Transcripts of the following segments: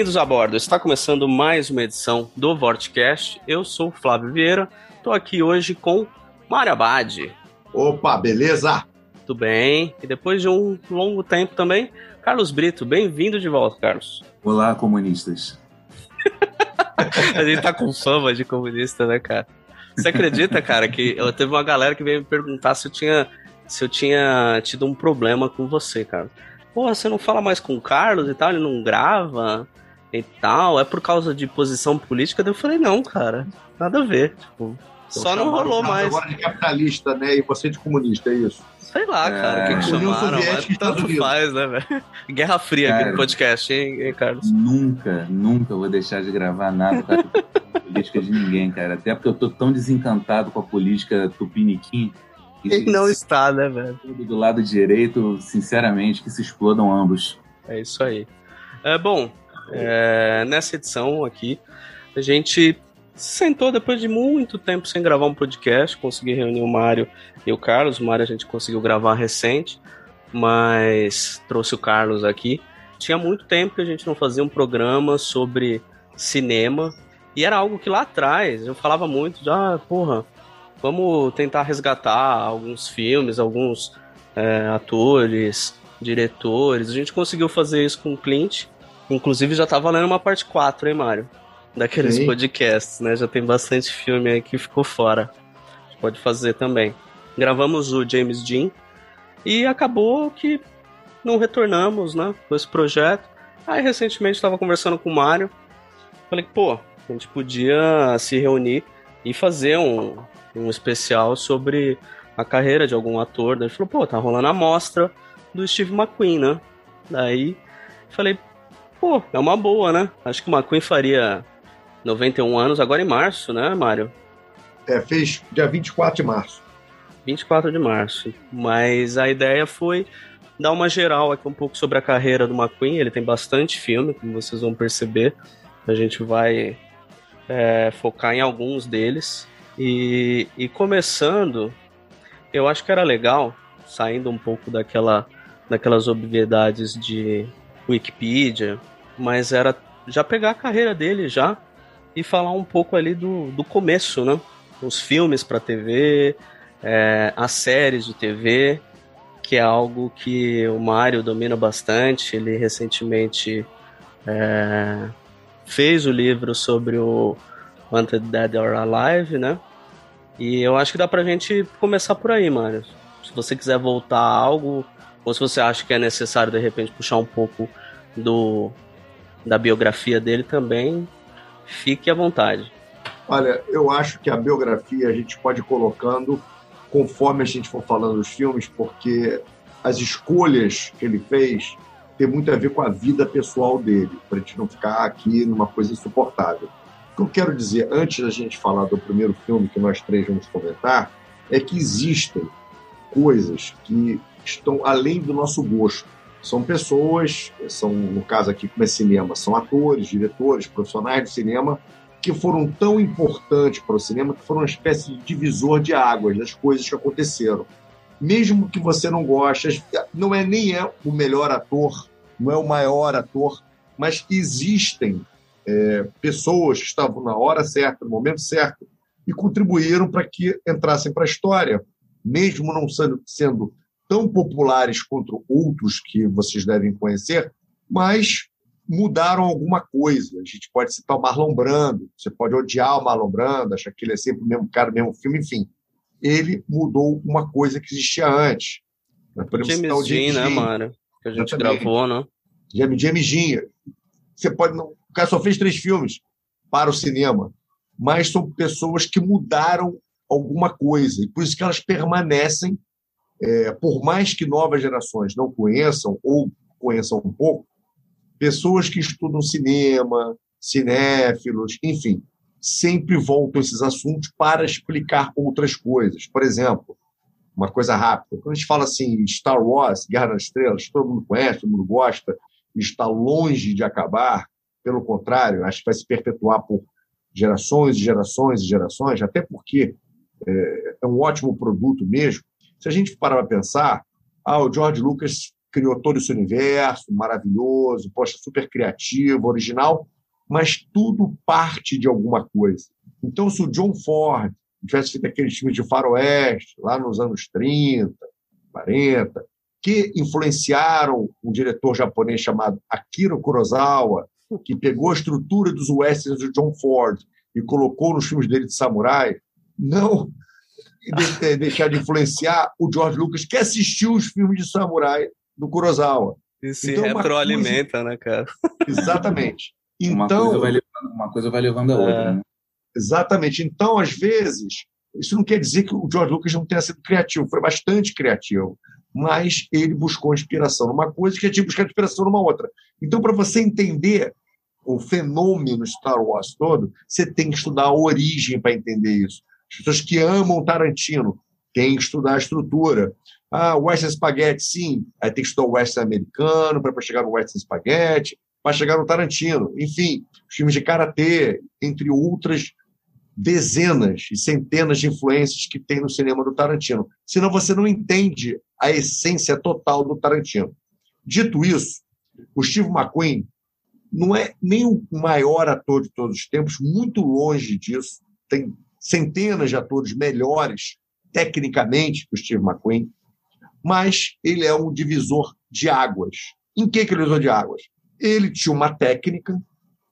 Bem-vindos a bordo. Está começando mais uma edição do Vortcast. Eu sou o Flávio Vieira. Estou aqui hoje com Mário Abad. Opa, beleza? Tudo bem? E depois de um longo tempo também, Carlos Brito. Bem-vindo de volta, Carlos. Olá, comunistas. A gente tá com fama de comunista, né, cara? Você acredita, cara, que eu teve uma galera que veio me perguntar se eu tinha se eu tinha tido um problema com você, cara. Pô, você não fala mais com o Carlos e tal, ele não grava e tal, é por causa de posição política? Daí Eu falei, não, cara, nada a ver. Tipo, só não rolou mais. Agora de capitalista, né? E você de comunista, é isso? Sei lá, cara, o que, que É. Chamaram, mas tanto Unidos. faz, né, velho? Guerra Fria aqui Cara. no podcast, hein, hein, Carlos? Nunca, nunca vou deixar de gravar nada cara, com política de ninguém, cara. Até porque eu tô tão desencantado com a política tupiniquim. que Ele não está, né, velho? do lado direito, sinceramente, que se explodam ambos. É isso aí. É, bom, é, nessa edição aqui, a gente se sentou depois de muito tempo sem gravar um podcast, consegui reunir o Mário e o Carlos. O Mário a gente conseguiu gravar recente, mas trouxe o Carlos aqui. Tinha muito tempo que a gente não fazia um programa sobre cinema, e era algo que lá atrás eu falava muito ah, porra, vamos tentar resgatar alguns filmes, alguns é, atores, diretores. A gente conseguiu fazer isso com o Clint. Inclusive já tá valendo uma parte 4, hein, Mário? Daqueles Sim. podcasts, né? Já tem bastante filme aí que ficou fora. A gente pode fazer também. Gravamos o James Dean e acabou que não retornamos, né? Com esse projeto. Aí recentemente estava conversando com o Mário. Falei que, pô, a gente podia se reunir e fazer um, um especial sobre a carreira de algum ator. Daí ele falou, pô, tá rolando a mostra do Steve McQueen, né? Daí falei, pô, é uma boa, né? Acho que o McQueen faria 91 anos agora em março, né, Mário? É, fez dia 24 de março. 24 de março. Mas a ideia foi dar uma geral aqui um pouco sobre a carreira do McQueen. Ele tem bastante filme, como vocês vão perceber. A gente vai é, focar em alguns deles. E, e começando, eu acho que era legal, saindo um pouco daquela, daquelas obviedades de Wikipedia, mas era já pegar a carreira dele já e falar um pouco ali do, do começo, né? Os filmes para TV, é, as séries de TV, que é algo que o Mário domina bastante. Ele recentemente é, fez o livro sobre o Wanted Dead or Alive, né? E eu acho que dá pra gente começar por aí, Mário. Se você quiser voltar a algo, ou se você acha que é necessário de repente puxar um pouco do da biografia dele também, fique à vontade. Olha, eu acho que a biografia a gente pode ir colocando conforme a gente for falando dos filmes, porque as escolhas que ele fez tem muito a ver com a vida pessoal dele, para a gente não ficar aqui numa coisa insuportável. O que eu quero dizer, antes da gente falar do primeiro filme que nós três vamos comentar, é que existem coisas que estão além do nosso gosto. São pessoas, são, no caso aqui, como é cinema, são atores, diretores, profissionais do cinema, que foram tão importantes para o cinema que foram uma espécie de divisor de águas das coisas que aconteceram. Mesmo que você não goste, não é nem é o melhor ator, não é o maior ator, mas existem é, pessoas que estavam na hora certa, no momento certo, e contribuíram para que entrassem para a história, mesmo não sendo, sendo tão populares quanto outros que vocês devem conhecer, mas mudaram alguma coisa. A gente pode citar o Marlon Brando, você pode odiar o Marlon Brando, achar que ele é sempre o mesmo cara, o mesmo filme, enfim. Ele mudou uma coisa que existia antes. Nós podemos citar o James Dean, né, mano? Que a gente Exatamente. gravou, né? James, James Dean. Você pode não, o cara só fez três filmes para o cinema, mas são pessoas que mudaram alguma coisa. E por isso que elas permanecem, é, por mais que novas gerações não conheçam ou conheçam um pouco, pessoas que estudam cinema, cinéfilos, enfim, sempre voltam esses assuntos para explicar outras coisas. Por exemplo, uma coisa rápida, quando a gente fala assim, Star Wars, Guerra nas Estrelas, todo mundo conhece, todo mundo gosta, está longe de acabar, pelo contrário, acho que vai se perpetuar por gerações e gerações e gerações, até porque é, é um ótimo produto mesmo. Se a gente parar para pensar, ah, o George Lucas criou todo esse universo maravilhoso, poxa, super criativo, original, mas tudo parte de alguma coisa. Então, se o John Ford tivesse feito aqueles filmes de faroeste, lá nos anos 30, 40, que influenciaram um diretor japonês chamado Akira Kurosawa, que pegou a estrutura dos westerns de John Ford e colocou nos filmes dele de samurai, não deixar de influenciar o George Lucas, que assistiu os filmes de samurai do Kurosawa. E se então, retroalimenta, coisa... né, cara? Exatamente. Então, uma, coisa vai levando, uma coisa vai levando a outra, é... né? Exatamente. Então, às vezes, isso não quer dizer que o George Lucas não tenha sido criativo, foi bastante criativo, mas ele buscou inspiração numa coisa que tinha buscado inspiração numa outra. Então, para você entender o fenômeno Star Wars todo, você tem que estudar a origem para entender isso. As pessoas que amam Tarantino têm que estudar a estrutura. Ah, Western Spaghetti, sim. Aí tem que estudar o Western americano para chegar no Western Spaghetti, para chegar no Tarantino. Enfim, os filmes de karatê, entre outras dezenas e centenas de influências que tem no cinema do Tarantino. Senão você não entende a essência total do Tarantino. Dito isso, o Steve McQueen não é nem o maior ator de todos os tempos, muito longe disso. Tem centenas de atores melhores tecnicamente que o Steve McQueen, mas ele é um divisor de águas. Em que, que ele usou de águas? Ele tinha uma técnica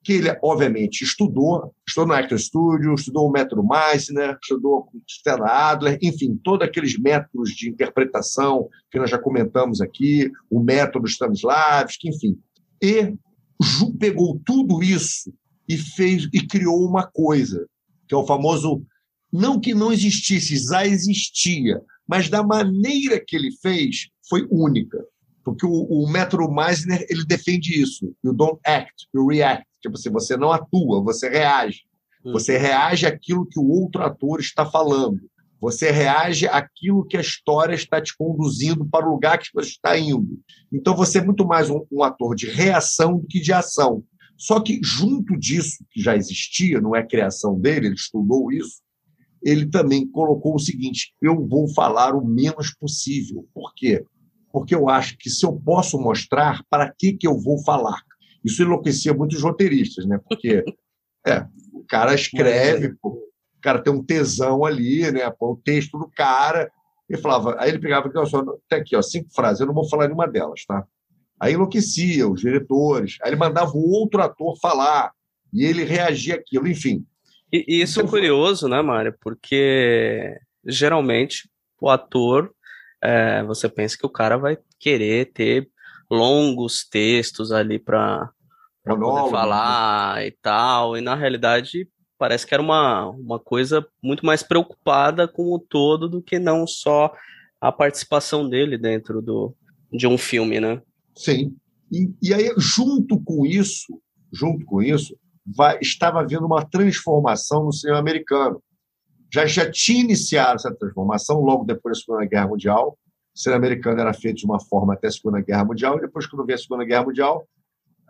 que ele, obviamente, estudou, estudou no Actor Studio, estudou o Metro Meissner, estudou com Stella Adler, enfim, todos aqueles métodos de interpretação que nós já comentamos aqui, o método Stanislavski, enfim. E pegou tudo isso e fez e criou uma coisa, que é o famoso não que não existisse, já existia, mas da maneira que ele fez foi única. Porque o, o Metro Meisner ele defende isso. You don't act, you react. Tipo assim, você não atua, você reage. Uhum. Você reage àquilo que o outro ator está falando. Você reage àquilo que a história está te conduzindo para o lugar que você está indo. Então você é muito mais um, um ator de reação do que de ação. Só que junto disso, que já existia, não é criação dele, ele estudou isso, ele também colocou o seguinte: eu vou falar o menos possível. Por quê? Porque eu acho que se eu posso mostrar, para que, que eu vou falar? Isso enlouquecia muitos roteiristas, né? Porque é, o cara escreve, pô, o cara tem um tesão ali, né? Pô, o texto do cara. Ele falava, aí ele pegava aqui, ó, só, até aqui, ó, cinco frases, eu não vou falar nenhuma delas, tá? Aí enlouquecia os diretores, aí ele mandava o outro ator falar, e ele reagia àquilo, enfim. E, e isso é então, é curioso, né, Mário? Porque geralmente o ator, é, você pensa que o cara vai querer ter longos textos ali para né? falar né? e tal, e na realidade parece que era uma, uma coisa muito mais preocupada com o todo do que não só a participação dele dentro do, de um filme, né? Sim. E, e aí, junto com isso, junto com isso, vai, estava havendo uma transformação no cinema americano. Já, já tinha iniciado essa transformação logo depois da Segunda Guerra Mundial. O cinema americano era feito de uma forma até a Segunda Guerra Mundial, e depois, quando veio a Segunda Guerra Mundial,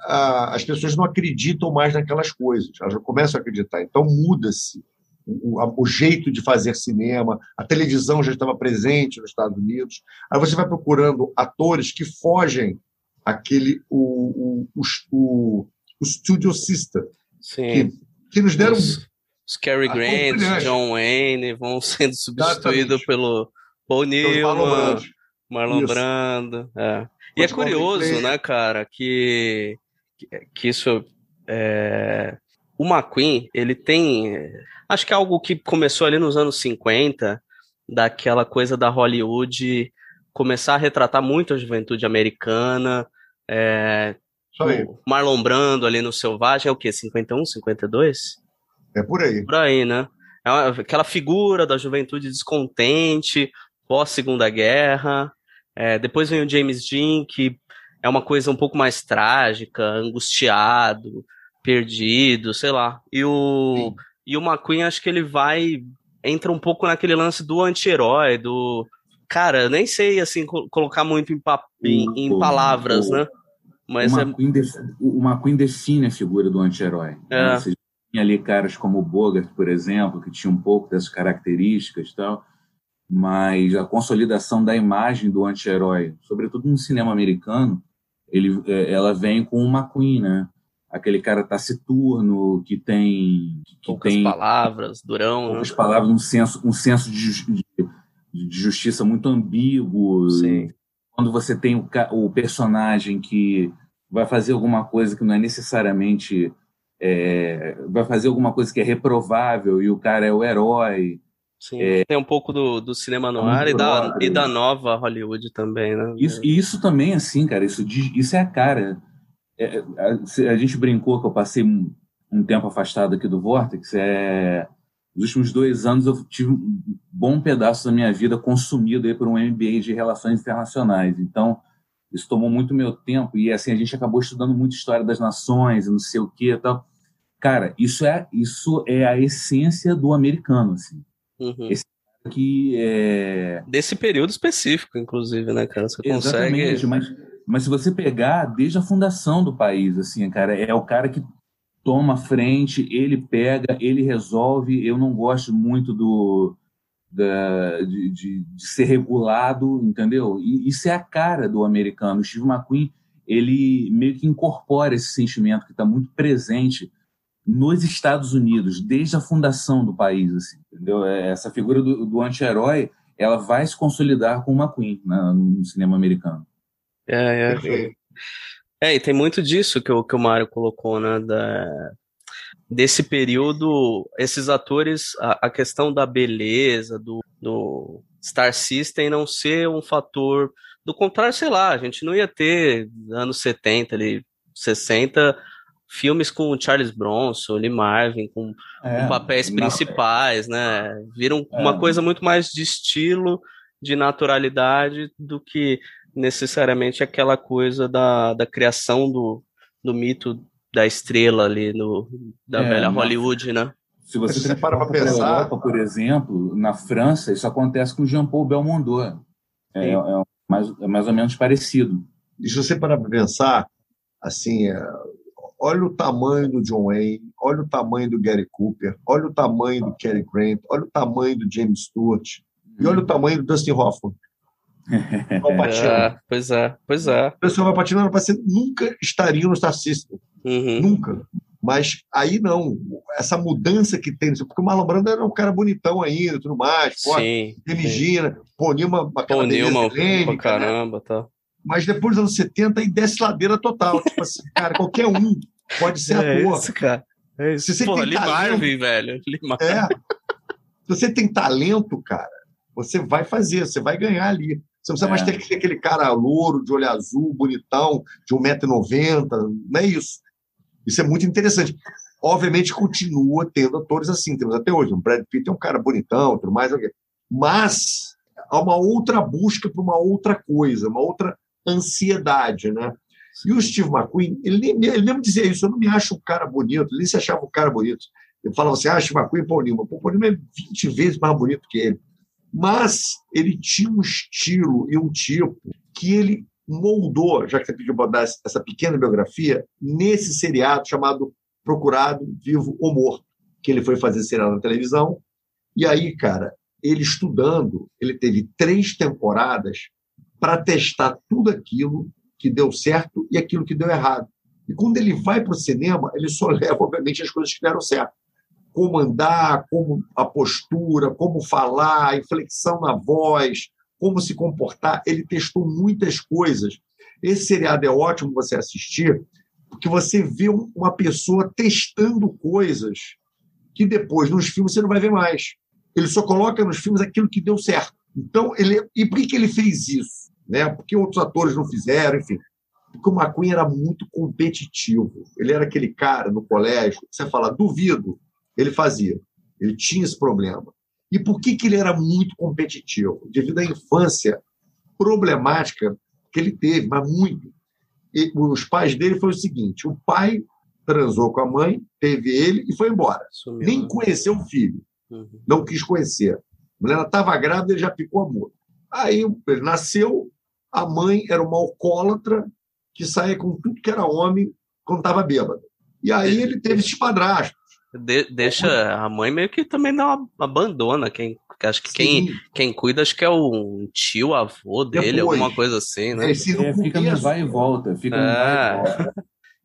ah, as pessoas não acreditam mais naquelas coisas, elas já começam a acreditar. Então muda-se o, o, jeito de fazer cinema, a televisão já estava presente nos Estados Unidos. Aí você vai procurando atores que fogem aquele o, o, o, o studio system, Sim. Que, que nos deram. Os, os Cary Grant, John Wayne vão sendo substituídos pelo Paul Newman, Marlon Brando. É. E é curioso, né, cara, que que isso é... o McQueen, ele tem acho que é algo que começou ali nos anos 50, daquela coisa da Hollywood começar a retratar muito a juventude americana, é, Marlon Brando ali no Selvagem é o quê? 51, 52? É por aí. Por aí, né? é uma, aquela figura da juventude descontente, pós Segunda Guerra. É, depois vem o James Dean, que é uma coisa um pouco mais trágica, angustiado, perdido, sei lá. E o, e o McQueen, acho que ele vai. Entra um pouco naquele lance do anti-herói, do. Cara, eu nem sei assim colocar muito em, em, em palavras, o, né? Mas o, McQueen é... o McQueen define a figura do anti-herói. Né? É. Né? Você tinha ali caras como o Bogart, por exemplo, que tinha um pouco dessas características e tal mas a consolidação da imagem do anti-herói, sobretudo no cinema americano, ele, é, ela vem com o McQueen, né? Aquele cara taciturno, que tem... Que poucas tem, palavras, durão. Né? Poucas né? palavras, um senso, um senso de, de, de justiça muito ambíguo. Sim. Quando você tem o, o personagem que vai fazer alguma coisa que não é necessariamente... É, vai fazer alguma coisa que é reprovável e o cara é o herói Sim, é, tem um pouco do, do cinema no ar e da, e da nova Hollywood também, né? Isso, isso também, assim, cara, isso, isso é a cara. É, a, a, gente brincou que eu passei um, um, tempo afastado aqui do Vortex. É, nos últimos dois anos eu tive um bom pedaço da minha vida consumido aí por um MBA de Relações Internacionais. Então, isso tomou muito meu tempo e, assim, a gente acabou estudando muito História das Nações e não sei o que e tal. Cara, isso é, isso é a essência do americano, assim Uhum. Esse que é... Desse período específico, inclusive, né, cara? Você Exatamente, consegue... mas, mas se você pegar desde a fundação do país, assim, cara, é o cara que toma frente, ele pega, ele resolve. Eu não gosto muito do da, de, de, de, ser regulado, entendeu? E isso é a cara do americano. O Steve McQueen, ele meio que incorpora esse sentimento que está muito presente nos Estados Unidos, desde a fundação do país, assim, entendeu? É, essa figura do, do anti-herói, ela vai se consolidar com o McQueen né, no cinema americano. É, é. É, e tem muito disso que o, que o Mário colocou, né? Da, desse período, esses atores, a, a, questão da beleza, do, do Star System não ser um fator. Do contrário, sei lá, a gente não ia ter anos 70, ali, 60, filmes com Charles Bronson, Lee Marvin, com, é, com papéis principais, né? Viram é. uma coisa muito mais de estilo, de naturalidade, do que necessariamente aquela coisa da, da criação do, do mito da estrela ali no, da é, velha Hollywood, né? Se você, você para para pensar, Europa, por exemplo, na França, isso acontece com Jean-Paul Belmondo. É, é, mais, é mais ou menos parecido. E se você parar para pensar, assim, é, Olha o tamanho do John Wayne, olha o tamanho do Gary Cooper, olha o tamanho do Cary Grant, olha o tamanho do James Stewart e olha o tamanho do Dustin Hoffman. É, pois é, pois é. O pessoal vai patinando, nunca estaria no Star System. Uhum. Nunca. Mas aí não, essa mudança que tem, porque o Marlon Brando era um cara bonitão ainda tudo mais, sim, Nilma, pô, Nilma, aquela Pô, Nilma, pra caramba, né? tá mas depois dos anos 70 e desce ladeira total. tipo assim, cara, qualquer um pode ser é ator. Isso, cara. É isso. Se você Porra, tem Lee talento, Marvin, velho. Lee Marvin. É. Se você tem talento, cara, você vai fazer, você vai ganhar ali. Você não precisa é. mais ter que ser aquele cara louro, de olho azul, bonitão, de 1,90m. Não é isso. Isso é muito interessante. Obviamente, continua tendo atores assim, temos até hoje. O Brad Pitt é um cara bonitão, tudo mais. Mas há uma outra busca por uma outra coisa, uma outra ansiedade, né? E o Steve McQueen, ele, ele mesmo dizia isso, eu não me acho um cara bonito, ele nem se achava um cara bonito. Ele falava assim, ah, Steve McQueen e Paul Newman. Paul Newman é 20 vezes mais bonito que ele. Mas ele tinha um estilo e um tipo que ele moldou, já que você pediu para dar essa pequena biografia, nesse seriado chamado Procurado, Vivo ou Morto, que ele foi fazer seriado na televisão. E aí, cara, ele estudando, ele teve três temporadas para testar tudo aquilo que deu certo e aquilo que deu errado. E quando ele vai para o cinema, ele só leva, obviamente, as coisas que deram certo. Como andar, como a postura, como falar, a inflexão na voz, como se comportar. Ele testou muitas coisas. Esse seriado é ótimo você assistir, porque você vê uma pessoa testando coisas que depois, nos filmes, você não vai ver mais. Ele só coloca nos filmes aquilo que deu certo. Então, ele, e por que ele fez isso? né? Porque outros atores não fizeram, enfim. Porque o McQueen era muito competitivo. Ele era aquele cara no colégio, você fala, duvido, ele fazia. Ele tinha esse problema. E por que, que ele era muito competitivo? Devido à infância problemática que ele teve, mas muito. E os pais dele foi o seguinte: o pai transou com a mãe, teve ele e foi embora. Sumiu, Nem né? conheceu o filho, Uhum. não quis conhecer. A mulher estava grávida, ele já ficou amor. Aí ele nasceu, a mãe era uma alcoólatra que saía com tudo que era homem quando estava bêbado. E aí ele teve esses padrastos. De- deixa a mãe meio que também não abandona quem que acho que quem, Sim, quem cuida acho que é o tio avô dele Depois. alguma coisa assim né esse no É, fica no vai e volta, fica no É. vai e volta.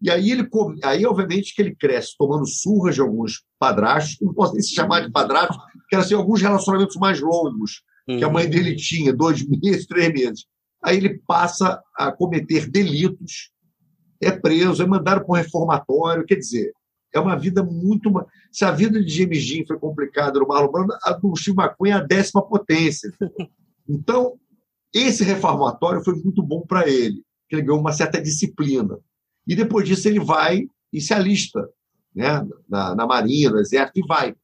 E aí ele come- aí obviamente que ele cresce tomando surras de alguns padrastos, que não posso nem se chamar de padrastos, que eram assim, alguns relacionamentos mais longos que a Uhum. mãe dele tinha, dois meses, três meses. Aí ele passa a cometer delitos, é preso, é mandado para um reformatório. Quer dizer, é uma vida muito. Se a vida de James Dean foi complicada no Marlon Brando, a do Steve McQueen é a décima potência. Então, esse reformatório foi muito bom para ele, que ele ganhou uma certa disciplina. E depois disso ele vai e se alista né, na, na Marinha, no Exército, e vai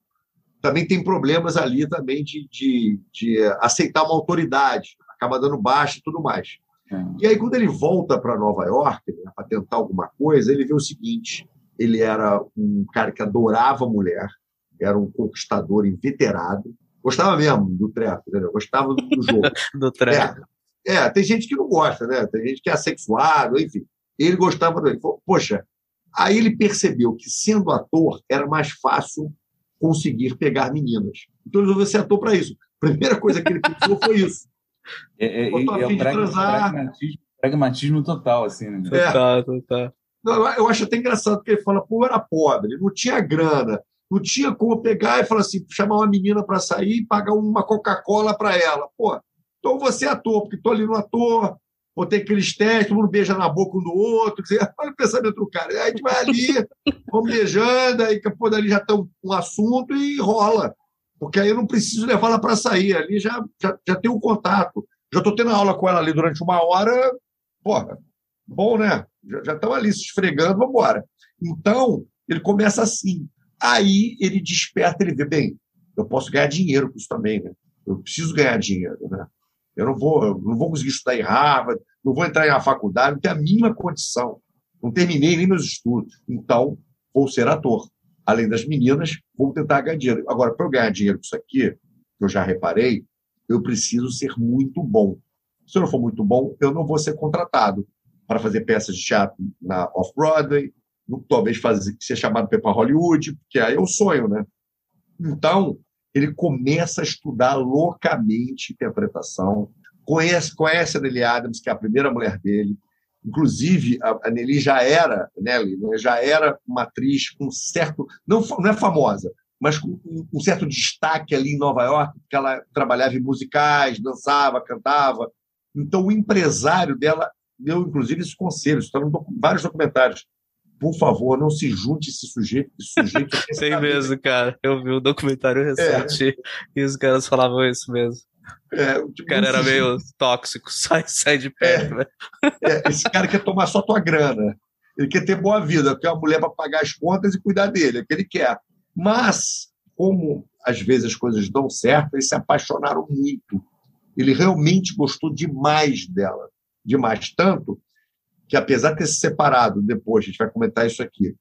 também tem problemas ali também de, de, de aceitar uma autoridade, acaba dando baixa e tudo mais. É. E aí, quando ele volta para Nova York né, para tentar alguma coisa, ele vê o seguinte: ele era um cara que adorava mulher, era um conquistador inveterado, gostava mesmo do treco, entendeu? gostava do, jogo. do treco É, é, tem gente que não gosta, né? Tem gente que é assexuado, enfim. Ele gostava dele. Falou, Poxa, aí ele percebeu que sendo ator era mais fácil conseguir pegar meninas. Então ele resolveu ser ator para isso. A primeira coisa que ele pensou foi isso. É, é, Eu tô a é fim o de prag- transar. pragmatismo, pragmatismo total, assim, né? É. tá, tá, tá. Não, eu- acho até engraçado porque ele fala, pô, era pobre, não tinha grana, não tinha como pegar e falar assim, chamar uma menina para sair e pagar uma Coca-Cola para ela. Pô, então você é ator, porque estou ali no ator, vou ter aqueles testes, todo mundo beija na boca um do outro. Quer dizer, olha o pensamento do cara. Aí a gente vai ali, vamos beijando, aí pô, dali já tem um assunto e rola. Porque aí eu não preciso levar ela para sair, ali já, já, já tem um contato. Já estou tendo aula com ela ali durante uma hora, porra, bom, né? Já estão ali se esfregando, vamos embora. Então, ele começa assim. Aí ele desperta, ele vê, bem, eu posso ganhar dinheiro com isso também, né? Eu preciso ganhar dinheiro, né? Eu não vou, eu não vou conseguir estudar em Harvard, não vou entrar uma faculdade, não tenho a mínima condição. Não terminei nem meus estudos. Então, vou ser ator. Além das meninas, vou tentar ganhar dinheiro. Agora, para eu ganhar dinheiro com isso aqui, que eu já reparei, eu preciso ser muito bom. Se eu não for muito bom, eu não vou ser contratado para fazer peças de teatro na Off-Broadway, talvez fazer, ser chamado para Hollywood, porque aí é o sonho, né? Então, ele começa a estudar loucamente interpretação, conhece, conhece a Nelly Adams, que é a primeira mulher dele. Inclusive, a, a Nelly já era, Nelly, né, já era uma atriz com certo, não, não é famosa, mas com um certo destaque ali em Nova York, porque ela trabalhava em musicais, dançava, cantava. Então, o empresário dela deu, inclusive, esse conselho, está em docu- vários documentários. Por favor, não se junte esse sujeito, esse sujeito é Tem saber. mesmo, cara. Eu vi um documentário recente e os caras falavam isso mesmo. É, O cara era meio tóxico, sai, sai de perto, velho. É, esse cara quer tomar só tua grana. Ele quer ter boa vida, quer uma mulher para pagar as contas e cuidar dele, é o que ele quer. Mas, como às vezes as coisas dão certo, eles se apaixonaram muito. Ele realmente gostou demais dela. Demais. Tanto que, apesar de ter se separado depois, a gente vai comentar isso aqui,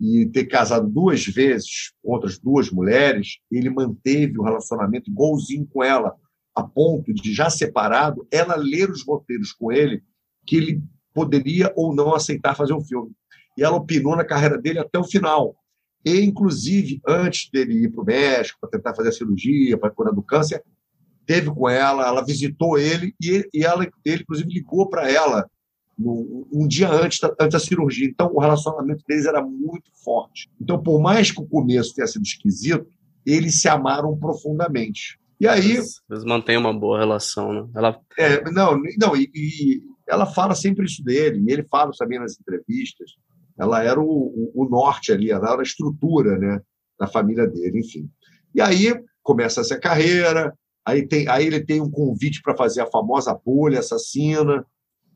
e ter casado duas vezes com outras duas mulheres, ele manteve o relacionamento igualzinho com ela, a ponto de, já separado, ela ler os roteiros com ele que ele poderia ou não aceitar fazer um filme. E ela opinou na carreira dele até o final. E, inclusive, antes dele ir para o México para tentar fazer a cirurgia, para curar do câncer, teve com ela, ela visitou ele e, e ela, ele, inclusive, ligou para ela no, um dia antes da, antes da cirurgia. Então, o relacionamento deles era muito forte. Então, por mais que o começo tenha sido esquisito, eles se amaram profundamente. E aí, Eles, mantêm uma boa relação, né? Ela é, não, não e, e ela fala sempre isso dele, e ele fala também nas entrevistas. Ela era o, o, o norte ali, ela era a estrutura né, da família dele, enfim. E aí começa essa carreira, aí, tem, aí ele tem um convite para fazer a famosa bolha assassina,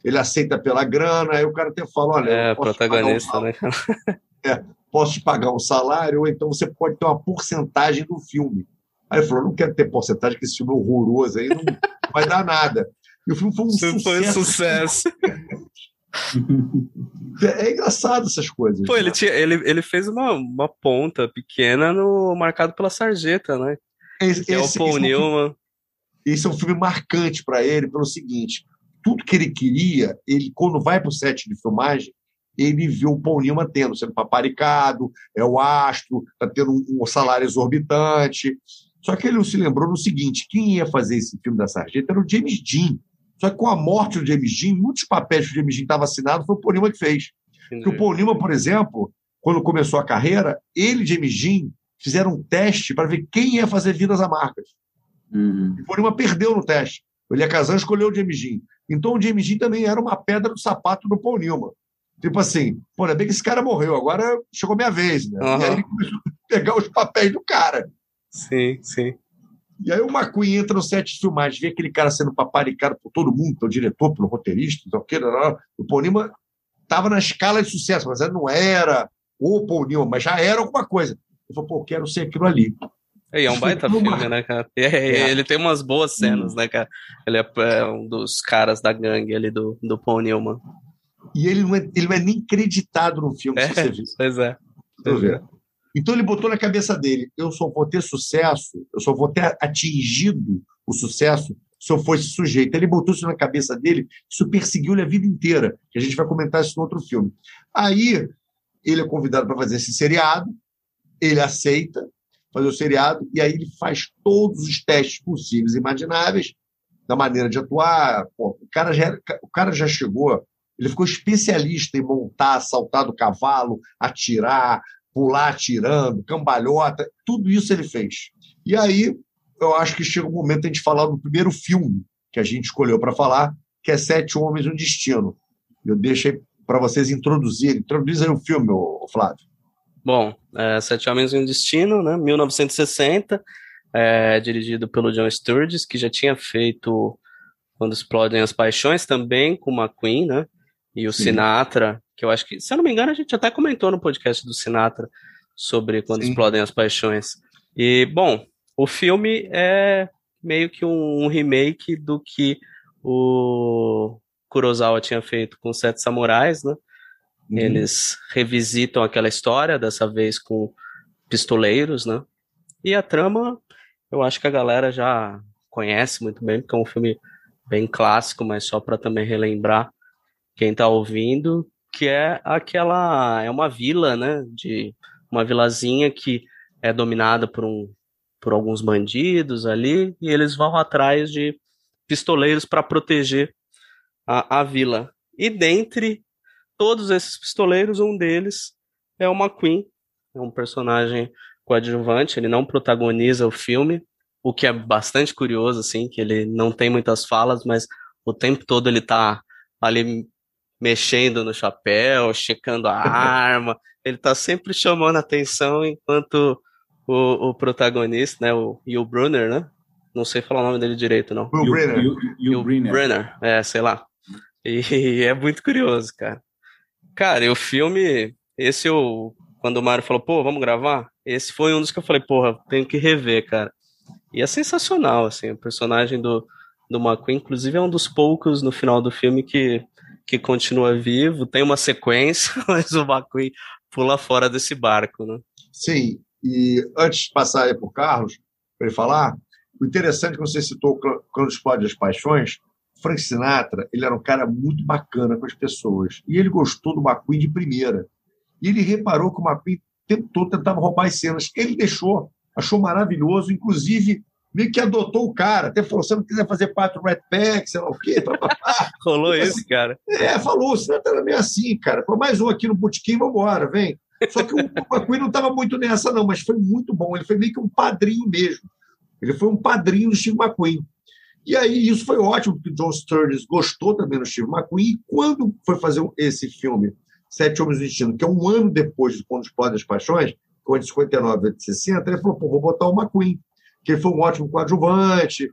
ele aceita pela grana, aí o cara até fala, olha, É, eu posso te protagonista, um né? É, né? É, posso te pagar um protagonista, né? cara? posso te pagar um salário, ou então você pode ter uma porcentagem do filme. Aí ele falou: não quero ter porcentagem, que esse filme é horroroso aí, não vai dar nada. E o filme foi um Isso foi um sucesso. sucesso. É engraçado essas coisas. Pô, ele, né? tinha, ele, ele fez uma, uma ponta pequena no marcado pela sarjeta, né? Esse, Que é o Paul esse é um filme- Newman. esse é um filme marcante para ele pelo seguinte: tudo que ele queria, ele quando vai para o set de filmagem, ele vê o Paul Newman tendo, sendo paparicado, é o astro, está tendo um, um salário exorbitante. Só que ele não se lembrou no seguinte: quem ia fazer esse filme da Sarjeta era o James Dean. Só que com a morte do James Dean, muitos papéis que o James Dean estava assinado foi o Paul Newman que fez. Porque o Paul Newman, por exemplo, quando começou a carreira, ele James Dean fizeram um teste para ver quem ia fazer Vidas Amargas. Uhum. E Newman perdeu no teste. O Elia Kazan escolheu o James Dean. Então o James Dean também era uma pedra do sapato do Paul Newman. Tipo assim, pô, ainda bem que esse cara morreu, agora chegou minha vez, né? Aham. E aí ele começou a pegar os papéis do cara. Sim, sim. E aí o McQueen entra no set de filmagem, vê aquele cara sendo paparicado por todo mundo, pelo diretor, pelo roteirista, não sei o Paul Newman estava na escala de sucesso, mas não era o Paul Newman, mas já era alguma coisa. Ele falou, pô, eu quero ser aquilo ali. E é um baita filme, uma- né, cara? E é- É. Ele tem umas boas cenas, né, cara? Ele é, é um dos caras da gangue ali do, do Paul Newman. E ele não é, ele não é nem creditado no filme, É. se você viu. Pois é. Eu ver. Então ele botou na cabeça dele: eu só vou ter sucesso, eu só vou ter atingido o sucesso se eu fosse sujeito. Ele botou isso na cabeça dele, isso perseguiu ele a vida inteira, que a gente vai comentar isso no outro filme. Aí ele é convidado para fazer esse seriado, ele aceita fazer o seriado, e aí ele faz todos os testes possíveis e imagináveis da maneira de atuar. Pô, o, cara já, o cara já chegou, ele ficou especialista em montar, saltar do cavalo, atirar, pular atirando, cambalhota, tudo isso ele fez. E aí eu acho que chega o momento de a gente falar do primeiro filme que a gente escolheu para falar, que é Sete Homens e um Destino. Eu deixo aí para vocês introduzirem. Introduz aí o filme, Flávio. Bom, é, Sete Homens e um Destino, né? 1960, é, dirigido pelo John Sturges, que já tinha feito Quando Explodem as Paixões, também com McQueen, né? E o Sim. Sinatra, que eu acho que, se eu não me engano, a gente até comentou no podcast do Sinatra sobre Quando Sim. Explodem as Paixões. E, bom, o filme é meio que um, um remake do que o Kurosawa tinha feito com Sete Samurais, né? Eles revisitam aquela história, dessa vez com pistoleiros, né? E a trama, eu acho que a galera já conhece muito bem, porque é um filme bem clássico, mas só para também relembrar quem tá ouvindo, que é aquela é uma vila, né, de uma vilazinha que é dominada por um por alguns bandidos ali e eles vão atrás de pistoleiros para proteger a, a vila. E dentre todos esses pistoleiros, um deles é o McQueen, é um personagem coadjuvante, ele não protagoniza o filme, o que é bastante curioso, assim, que ele não tem muitas falas, mas o tempo todo ele tá ali mexendo no chapéu, checando a arma, ele tá sempre chamando a atenção enquanto o, o protagonista, né, o Yul Brunner, né, não sei falar o nome dele direito, não. E o Yul. Brenner, é, sei lá. E é muito curioso, cara. Cara, e o filme, esse eu, quando o Mário falou, pô, vamos gravar, esse foi um dos que eu falei, porra, tenho que rever, cara. E é sensacional, assim, o personagem do, do McQueen, inclusive é um dos poucos no final do filme que, que continua vivo, tem uma sequência, mas o McQueen pula fora desse barco, né? Sim, e antes de passar aí para o Carlos, para ele falar, o interessante é que você citou Quando Explode as Paixões, Frank Sinatra, ele era um cara muito bacana com as pessoas. E ele gostou do McQueen de primeira. E ele reparou que o McQueen o todo tentava roubar as cenas. Ele deixou, achou maravilhoso, inclusive meio que adotou o cara. Até falou, se não quiser fazer parte do Red Pack, sei lá o quê. papapá." Rolou Tipo isso, cara. É, falou, o Sinatra era meio assim, cara. Foi mais um aqui no Botequim, vambora, vem. Só que o McQueen não estava muito nessa, não, mas foi muito bom. Ele foi meio que um padrinho mesmo. Ele foi um padrinho do Steve McQueen. E aí isso foi ótimo, porque John Sturges gostou também do Steve McQueen. E quando foi fazer esse filme, Sete Homens do Destino, que é um ano depois de Quando Explode as Paixões, que é de 59 a 60, ele falou, pô, vou botar o McQueen, que ele foi um ótimo coadjuvante,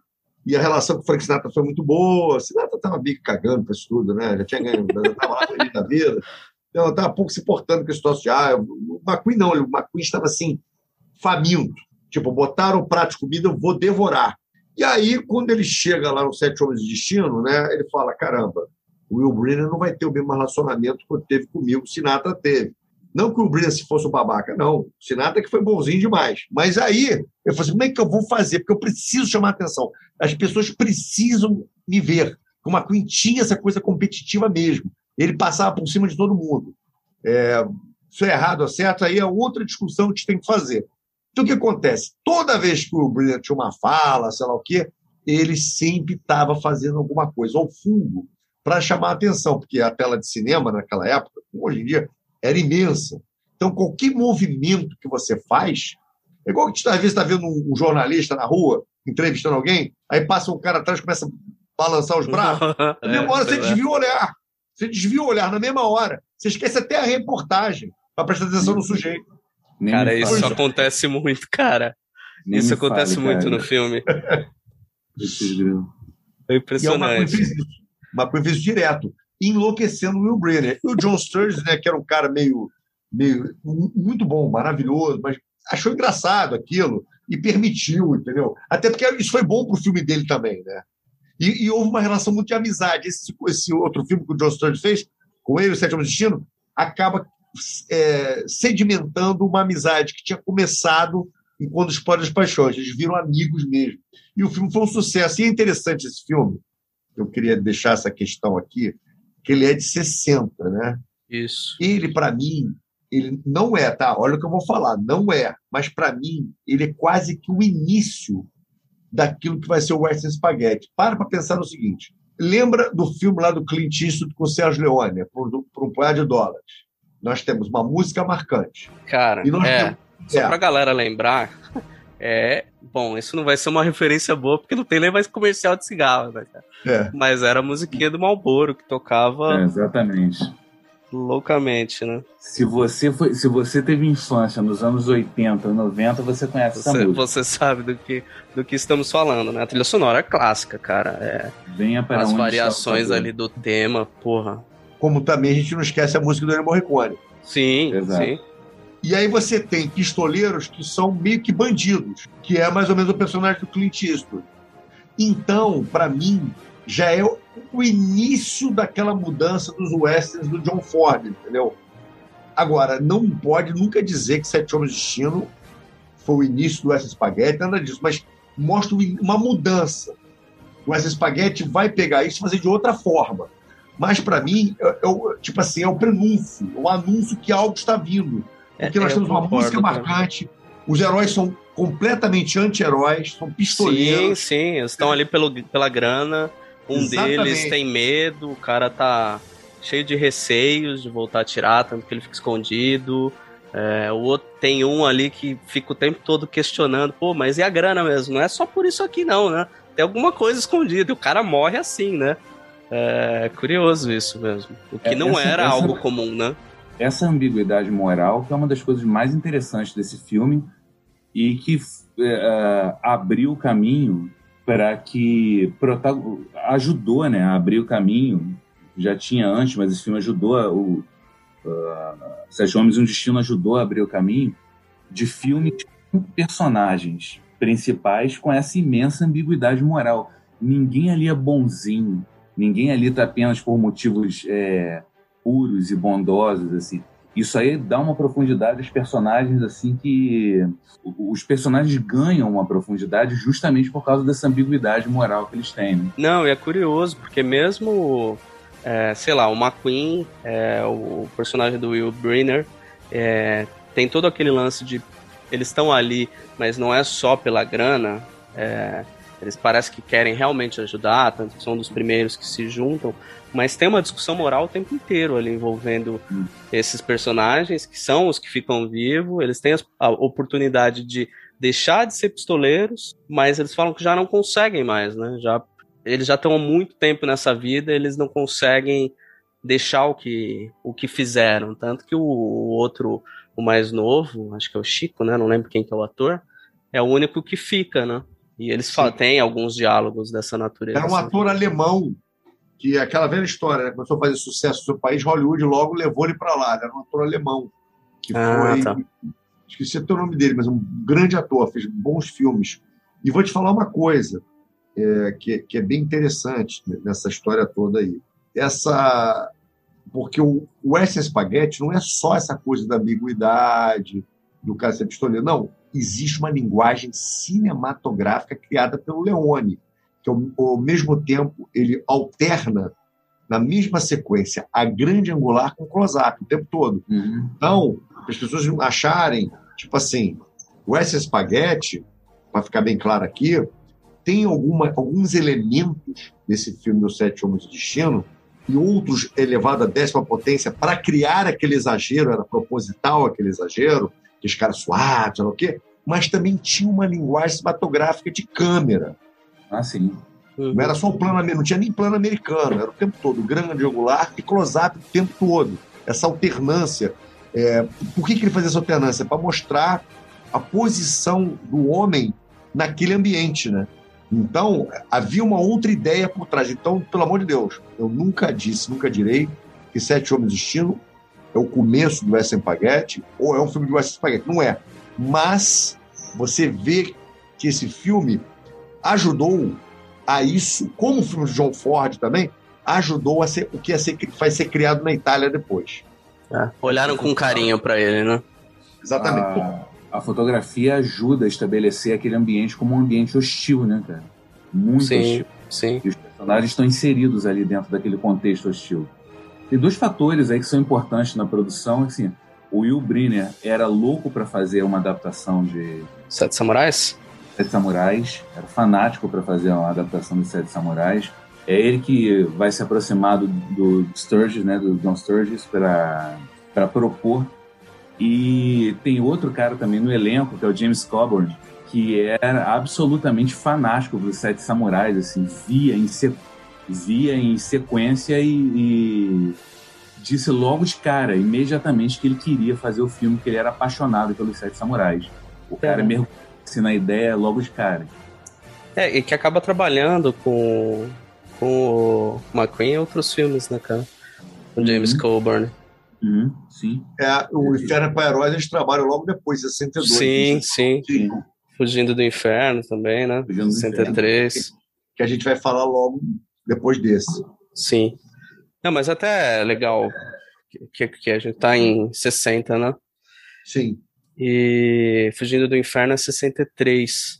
E a relação com o Frank Sinatra foi muito boa. Sinatra estava meio cagando para isso tudo, né? Já tinha ganho, já estava lá feliz da vida. Então, estava pouco se importando com esse troço de. Ah, o McQueen não, o McQueen estava assim, faminto. Tipo, botaram o prato de comida, eu vou devorar. E aí, quando ele chega lá no Sete Homens de Destino, né, ele fala: caramba, o Will Brenner não vai ter o mesmo relacionamento que teve comigo, o Sinatra teve. Não que o Brenner se fosse o babaca, não. O Sinatra que foi bonzinho demais. Mas aí, eu falei assim, como é que eu vou fazer? Porque eu preciso chamar atenção. As pessoas precisam me ver. O McQueen tinha essa coisa competitiva mesmo. Ele passava por cima de todo mundo. É, isso é errado ou certo, aí é outra discussão que a gente tem que fazer. Então, o que acontece? Toda vez que o Brilliant tinha uma fala, sei lá o quê, ele sempre estava fazendo alguma coisa ao fundo para chamar a atenção, porque a tela de cinema naquela época, hoje em dia, era imensa. Então, qualquer movimento que você faz, é igual que às vezes está vendo um jornalista na rua entrevistando alguém, aí passa um cara atrás e começa a balançar os braços. Na mesma hora você é. desvia o olhar. Você desvia o olhar na mesma hora. Você esquece até a reportagem para prestar atenção no sujeito. Nem cara, isso fala. acontece muito, cara. Nem isso acontece fale, muito cara. no filme. é impressionante. E é uma coisa direto, enlouquecendo o Will Brenner. E o John Sturges, né, que era um cara meio, meio muito bom, maravilhoso, mas achou engraçado aquilo e permitiu, entendeu? Até porque isso foi bom pro filme dele também, né? E, e houve uma relação muito de amizade. Esse, esse outro filme que o John Sturges fez, com ele, O Sétimo Destino, acaba é, sedimentando uma amizade que tinha começado em Quando os Podes Paixões. Eles viram amigos mesmo. E o filme foi um sucesso. E é interessante esse filme, eu queria deixar essa questão aqui, que ele é de 60, né? Isso. Ele, para mim, ele não é, tá? Olha o que eu vou falar, não é. Mas, para mim, ele é quase que o início daquilo que vai ser o Western Spaghetti. Para para pensar no seguinte. Lembra do filme lá do Clint Eastwood com o Sérgio Leone, por, por um punhado de dólares? Nós temos uma música marcante. Cara, e nós é, temos... só é. pra galera lembrar, é, bom, isso não vai ser uma referência boa, porque não tem nem mais comercial de cigarro, né, é. Mas era a musiquinha do Malboro, que tocava... É, exatamente. Loucamente, né? Se você, foi, se você teve infância nos anos 80, 90, você conhece você, essa música. Você sabe do que, do que estamos falando, né? A trilha sonora é clássica, cara. É, Venha para As variações ali do tema, porra, como também a gente não esquece a música do Ennio Morricone. Sim, Exato. sim. E aí você tem pistoleiros que são meio que bandidos, que é mais ou menos o personagem do Clint Eastwood. Então, para mim, já é o início daquela mudança dos westerns do John Ford, entendeu? Agora, não pode nunca dizer que Sete Homens de Destino foi o início do Western Spaghetti, nada disso, mas mostra uma mudança. O Western Spaghetti vai pegar isso e fazer de outra forma. Mas, para mim, é, é, tipo assim, é o prenúncio, o anúncio que algo está vindo. Porque é, nós temos uma música marcante, os heróis são completamente anti-heróis, são pistoleiros. Sim, sim, eles estão ali pelo, pela grana, um Exatamente. deles tem medo, o cara tá cheio de receios de voltar a atirar, tanto que ele fica escondido. É, o outro tem um ali que fica o tempo todo questionando, pô, mas e a grana mesmo? Não é só por isso aqui não, né? Tem alguma coisa escondida, e o cara morre assim, né? É curioso isso mesmo. O que é, não essa, era essa, algo comum, né? Essa ambiguidade moral que é uma das coisas mais interessantes desse filme e que é, abriu o caminho para que ajudou, né, a abrir o caminho. Já tinha antes, mas esse filme ajudou o uh, Sete Homens e um Destino ajudou a abrir o caminho de filmes com personagens principais com essa imensa ambiguidade moral. Ninguém ali é bonzinho, Ninguém ali está apenas por motivos é, puros e bondosos, assim. Isso aí dá uma profundidade aos personagens, assim, que os personagens ganham uma profundidade justamente por causa dessa ambiguidade moral que eles têm. Né? Não, e é curioso, porque mesmo, é, sei lá, o McQueen, é, o personagem do Will Brenner, é, tem todo aquele lance de eles estão ali, mas não é só pela grana. É, eles parecem que querem realmente ajudar, tanto que são dos primeiros que se juntam, mas tem uma discussão moral o tempo inteiro ali envolvendo esses personagens, que são os que ficam vivos, eles têm a oportunidade de deixar de ser pistoleiros, mas eles falam que já não conseguem mais, né? Já, eles já estão há muito tempo nessa vida, eles não conseguem deixar o que, o que fizeram. Tanto que o, o outro, o mais novo, acho que é o Chico, né? Não lembro quem que é o ator, é o único que fica, né? E eles falam, têm alguns diálogos dessa natureza. Era um assim. ator alemão, que é aquela velha história, né? começou a fazer sucesso no seu país, Hollywood logo levou ele para lá. Era um ator alemão, que Ah, foi. tá. Esqueci até o nome dele, mas um grande ator, fez bons filmes. E vou te falar uma coisa é, que, que é bem interessante nessa história toda aí. Essa. Porque o Western Spaghetti não é só essa coisa da ambiguidade, do cara ser pistoleiro. Não. Existe uma linguagem cinematográfica criada pelo Leone, que ao, mesmo tempo ele alterna na mesma sequência a grande angular com close-up o tempo todo. Uhum. Então, para as pessoas não acharem, tipo assim, o S Spaghetti, para ficar bem claro aqui, tem alguma, alguns elementos desse filme do Sete Homens de Destino e outros elevado à décima potência para criar aquele exagero, era proposital aquele exagero, que os caras suados, sei lá o quê, mas também tinha uma linguagem cinematográfica de câmera. Ah, sim. Não era só o plano americano, não tinha nem plano americano, era o tempo todo, grande, angular e close-up o tempo todo. Essa alternância. É, por que, que ele fazia essa alternância? Para mostrar a posição do homem naquele ambiente, né? Então, havia uma outra ideia por trás. Então, pelo amor de Deus, eu nunca disse, nunca direi que Sete Homens de Destino é o começo do Western Spaghetti ou é um filme de Western Spaghetti. Não é. Mas você vê que esse filme ajudou a isso, como o filme de John Ford também, ajudou a ser o que ser, vai ser criado na Itália depois. É, Olharam com carinho pra ele, né? Exatamente. A, a fotografia ajuda a estabelecer aquele ambiente como um ambiente hostil, né, cara? Muito Sim, hostil. sim. E os personagens estão inseridos ali dentro daquele contexto hostil. Tem dois fatores aí que são importantes na produção. Assim, o Will Brynner era louco para fazer uma adaptação de Sete Samurais? Sete Samurais, era fanático para fazer uma adaptação de Sete Samurais. É ele que vai se aproximar do, do Sturges, né, do John Sturges, para propor. E tem outro cara também no elenco, que é o James Coburn, que era absolutamente fanático dos Sete Samurais, assim, via em, via em sequência e, e disse logo de cara, imediatamente, que ele queria fazer o filme, que ele era apaixonado pelos Sete Samurais. O cara É. mergulhou assim, na ideia logo de cara. É, e que acaba trabalhando com, com o McQueen em outros filmes, né, cara? Com James Uhum. Coburn. Uhum, sim. É, o Inferno para Heróis eles trabalham logo depois, 62. Sim, sim. Sim, Fugindo do Inferno também, né? Fugindo do 63. Que a gente vai falar logo depois desse. Sim. Não, mas até é legal que, que a gente tá em 60, né? Sim. E Fugindo do Inferno é 63.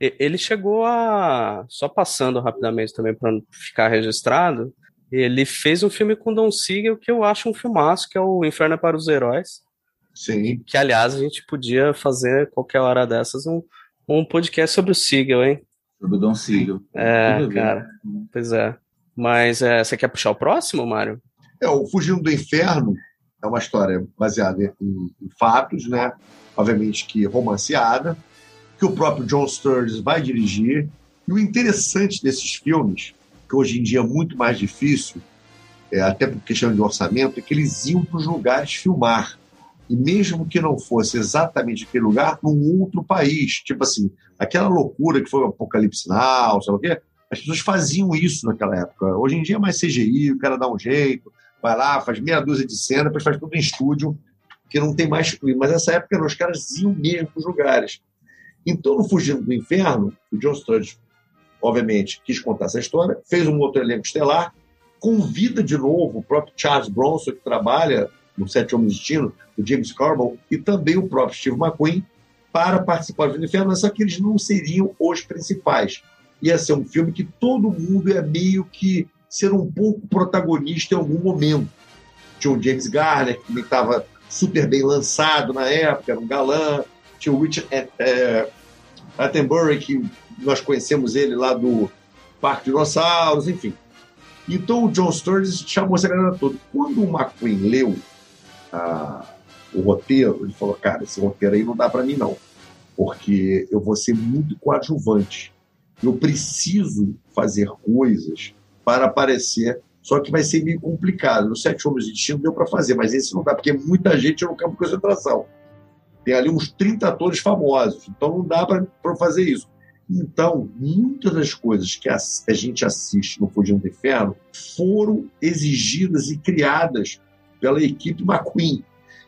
E- Ele chegou a. Só passando rapidamente também para ficar registrado. Ele fez um filme com Don Siegel que eu acho um filmaço, que é o Inferno é para os Heróis. Sim. Que, aliás, a gente podia fazer qualquer hora dessas um, um podcast sobre o Siegel, hein? Do Don Siegel. É, cara. Pois é. Mas é, você quer puxar o próximo, Mário? É, o Fugindo do Inferno é uma história baseada em, em fatos, né? Obviamente que romanceada, que o próprio John Sturges vai dirigir. E o interessante desses filmes, que hoje em dia é muito mais difícil, é, até por questão de orçamento, é que eles iam para os lugares filmar. E mesmo que não fosse exatamente aquele lugar, num outro país. Tipo assim, aquela loucura que foi o Apocalipse Now, sabe o quê? As pessoas faziam isso naquela época. Hoje em dia é mais CGI, o cara dá um jeito, vai lá, faz meia dúzia de cena, depois faz tudo em estúdio, que não tem mais. Mas nessa época os caras iam mesmo para os lugares. Então, no Fugindo do Inferno, o John Sturges, obviamente, quis contar essa história, fez um outro elenco estelar, convida de novo o próprio Charles Bronson, que trabalha no Sete Homens de Destino, o James Corbell, e também o próprio Steve McQueen, para participar do Inferno, só que eles não seriam os principais. Ia ser um filme que todo mundo ia meio que ser um pouco protagonista em algum momento. Tinha o James Garner, que estava super bem lançado na época, era um galã. Tinha o Richard é, é, Attenborough, que nós conhecemos ele lá do Parque de Dinossauros, enfim. Então o John Sturges chamou essa galera toda. Quando o McQueen leu ah, o roteiro, ele falou: Cara, esse roteiro aí não dá para mim, não, porque eu vou ser muito coadjuvante. Eu preciso fazer coisas para aparecer, só que vai ser meio complicado. No Sete Homens de Destino deu para fazer, mas esse não dá, porque é muita gente no campo de concentração. Tem ali uns 30 atores famosos, então não dá para fazer isso. Então, muitas das coisas que a, a gente assiste no Fugindo do Inferno foram exigidas e criadas pela equipe McQueen.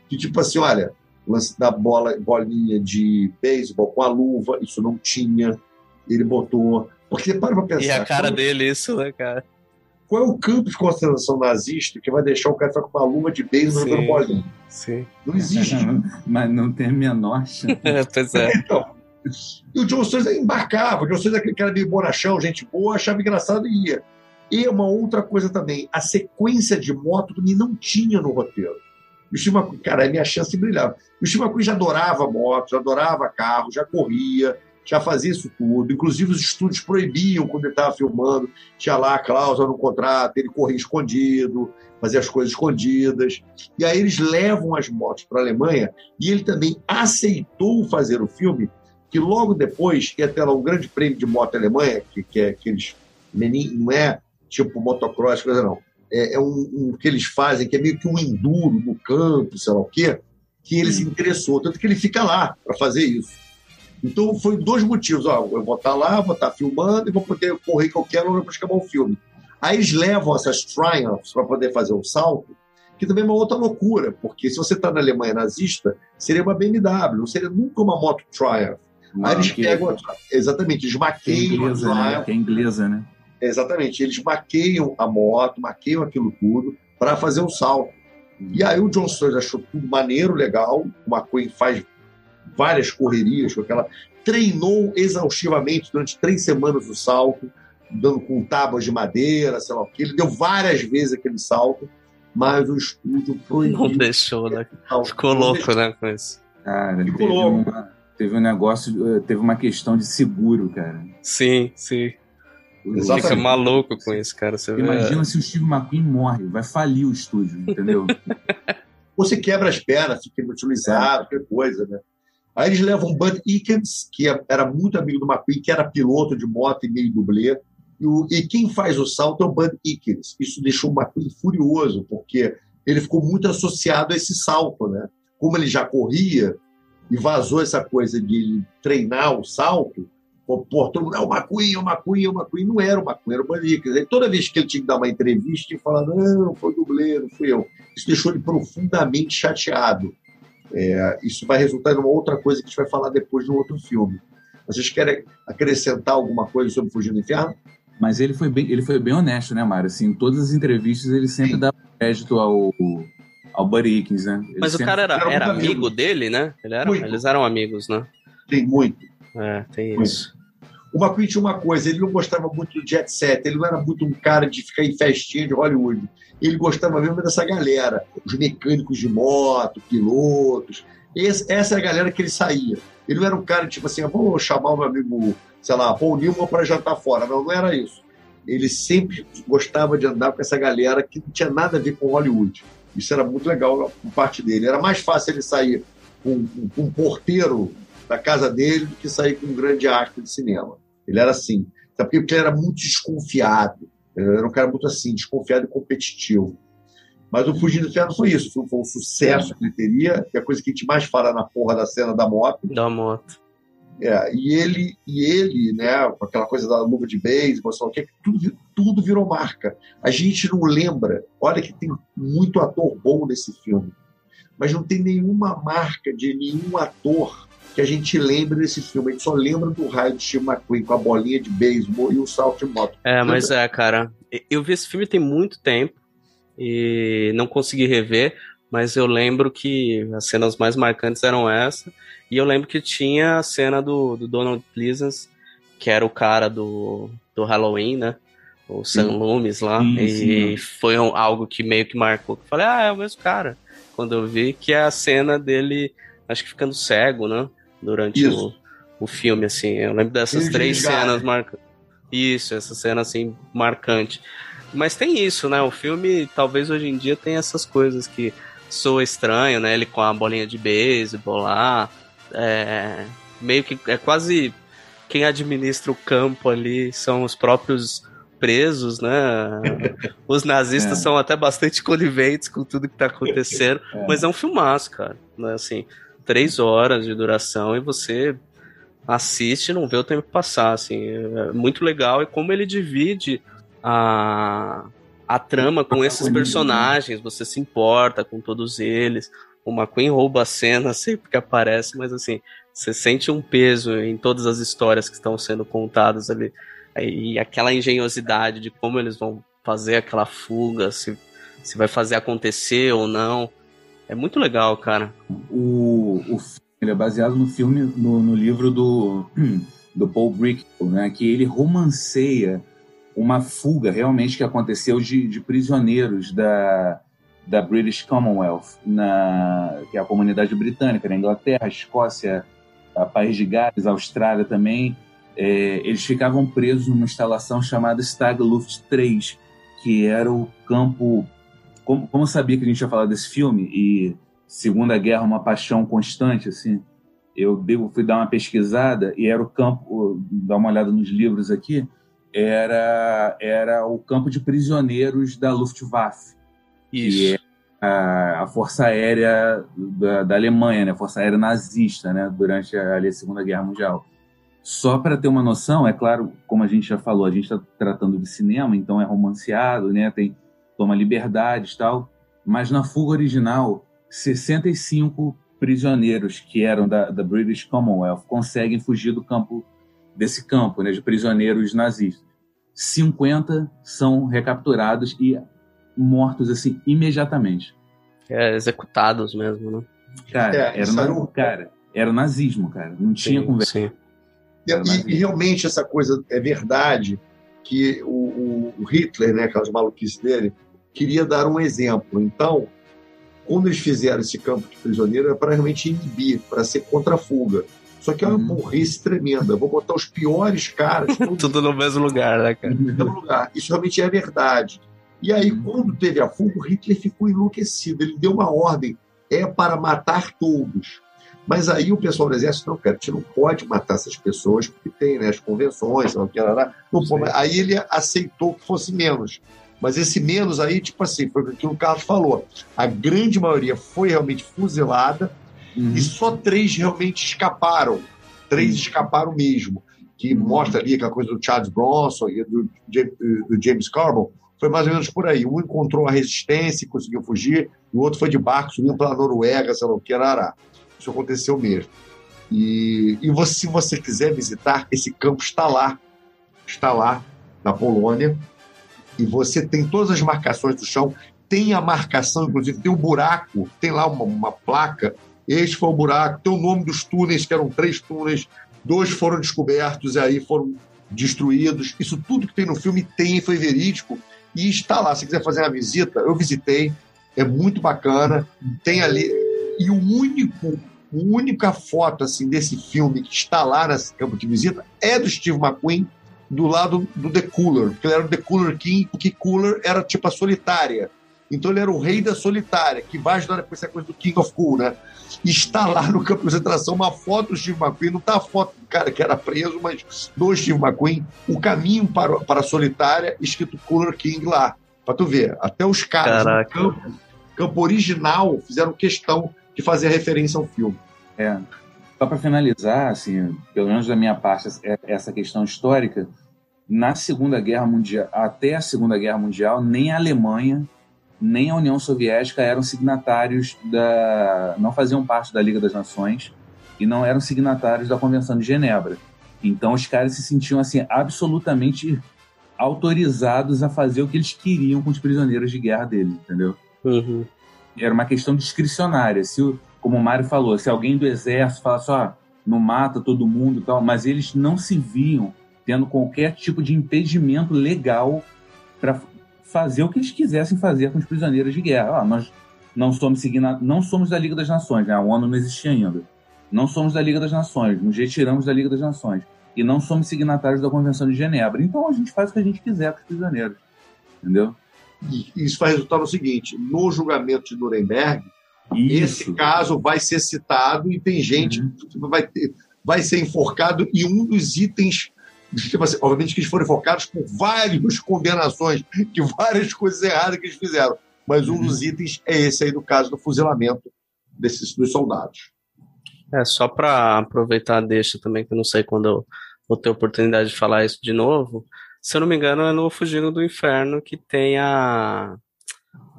Que tipo assim, olha, lance da bola, bolinha de beisebol com a luva, isso não tinha. Ele botou. Porque para pra pensar. E a cara qual, dele, isso, né, cara? Qual é o campo de concentração nazista que vai deixar o cara ficar com uma luva de beisebol jogando bolinha? Sim. Não existe. Mas não tem a menor chance. pois é. Então, e o John Stones embarcava. O John Stones é aquele cara meio bonachão, gente boa, achava engraçado e ia. E uma outra coisa também, a sequência de moto também não tinha no roteiro. O Steve McQueen, cara, é minha chance de brilhar. O McQueen já adorava moto, já adorava carro, já corria, já fazia isso tudo. Inclusive, os estúdios proibiam quando ele estava filmando. Tinha lá a cláusula no contrato, ele corria escondido, fazia as coisas escondidas. E aí eles levam as motos para a Alemanha e ele também aceitou fazer o filme, que logo depois ia ter lá um grande prêmio de moto Alemanha, que, que é aqueles. Não é tipo motocross, coisa não. É, é um, um, que eles fazem, que é meio que um enduro no campo, sei lá o quê, que ele se interessou. Tanto que ele fica lá para fazer isso. Então, foi dois motivos. Ó, eu vou estar lá, vou estar filmando e vou poder correr qualquer hora para acabar o filme. Aí eles levam essas Triumphs para poder fazer o salto, que também é uma outra loucura, porque se você está na Alemanha nazista, seria uma BMW, não seria nunca uma moto Triumph. Aí eles pegam, exatamente, eles que é inglesa, né? Que é inglesa, né? Exatamente, eles maqueiam a moto, maqueiam aquilo tudo para fazer o salto. E aí o John Stones achou tudo maneiro, legal. O McQueen faz várias correrias com aquela. Treinou exaustivamente durante três semanas o salto, dando com tábuas de madeira, sei lá o que. Ele deu várias vezes aquele salto, mas o estúdio proibiu. Não deixou, né? Ficou louco, né, com isso. Cara, Ficou teve, louco. uma- teve um negócio, eh, teve uma questão de seguro, cara. Sim, sim. Exatamente. Fica maluco com isso, cara. Você vê. Imagina se o Steve McQueen morre, vai falir o estúdio, entendeu? Você quebra as pernas, fica inutilizado, qualquer coisa, né? Aí eles levam o Bud Ikens, que era muito amigo do McQueen, que era piloto de moto e meio dublê. E, o- e quem faz o salto é o Bud Ikens. Isso deixou o McQueen furioso, porque ele ficou muito associado a esse salto, né? Como ele já corria e vazou essa coisa de treinar o salto, pô, pô, todo mundo, é o é o é o McQueen. Não era o McQueen, era o Ikens. Aí, toda vez que ele tinha que dar uma entrevista, ele falava, não, foi o dublê, não fui eu. Isso deixou ele profundamente chateado. É, isso vai resultar em uma outra coisa que a gente vai falar depois no outro filme. Vocês querem acrescentar alguma coisa sobre Fugir do Inferno? Mas ele foi bem, ele foi bem honesto, né, Mário? Assim, em todas as entrevistas ele sempre Sim. dá crédito ao, ao Buddy Ikens, né? Ele Mas o cara era, Era era amigo dele, né? Ele era, eles eram amigos, né? Tem muito. É, tem Muito. isso. O McQueen tinha uma coisa, ele não gostava muito do jet set, ele não era muito um cara de ficar em festinha de Hollywood. Ele gostava mesmo dessa galera, os mecânicos de moto, pilotos. Esse- essa é a galera que ele saía. Ele não era um cara tipo assim, ah, vou chamar o meu amigo, sei lá, Paul Newman para jantar fora. Não, não era isso. Ele sempre gostava de andar com essa galera que não tinha nada a ver com Hollywood. Isso era muito legal por parte dele. Era mais fácil ele sair com, com um porteiro da casa dele do que sair com um grande astro de cinema. Ele era assim. Sabe por quê? Porque ele era muito desconfiado. Ele era um cara muito assim, desconfiado e competitivo. Mas o Fugir do Inferno foi isso. Foi, foi um sucesso que ele teria, que é a coisa que a gente mais fala na porra da cena da moto. Da moto. É, e ele, e ele, né, com aquela coisa da luva de beisebol, o quê, tudo, tudo virou marca. A gente não lembra, olha que tem muito ator bom nesse filme, mas não tem nenhuma marca de nenhum ator que a gente lembre desse filme. A gente só lembra do raio de Steve McQueen com a bolinha de beisebol e o salto de moto. É, mas é, cara. Eu vi esse filme tem muito tempo e não consegui rever, mas eu lembro que as cenas mais marcantes eram essa. E eu lembro que tinha a cena do, do Donald Pleasance, que era o cara do, do Halloween, né? O Sam Loomis lá. Sim, e sim. foi um- algo que meio que marcou. Eu falei, ah, é o mesmo cara. Quando eu vi, que é a cena dele, acho que ficando cego, né? Durante o, o filme, assim. Eu lembro dessas três cenas marcantes. Isso, essa cena assim marcante. Mas tem isso, né? O filme, talvez hoje em dia, tem essas coisas que soa estranho, né? Ele com a bolinha de beisebol lá. É, meio que é quase quem administra o campo ali são os próprios presos, né? Os nazistas É. são até bastante coniventes com tudo que tá acontecendo. É. Mas é um filmaço, cara. Né? Assim, três horas de duração e você assiste e não vê o tempo passar, assim, é muito legal e como ele divide a, a trama com esses personagens, você se importa com todos eles, o McQueen rouba a cena sempre que aparece, mas assim, você sente um peso em todas as histórias que estão sendo contadas ali. E aquela engenhosidade de como eles vão fazer aquela fuga, se, se vai fazer acontecer ou não. É muito legal, cara. O, o é baseado no filme, no, no livro do, do Paul Brickell, né? Que ele romanceia uma fuga realmente que aconteceu de, de prisioneiros da, da British Commonwealth, na, que é a comunidade britânica, na Inglaterra, Escócia, País de Gales, Austrália também. É, eles ficavam presos numa instalação chamada Stag Luft 3, que era o campo. Como, como eu sabia que a gente ia falar desse filme, e Segunda Guerra, uma paixão constante, assim, eu devo, fui dar uma pesquisada e era o campo, dar uma olhada nos livros aqui, era, era o campo de prisioneiros da Luftwaffe. Isso. Que é a, a Força Aérea da, da, Alemanha, né? a Força Aérea nazista, né? durante a, a Segunda Guerra Mundial. Só para ter uma noção, é claro, como a gente já falou, a gente está tratando de cinema, então é romanceado, né? tem toma liberdades tal, mas na fuga original, 65 prisioneiros que eram da, da British Commonwealth conseguem fugir do campo desse campo, né, de prisioneiros nazistas. 50 são recapturados e mortos assim imediatamente. É, executados mesmo, né? Cara, é, era, na, cara, era nazismo, cara. Não tinha sim, conversa. Sim. E, e, realmente essa coisa é verdade que o, o, Hitler, né, aquelas maluquices dele, queria dar um exemplo. Então, quando eles fizeram esse campo de prisioneiro, era para realmente inibir, para ser contra a fuga. Só que é uma uhum. burrice tremenda. vou botar os piores caras. Tudo no mesmo lugar, né, cara? No mesmo lugar. Isso realmente é verdade. E aí, quando teve a fuga, o Hitler ficou enlouquecido. Ele deu uma ordem: é para matar todos. Mas aí o pessoal do exército, não, cara, a gente não pode matar essas pessoas, porque tem né, as convenções, não, lá, não pode. Aí ele aceitou que fosse menos. Mas esse menos aí, tipo assim, foi o que o Carlos falou. A grande maioria foi realmente fuzilada uhum. e só três realmente escaparam. Três uhum. escaparam mesmo. Que uhum. mostra ali aquela coisa do Charles Bronson e do, do James Carbon foi mais ou menos por aí. Um encontrou a resistência e conseguiu fugir, o outro foi de barco, subindo pela Noruega, sei lá o que, arará. Isso aconteceu mesmo. E, e você, se você quiser visitar, esse campo está lá. Está lá, na Polônia. E você tem todas as marcações do chão. Tem a marcação, inclusive, tem um buraco, tem lá uma, uma placa. Este foi o buraco, tem o nome dos túneis, que eram três túneis. Dois foram descobertos e aí foram destruídos. Isso tudo que tem no filme tem, foi verídico e está lá. Se quiser fazer uma visita, eu visitei, é muito bacana. Tem ali. E o único, única foto assim desse filme que está lá nesse campo de visita é do Steve McQueen do lado do The Cooler, porque ele era o The Cooler King, porque Cooler era tipo a solitária. Então ele era o rei da solitária, que vai ajudar depois essa coisa do King of Cool, né? E está lá no campo de concentração uma foto do Steve McQueen, não está a foto do cara que era preso, mas do Steve McQueen, o caminho para, para a solitária, escrito Cooler King lá. Para tu ver, até os caras Caraca. do campo, campo original fizeram questão de fazer referência ao filme. É. Só para finalizar, assim, pelo menos da minha parte, é, essa questão histórica, na Segunda Guerra Mundial, até a Segunda Guerra Mundial, nem a Alemanha nem a União Soviética eram signatários da. não faziam parte da Liga das Nações e não eram signatários da Convenção de Genebra. Então os caras se sentiam assim absolutamente autorizados a fazer o que eles queriam com os prisioneiros de guerra deles, entendeu? Uhum. Era uma questão discricionária. Se, como o Mário falou, se alguém do exército falasse, ó, não mata todo mundo tal, mas eles não se viam tendo qualquer tipo de impedimento legal para fazer o que eles quisessem fazer com os prisioneiros de guerra. Ah, nós não somos, seguindo, não somos da Liga das Nações, né? a ONU não existia ainda. Não somos da Liga das Nações, nos retiramos da Liga das Nações. E não somos signatários da Convenção de Genebra. Então a gente faz o que a gente quiser com os prisioneiros. Entendeu? E isso vai resultar no seguinte: no julgamento de Nuremberg, isso. esse caso vai ser citado e tem gente uhum. que vai, ter, vai ser enforcado e um dos itens obviamente que eles foram focados por várias condenações de várias coisas erradas que eles fizeram. Mas um uhum. dos itens é esse aí do caso do fuzilamento desses dos soldados. É, só para aproveitar deixa também, que eu não sei quando eu vou ter oportunidade de falar isso de novo. Se eu não me engano, é no Fugindo do Inferno que tem a,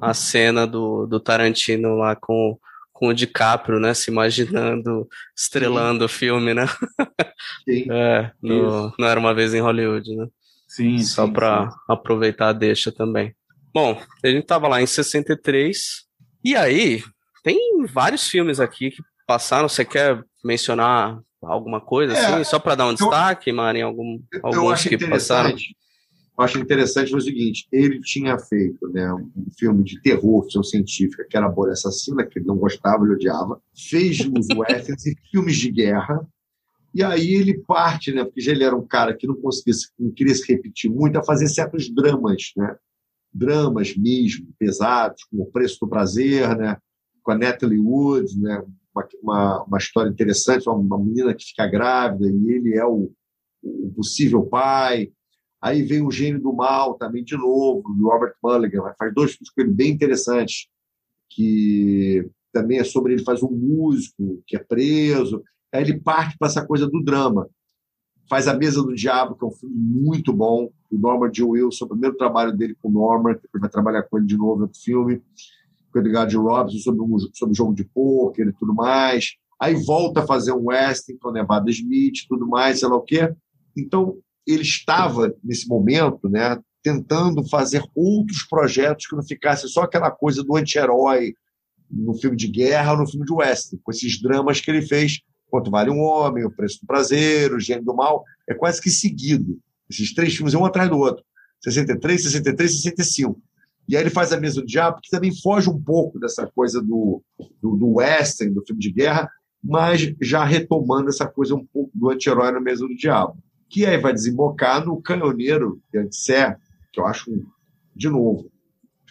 a cena do, do Tarantino lá com, com o DiCaprio, né? Se imaginando, estrelando o filme, né? Sim. É, no, não era uma vez em Hollywood, né? Sim. Só para aproveitar a deixa também. Bom, a gente tava lá em 63, e aí tem vários filmes aqui que passaram. Você quer mencionar alguma coisa é, assim, só para dar um eu, destaque, Mari, algum alguns que passaram? Eu acho interessante o seguinte: ele tinha feito né, um filme de terror, ficção científica, que era a Bolha Assassina, que ele não gostava, ele odiava, fez os westerns e filmes de guerra. E aí ele parte, né, porque já ele era um cara que não conseguia, não queria se repetir muito, a fazer certos dramas, né? Dramas mesmo, pesados, como O Preço do Prazer, né? com a Natalie Wood, né? uma, uma, uma história interessante, uma, uma, menina que fica grávida e ele é o, o, possível pai. Aí vem o Gênio do Mal também de novo, do Robert Mulligan, faz dois filmes com ele bem interessantes, que também é sobre ele faz um músico que é preso. Aí ele parte para essa coisa do drama. Faz A Mesa do Diabo, que é um filme muito bom, do Norman J. Wilson, o primeiro trabalho dele com o Norman, depois vai trabalhar com ele de novo no outro filme com o Edgar Robson sobre um sobre jogo de pôquer e tudo mais. Aí volta a fazer um western com Nevada Smith, tudo mais, sei lá o quê. Então, ele estava, nesse momento, né, tentando fazer outros projetos que não ficasse só aquela coisa do anti-herói no filme de guerra ou no filme de western, com esses dramas que ele fez, Quanto Vale um Homem, O Preço do Prazer, O Gênio do Mal, é quase que seguido. Esses três filmes, um atrás do outro. 63, 63, 65. E aí ele faz a mesa do diabo, que também foge um pouco dessa coisa do, do, do western, do filme de guerra, mas já retomando essa coisa um pouco do anti-herói na mesa do diabo. Que aí vai desembocar no Canhoneiro de Antisser, que eu acho, de novo,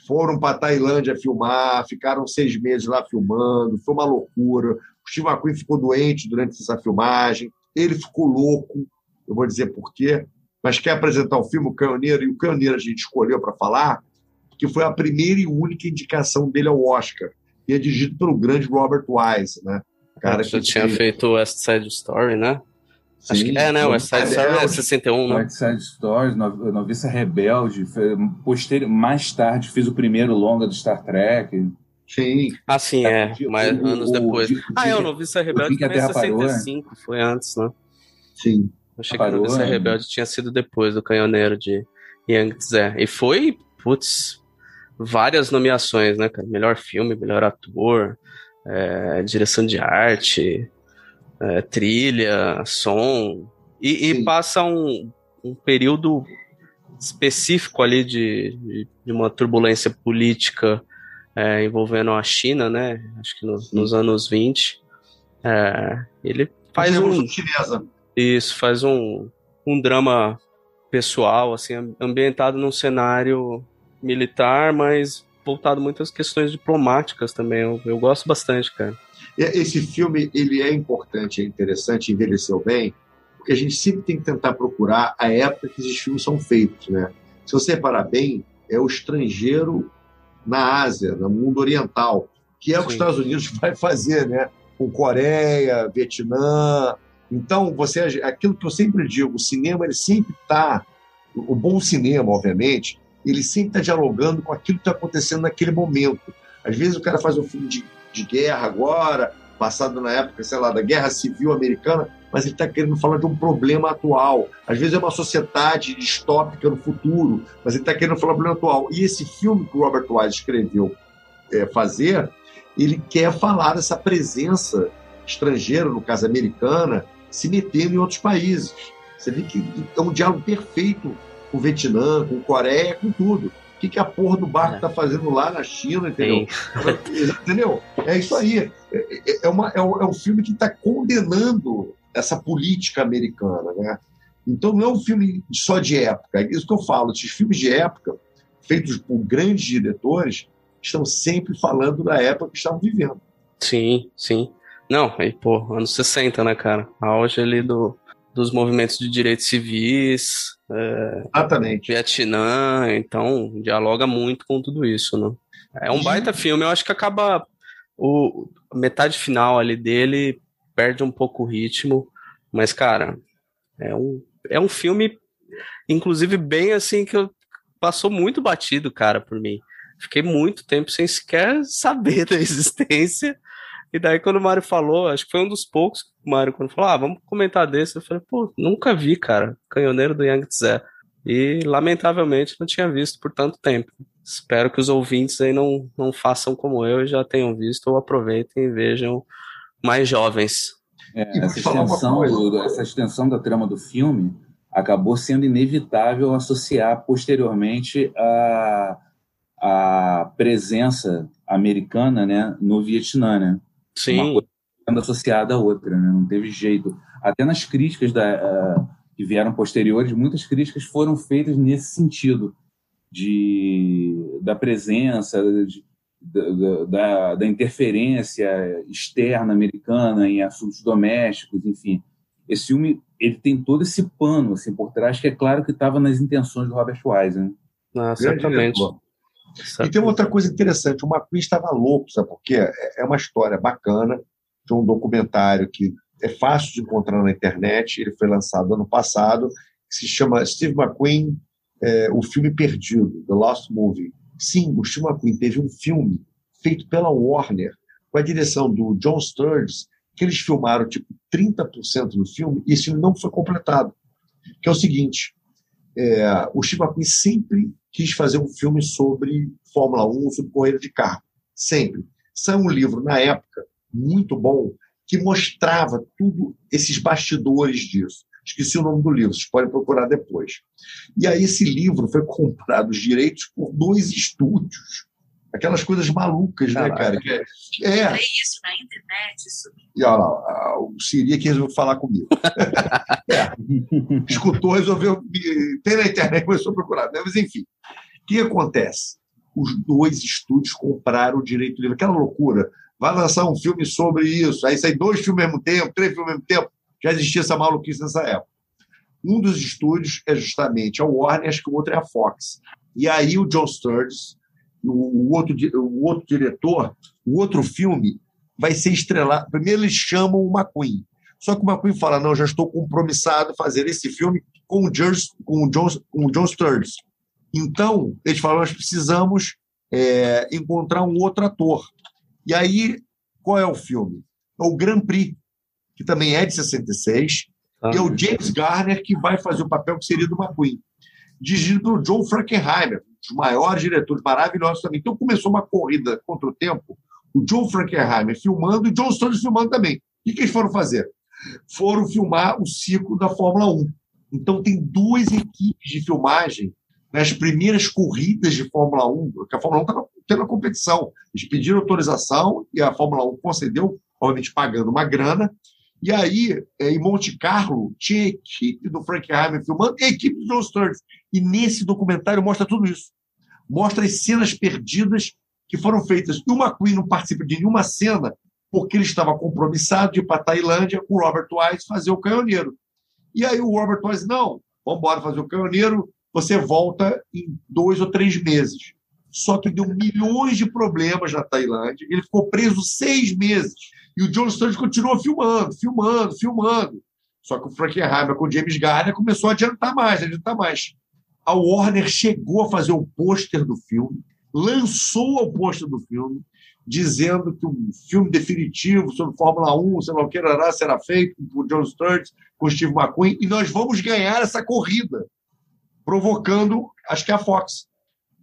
foram para Tailândia filmar, ficaram seis meses lá filmando, foi uma loucura. O Steve McQueen ficou doente durante essa filmagem, ele ficou louco, eu vou dizer por quê, mas quer apresentar o filme O Canhoneiro, e o Canhoneiro a gente escolheu para falar, que foi a primeira e única indicação dele ao Oscar, e é dirigido pelo grande Robert Wise, né? Cara que tinha feito West Side Story, né? Sim, Acho que é, né? West Side Story é 61, né? West Side Story, Noviça Rebelde, posterior, mais tarde fez o primeiro longa do Star Trek. Sim. Ah, sim, é. Mas o, anos depois. O, ah, é, o Noviça Rebelde foi em 65, parou, foi antes, né? Sim. Achei parou, que o Noviça é. Rebelde tinha sido depois do Canhoneiro de Yang Tze. E foi, putz, várias nomeações, né, cara? Melhor filme, melhor ator, é, direção de arte, é, trilha, som. E, e passa um, um, período específico ali de, de, de uma turbulência política é, envolvendo a China, né? Acho que no, nos anos 20. É, ele faz um. Chinesa. Isso, faz um, um drama pessoal, assim, ambientado num cenário militar, mas voltado muito às questões diplomáticas também. Eu, eu gosto bastante, cara. Esse filme ele é importante, é interessante, envelheceu bem, porque a gente sempre tem que tentar procurar a época que esses filmes são feitos, né? Se você reparar bem, é o estrangeiro na Ásia, no mundo oriental, que é o que os Estados Unidos vai fazer, né? Com Coreia, Vietnã. Então, você aquilo que eu sempre digo, o cinema ele sempre está o bom cinema, obviamente, ele sempre está dialogando com aquilo que está acontecendo naquele momento. Às vezes o cara faz um filme de, de guerra agora, passado na época, sei lá, da Guerra Civil Americana, mas ele está querendo falar de um problema atual. Às vezes é uma sociedade distópica no futuro, mas ele está querendo falar de um problema atual. E esse filme que o Robert Wise escreveu é, fazer, ele quer falar dessa presença estrangeira, no caso americana, se metendo em outros países. Você vê que é um diálogo perfeito com o Vietnã, com Coreia, com tudo. O que, que a porra do barco está é. fazendo lá na China, entendeu? entendeu? É isso aí. É, é, é uma, é, um, é um filme que está condenando essa política americana, né? Então não é um filme só de época. É isso que eu falo. Esses filmes de época, feitos por grandes diretores, estão sempre falando da época que estavam vivendo. Sim, sim. Não, aí, pô, anos 60, né, cara? A auge ali do, dos movimentos de direitos civis, é, Exatamente. Vietnã, então dialoga muito com tudo isso, né? É um baita filme, eu acho que acaba o metade final ali dele perde um pouco o ritmo, mas, cara, é um, é um filme, inclusive, bem assim, que eu, passou muito batido, cara, por mim. Fiquei muito tempo sem sequer saber da existência. E daí, quando o Mário falou, acho que foi um dos poucos que o Mário, quando falou, ah, vamos comentar desse, eu falei, pô, nunca vi, cara, Canhoneiro do Yang Tze. E, lamentavelmente, não tinha visto por tanto tempo. Espero que os ouvintes aí não, não façam como eu e já tenham visto, ou aproveitem e vejam mais jovens. É, essa, extensão, essa extensão da trama do filme acabou sendo inevitável associar posteriormente a, a presença americana né, no Vietnã. Né? Sim. Uma coisa sendo associada à outra, né? não teve jeito. Até nas críticas da, uh, que vieram posteriores, muitas críticas foram feitas nesse sentido, de, da presença, de, da, da, da, interferência externa americana em assuntos domésticos, enfim. Esse filme ele tem todo esse pano assim, por trás que é claro que estava nas intenções do Robert Wise. Né? Ah, certamente. E tem outra coisa interessante, o McQueen estava louco, sabe por quê? É, é uma história bacana, de um documentário que é fácil de encontrar na internet, ele foi lançado ano passado, que se chama Steve McQueen, é, o filme perdido, The Lost Movie. Sim, o Steve McQueen teve um filme feito pela Warner, com a direção do John Sturges, que eles filmaram tipo 30% do filme e esse filme não foi completado. Que é o seguinte, é, o McQueen sempre quis fazer um filme sobre Fórmula 1, sobre corrida de carro. Sempre. Saiu um livro, na época, muito bom, que mostrava tudo esses bastidores disso. Esqueci o nome do livro, vocês podem procurar depois. E aí esse livro foi comprado os direitos por dois estúdios. Aquelas coisas malucas, né, cara? Que é, é. isso na internet. Isso... E olha lá, o Siri que resolveu falar comigo. é. Escutou, resolveu. Tem na internet, começou a procurar. Mas, enfim, o que acontece? Os dois estúdios compraram o direito livre. Aquela loucura. Vai lançar um filme sobre isso. Aí sai dois filmes ao mesmo tempo, três filmes ao mesmo tempo. Já existia essa maluquice nessa época. Um dos estúdios é justamente a Warner, acho que o outro é a Fox. E aí o John Sturges, o outro, o outro diretor, o outro filme vai ser estrelado. Primeiro eles chamam o McQueen. Só que o McQueen fala: não, já estou compromissado a fazer esse filme com o, Jers, com o, John, com o John Sturges. Então, eles falam: nós precisamos é, encontrar um outro ator. E aí, qual é o filme? É o Grand Prix, que também é de 66, ah, e é o James Garner que vai fazer o papel que seria do McQueen. Dirigido pelo John Frankenheimer, os maiores diretores maravilhosos também. Então começou uma corrida contra o tempo, o John Frankenheimer filmando e o John Stones filmando também. O que, que eles foram fazer? Foram filmar o ciclo da Fórmula 1. Então tem duas equipes de filmagem nas primeiras corridas de Fórmula 1, porque a Fórmula 1 estava tendo a competição. Eles pediram autorização e a Fórmula 1 concedeu, obviamente pagando uma grana. E aí, é, em Monte Carlo, tinha equipe do Frankenheimer filmando e equipe do John Sturges. E nesse documentário mostra tudo isso. Mostra as cenas perdidas que foram feitas. E o McQueen não participa de nenhuma cena porque ele estava compromissado de ir para a Tailândia com o Robert Wise fazer o canhoneiro. E aí o Robert Wise, não, vamos embora fazer o canhoneiro, você volta em dois ou três meses. Só que deu milhões de problemas na Tailândia, ele ficou preso seis meses. E o John Sturges continuou filmando, filmando, filmando. Só que o Frankenheimer com o James Garner começou a adiantar mais, adiantar mais a Warner chegou a fazer o pôster do filme, lançou o pôster do filme, dizendo que um filme definitivo sobre Fórmula 1, sei lá o que era, será feito por John Sturges, com Steve McQueen, e nós vamos ganhar essa corrida, provocando, acho que a Fox.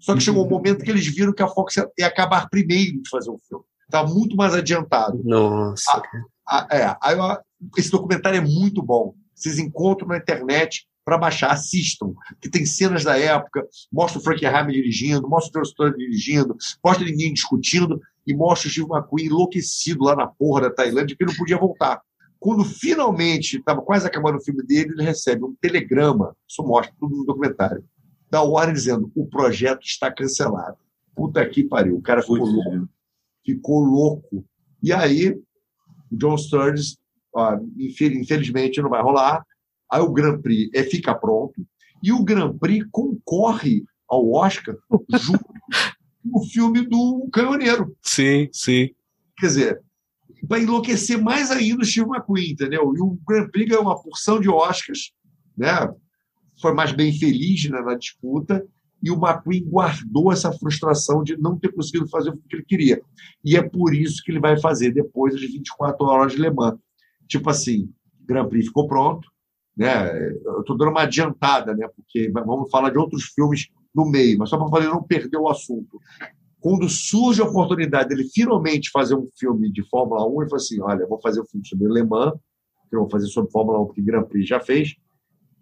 Só que chegou um momento que eles viram que a Fox ia acabar primeiro de fazer o filme. Estava muito mais adiantado. Nossa. A, a, é, a, esse documentário é muito bom. Vocês encontram na internet para baixar, assistam, que tem cenas da época, mostra o Frank Hammer dirigindo, mostra o Terence Stone dirigindo, mostra ninguém discutindo e mostra o Steve McQueen enlouquecido lá na porra da Tailândia, que não podia voltar. Quando finalmente estava quase acabando o filme dele, ele recebe um telegrama, isso mostra tudo no documentário, da Warner dizendo: o projeto está cancelado. Puta que pariu. O cara ficou Puxa. louco. Ficou louco. E aí, John Sturges, ó, infelizmente não vai rolar, Aí o Grand Prix é fica pronto e o Grand Prix concorre ao Oscar junto com o filme do Canhoneiro. Sim, sim. Quer dizer, vai enlouquecer mais ainda o Steve McQueen, entendeu? E o Grand Prix ganhou uma porção de Oscars, né? foi mais bem feliz né, na disputa, e o McQueen guardou essa frustração de não ter conseguido fazer o que ele queria. E é por isso que ele vai fazer depois das 24 horas de Le Mans. Tipo assim, o Grand Prix ficou pronto, né? Eu estou dando uma adiantada, né? Porque vamos falar de outros filmes no meio, mas só para não perder o assunto. Quando surge a oportunidade dele finalmente fazer um filme de Fórmula 1, ele falou assim: olha, vou fazer um filme sobre Le Mans, que eu vou fazer sobre Fórmula 1, porque Grand Prix já fez,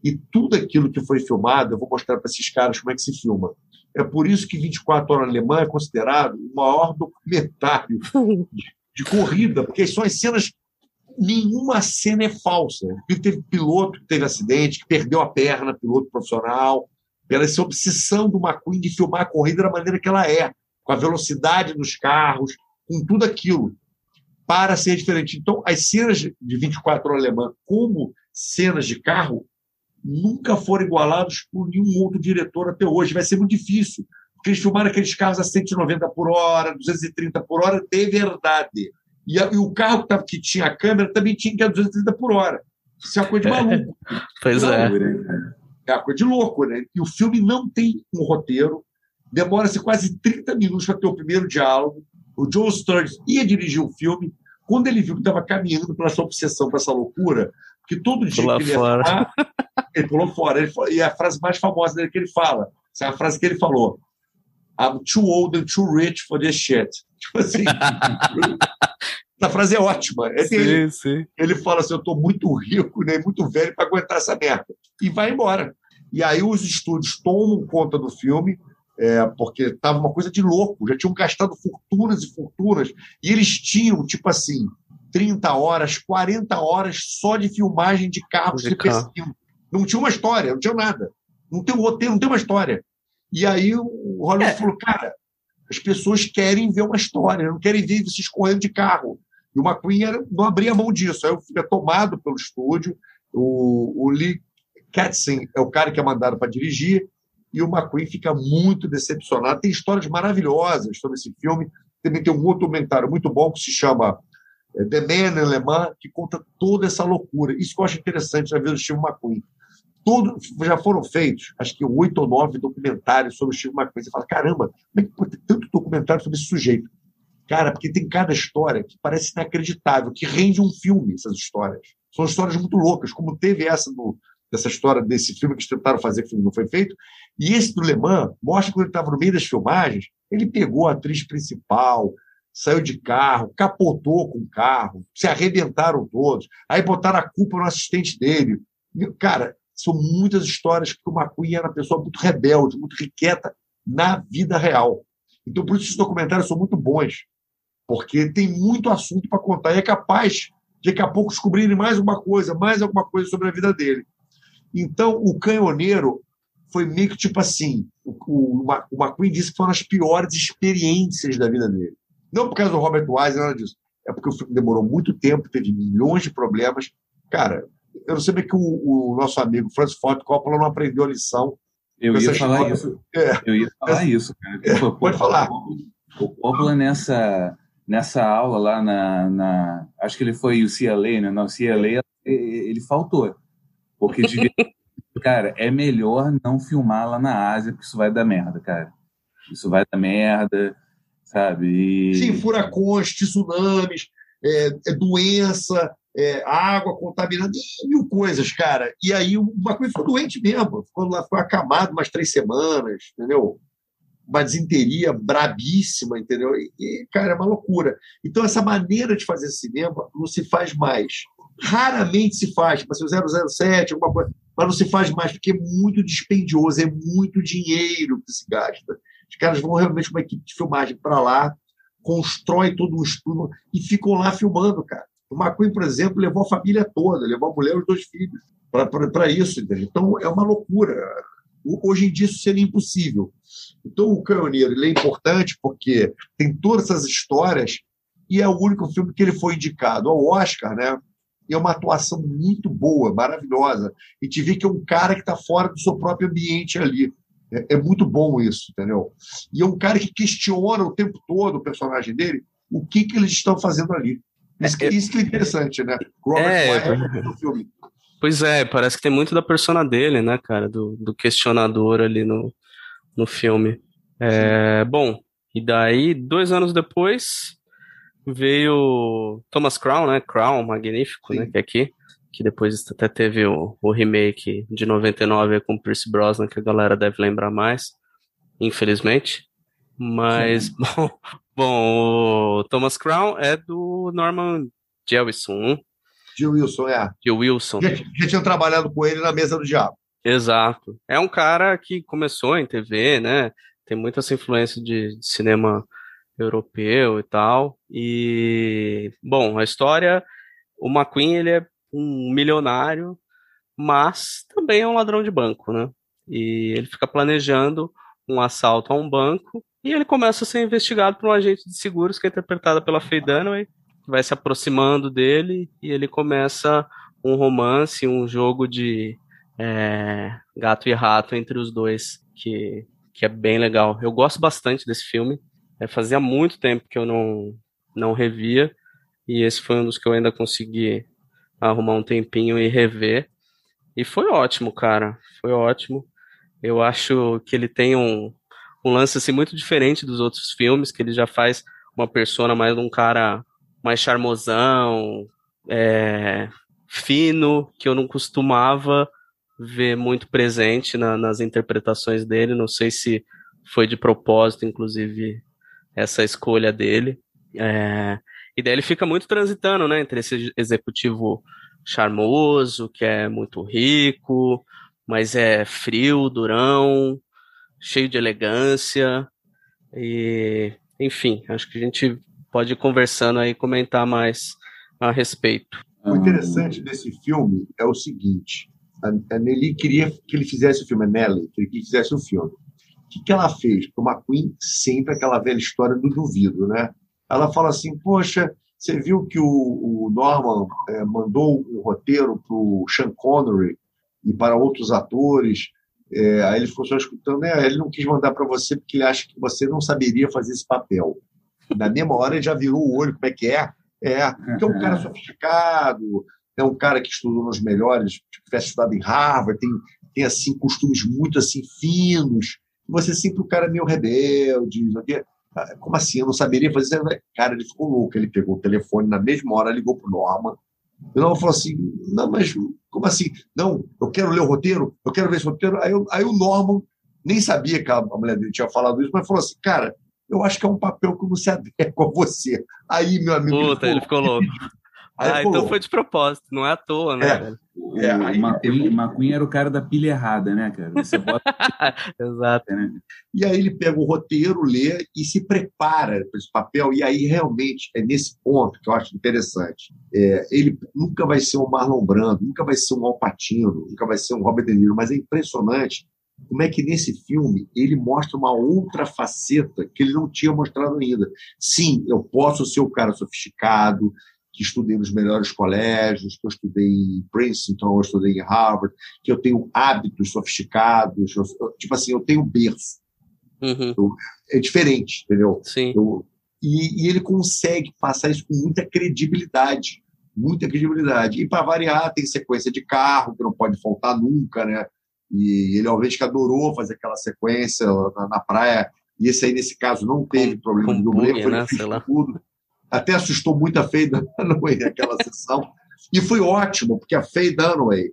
e tudo aquilo que foi filmado, eu vou mostrar para esses caras como é que se filma. É por isso que 24 Horas Alemã é considerado o maior documentário de, de corrida, porque são as cenas. Nenhuma cena é falsa. Teve piloto que teve acidente, que perdeu a perna, piloto profissional, pela essa obsessão do McQueen de filmar a corrida da maneira que ela é, com a velocidade dos carros, com tudo aquilo, para ser diferente. Então, as cenas de 24 Horas Alemã, como cenas de carro, nunca foram igualados por nenhum outro diretor até hoje. Vai ser muito difícil, porque eles filmaram aqueles carros a 190 por hora, 230 por hora, de verdade. E, a, e o carro que, tinha a câmera também tinha que ir a 230 por hora. Isso é uma coisa de maluco. pois é. É uma coisa de louco, né? E o filme não tem um roteiro, demora-se quase 30 minutos para ter o primeiro diálogo. O Joe Sturges ia dirigir o filme. Quando ele viu que estava caminhando para essa obsessão, para essa loucura, que todo dia Pula que ele ia fora. falar, ele pulou fora. Ele falou- e a frase mais famosa dele que ele fala, essa é a frase que ele falou: I'm too old and too rich for this shit. Tipo assim. essa frase é ótima. É. Sim, sim. Ele fala assim: eu estou muito rico, né, muito velho para aguentar essa merda. E vai embora. E aí os estúdios tomam conta do filme, é, porque estava uma coisa de louco. Já tinham gastado fortunas e fortunas. E eles tinham, tipo assim, 30 horas, 40 horas só de filmagem de carros De carro. Não tinha uma história, não tinha nada. Não tem um roteiro, não tem uma história. E aí o Hollywood falou, cara, as pessoas querem ver uma história, não querem ver vocês correndo de carro. E o McQueen era- não abria mão disso. Aí eu fui tomado pelo estúdio. O, o Lee Katzin é o cara que é mandado para dirigir. E o McQueen fica muito decepcionado. Tem histórias maravilhosas sobre esse filme. Também tem um outro documentário muito bom que se chama é, The Man in Le Mans, que conta toda essa loucura. Isso que eu acho interessante na vida do Steve McQueen. Todo, já foram feitos, acho que oito ou nove documentários sobre o Steve McQueen. Você fala, caramba, como é que pode ter tanto documentário sobre esse sujeito? Cara, porque tem cada história que parece inacreditável, que rende um filme, essas histórias. São histórias muito loucas, como teve essa do, dessa história desse filme que eles tentaram fazer, que o não foi feito. E esse do Le Mans mostra que quando ele estava no meio das filmagens, ele pegou a atriz principal, saiu de carro, capotou com o carro, se arrebentaram todos, aí botaram a culpa no assistente dele. Cara, são muitas histórias que o McQueen era uma pessoa muito rebelde, muito riqueta na vida real. Então, por isso, esses documentários são muito bons, porque tem muito assunto para contar e é capaz de daqui a pouco descobrirem mais alguma coisa, mais alguma coisa sobre a vida dele. Então, o Canhoneiro foi meio que tipo assim: o, o, o McQueen disse que foram as piores experiências da vida dele. Não por causa do Robert Wise, nada disso. É porque o filme demorou muito tempo, teve milhões de problemas. Cara, eu não sei bem que o, o nosso amigo Francis Ford Coppola não aprendeu a lição. Eu ia falar história- isso. É. Eu ia falar isso, cara. É, Pô, pode falar. O Coppola nessa, nessa aula lá na, na. Acho que ele foi o CLA, né? Não, CLA, ele faltou. Porque devia. cara, é melhor não filmar lá na Ásia, porque isso vai dar merda, cara. Isso vai dar merda, sabe? E... Sim, furacões, tsunamis, é, é doença, é, água contaminada, mil coisas, cara. E aí o McQueen ficou doente mesmo, ficou lá, ficou acamado umas três semanas, entendeu? Uma desinteria brabíssima, entendeu? E, e, cara, é uma loucura. Então, essa maneira de fazer cinema não se faz mais. Raramente se faz, tipo assim, o 007, alguma coisa, mas não se faz mais porque é muito dispendioso, é muito dinheiro que se gasta. Os caras vão realmente com uma equipe de filmagem para lá, constrói todo um estudo e ficam lá filmando, cara. O McQueen, por exemplo, levou a família toda, levou a mulher e os dois filhos para isso? Então é uma loucura. Hoje em dia isso seria impossível. Então o Canhoneiro ele é importante porque tem todas essas histórias e é o único filme que ele foi indicado ao Oscar, né? E é uma atuação muito boa, maravilhosa. E te vê que é um cara que está fora do seu próprio ambiente ali. É, é muito bom isso, entendeu? E é um cara que questiona o tempo todo o personagem dele, o que, que eles estão fazendo ali. Isso que, isso que é interessante, né? Robert É, Wyatt no filme. Pois é, parece que tem muito da persona dele, né, cara? Do, do questionador ali no, no filme. É, bom, e daí, dois anos depois, veio Thomas Crown, né? Crown, magnífico, né? Sim. Que é aqui. Que depois até teve o, o remake de 99 com Pierce Brosnan, que a galera deve lembrar mais, infelizmente. Mas, bom, bom, o Thomas Crown é do Norman Jewison, Gil Wilson, é. de Wilson. Já, já tinham trabalhado com ele na mesa do diabo. Exato. É um cara que começou em TV, né? Tem muita essa influência de, de cinema europeu e tal. E, bom, a história, o McQueen, ele é um milionário, mas também é um ladrão de banco, né? E ele fica planejando um assalto a um banco e ele começa a ser investigado por um agente de seguros que é interpretada pela Faye Dunaway, que vai se aproximando dele e ele começa um romance, um jogo de é, gato e rato entre os dois, que, que é bem legal. Eu gosto bastante desse filme. É, fazia muito tempo que eu não, não revia, e esse foi um dos que eu ainda consegui arrumar um tempinho e rever. E foi ótimo, cara. Foi ótimo. Eu acho que ele tem um, um lance assim, muito diferente dos outros filmes, que ele já faz uma persona mais um cara mais charmosão, é, fino, que eu não costumava ver muito presente na- nas interpretações dele. Não sei se foi de propósito, inclusive, essa escolha dele. É, e daí ele fica muito transitando, né, entre esse executivo charmoso, que é muito rico, mas é frio, durão, cheio de elegância. E, enfim, acho que a gente pode ir conversando aí comentar mais a respeito. O interessante desse filme é o seguinte: a, Nelly queria que ele fizesse o filme, a Nelly queria que ele fizesse o filme. O que, que ela fez? Porque o McQueen, sempre aquela velha história do duvido, né? Ela fala assim: Poxa, você viu que o, o Norman eh, mandou o roteiro para o Sean Connery e para outros atores. Eh, aí ele ficou só escutando, né? Ele não quis mandar para você porque ele acha que você não saberia fazer esse papel. Na mesma hora ele já virou o olho, como é que é? É, porque é um cara sofisticado, é um cara que estudou nos melhores, tipo, tivesse estudado em Harvard, tem, tem assim, costumes muito assim finos. Você é sempre o cara meio rebelde, o como assim? Eu não saberia fazer isso. Cara, ele ficou louco. Ele pegou o telefone na mesma hora, ligou pro Norman. E o Norman falou assim: Não, mas como assim? Não, eu quero ler o roteiro, eu quero ver esse roteiro. Aí, eu- aí o Norman nem sabia que a, a mulher dele tinha falado isso, mas falou assim: Cara, eu acho que é um papel que não se adequa a você. Aí, meu amigo. Puta, ele ficou louco. Aí ah, então foi de propósito, não é à toa, né? É. O É, aí- McQueen, McQueen era o cara da pilha errada, né, cara? Você bota, Exato. né? E aí ele pega o roteiro, lê e se prepara para esse papel. E aí realmente é nesse ponto que eu acho interessante. É, ele nunca vai ser um Marlon Brando, nunca vai ser um Al Pacino, nunca vai ser um Robert De Niro, mas é impressionante como é que nesse filme ele mostra uma outra faceta que ele não tinha mostrado ainda. Sim, eu posso ser o cara sofisticado, que estudei nos melhores colégios, que eu estudei em Princeton, eu estudei em Harvard, que eu tenho hábitos sofisticados, eu- tipo assim, eu tenho berço Uhum, é diferente, entendeu? sim. Eu- e, e ele consegue passar isso com muita credibilidade, muita credibilidade. E para variar, tem sequência de carro que não pode faltar nunca, né? E ele obviamente que adorou fazer aquela sequência na, na praia. E esse aí nesse caso não teve problema com de dublê, foi né? tudo. Até assustou muito a Faye Dunaway naquela sessão. E foi ótimo, porque a Faye Dunaway,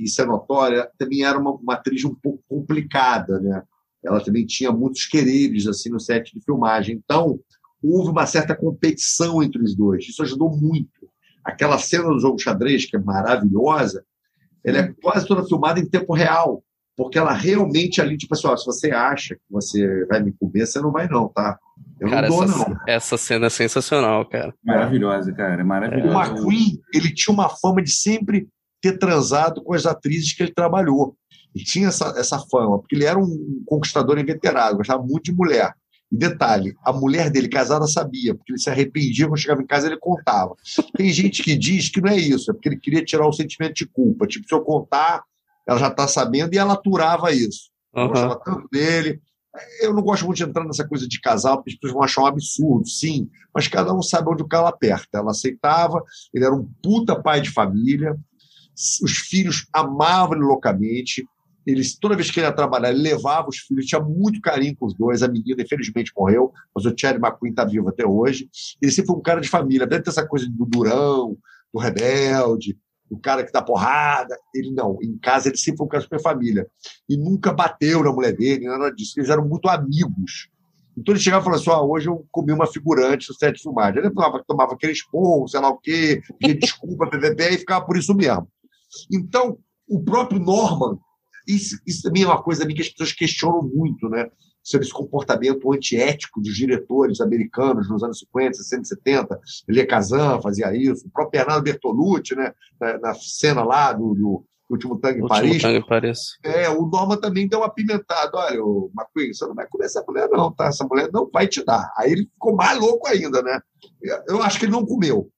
isso é notória, também era uma, uma atriz um pouco complicada, né? Ela também tinha muitos quereres assim no set de filmagem. Então, houve uma certa competição entre os dois. Isso ajudou muito. Aquela cena do jogo xadrez, que é maravilhosa, ela é quase toda filmada em tempo real. Porque ela realmente ali, tipo assim, ó, se você acha que você vai me comer, você não vai não, tá? Eu Cara, não dou, essa, não. essa cena é sensacional, cara. Maravilhosa, cara. O Maravilhosa. McQueen, ele tinha uma fama de sempre ter transado com as atrizes que ele trabalhou. Ele tinha essa, essa fama, porque ele era um conquistador inveterado, gostava muito de mulher. E detalhe, a mulher dele casada sabia, porque ele se arrependia quando chegava em casa ele contava. Tem gente que diz que não é isso, é porque ele queria tirar o sentimento de culpa. Tipo, se eu contar, ela já está sabendo e ela aturava isso. Uhum. gostava tanto dele. Eu não gosto muito de entrar nessa coisa de casal, porque as pessoas vão achar um absurdo, sim, mas cada um sabe onde o calo aperta. Ela aceitava, ele era um puta pai de família, os filhos amavam ele loucamente. Eles, toda vez que ele ia trabalhar, ele levava os filhos, tinha muito carinho com os dois. A menina, infelizmente, morreu, mas o Thierry McQueen está vivo até hoje. Ele sempre foi um cara de família, deve ter essa coisa do durão, do rebelde, do cara que dá porrada. Ele não. Em casa, ele sempre foi um cara super família. E nunca bateu na mulher dele, nada disso. Eles eram muito amigos. Então ele chegava e falava assim: ah, hoje eu comi uma figurante no set de filmagem. Ele tomava, tomava aquele esporro, sei lá o quê, pedia desculpa, PVP, e ficava por isso mesmo. Então, o próprio Norman, isso, isso também é uma coisa que as pessoas questionam muito, né? Sobre esse comportamento antiético dos diretores americanos nos anos 50, 60, 70. Elia Kazan fazia isso, o próprio Bernardo Bertolucci, né? Na, na cena lá do, do Último Tango em Paris. Tango Paris. É, o Norman também deu uma pimentada. Olha, o McQueen, você não vai comer essa mulher, não, tá? Essa mulher não vai te dar. Aí ele ficou mais louco ainda, né? Eu acho que ele não comeu.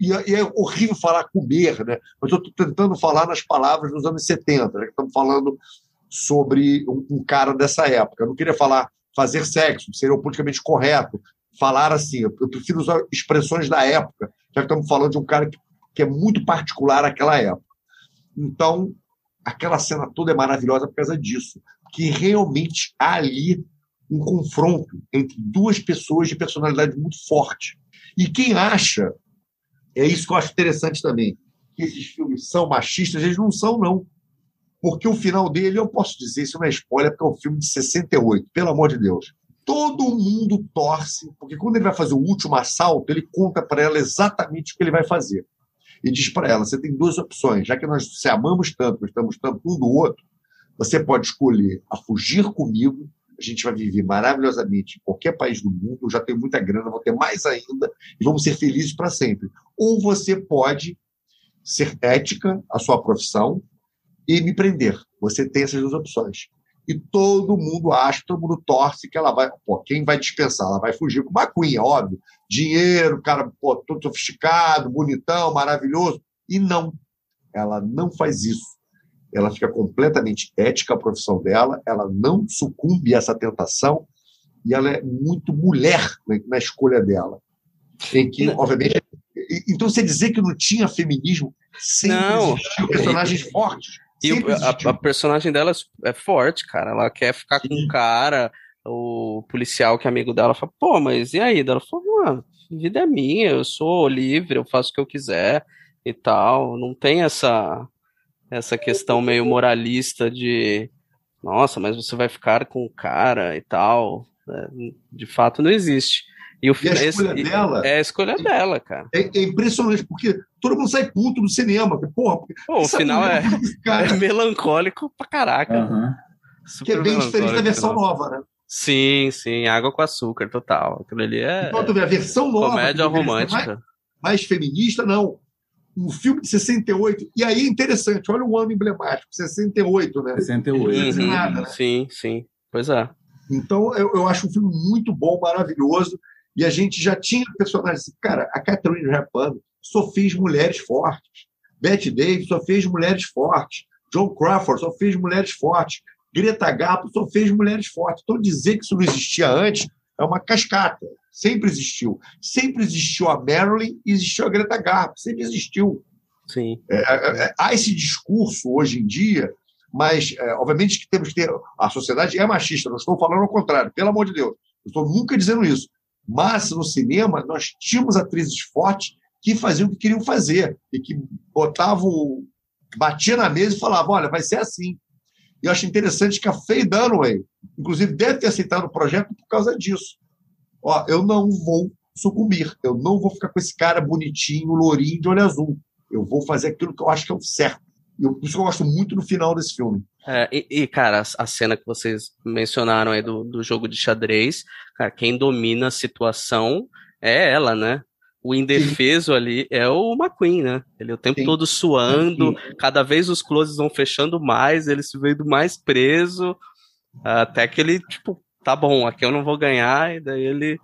E é horrível falar comer, né? mas eu estou tentando falar nas palavras dos anos 70, né? estamos falando sobre um, cara dessa época. Eu não queria falar fazer sexo, seria politicamente correto. Falar assim, eu prefiro usar expressões da época, já que estamos falando de um cara que, que é muito particular àquela época. Então, aquela cena toda é maravilhosa por causa disso, que realmente há ali um confronto entre duas pessoas de personalidade muito forte. E quem acha é isso que eu acho interessante também. Que esses filmes são machistas, eles não são, não. Porque o final dele, eu posso dizer, isso não é spoiler, porque é um filme de 68, pelo amor de Deus. Todo mundo torce, porque quando ele vai fazer o último assalto, ele conta para ela exatamente o que ele vai fazer. E diz para ela: você tem duas opções, já que nós se amamos tanto, estamos tanto um do outro, você pode escolher a fugir comigo a gente vai viver maravilhosamente em qualquer país do mundo, eu já tenho muita grana, vou ter mais ainda, e vamos ser felizes para sempre. Ou você pode ser ética, a sua profissão, e me prender. Você tem essas duas opções. E todo mundo acha, todo mundo torce que ela vai. Pô, quem vai dispensar? Ela vai fugir com uma cunha, óbvio. Dinheiro, cara, pô, todo sofisticado, bonitão, maravilhoso. E não. Ela não faz isso ela fica completamente ética a profissão dela, ela não sucumbe a essa tentação e ela é muito mulher na escolha dela. Em que, obviamente, então você dizer que não tinha feminismo sempre não. existiu personagens fortes. E a, a, personagem dela é forte, cara. Ela quer ficar Sim. com um cara, o policial que é amigo dela fala, pô, mas e aí? Ela falou, mano, vida é minha, eu sou livre, eu faço o que eu quiser e tal. Não tem essa essa questão meio moralista de nossa, mas você vai ficar com o cara e tal. Né? De fato, não existe. E, o e a escolha esse, dela. É a escolha dela, cara. É, é, impressionante, porque todo mundo sai puto do cinema. Porra, Pô, o final é, é, melancólico pra caraca. Uhum. Que é bem diferente da versão nova, né? Sim, sim, água com açúcar, total. Aquilo ali é. Então, tu vê a versão nova. Comédia romântica. Mais, mais feminista, não um filme de 68. E aí é interessante, olha o ano emblemático, 68, né? 68. Uhum, nada, né? Sim, sim. Pois é. Então, eu, eu acho um filme muito bom, maravilhoso. E a gente já tinha personagens. Assim, cara, a Catherine Rapano só fez mulheres fortes. Bette Davis só fez mulheres fortes. John Crawford só fez mulheres fortes. Greta Garbo só fez mulheres fortes. Então, dizer que isso não existia antes é uma cascata. Sempre existiu. Sempre existiu a Marilyn e existiu a Greta Garbo. Sempre existiu. Sim. É, é, é, há esse discurso hoje em dia, mas, é, obviamente, que temos que ter. A sociedade é machista, não estou falando ao contrário, pelo amor de Deus. Não estou nunca dizendo isso. Mas no cinema, nós tínhamos atrizes fortes que faziam o que queriam fazer e que botavam. batia na mesa e falavam: olha, vai ser assim. E eu acho interessante que a Faye Dunaway, inclusive, deve ter aceitado o projeto por causa disso ó, eu não vou sucumbir, eu não vou ficar com esse cara bonitinho, lourinho, de olho azul. Eu vou fazer aquilo que eu acho que é o certo. E por isso que eu gosto muito do final desse filme. É, e, e, cara, a, cena que vocês mencionaram aí do, do jogo de xadrez, cara, quem domina a situação é ela, né? O indefeso Sim. ali é o McQueen, né? Ele é o tempo Sim. todo suando, Sim. cada vez os closes vão fechando mais, ele se vendo mais preso, até que ele, tipo, tá bom, aqui eu não vou ganhar, e daí ele.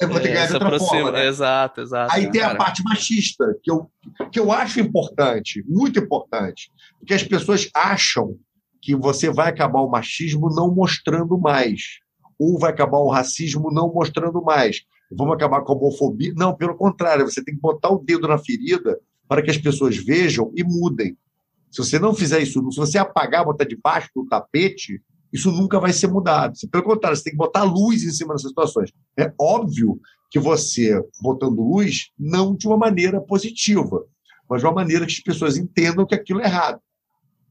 Eu vou ter que ganhar de outra aproxima. forma. Né? Exato, exato. Aí tem cara. a parte machista, que eu, que eu acho importante, muito importante, porque as pessoas acham que você vai acabar o machismo não mostrando mais. ou vai acabar o racismo não mostrando mais. Vamos acabar com a homofobia. Não, pelo contrário, você tem que botar o dedo na ferida para que as pessoas vejam e mudem. Se você não fizer isso, se você apagar, botar debaixo do tapete, isso nunca vai ser mudado. Pelo contrário, você tem que botar luz em cima dessas situações. É óbvio que você, botando luz, não de uma maneira positiva, mas de uma maneira que as pessoas entendam que aquilo é errado.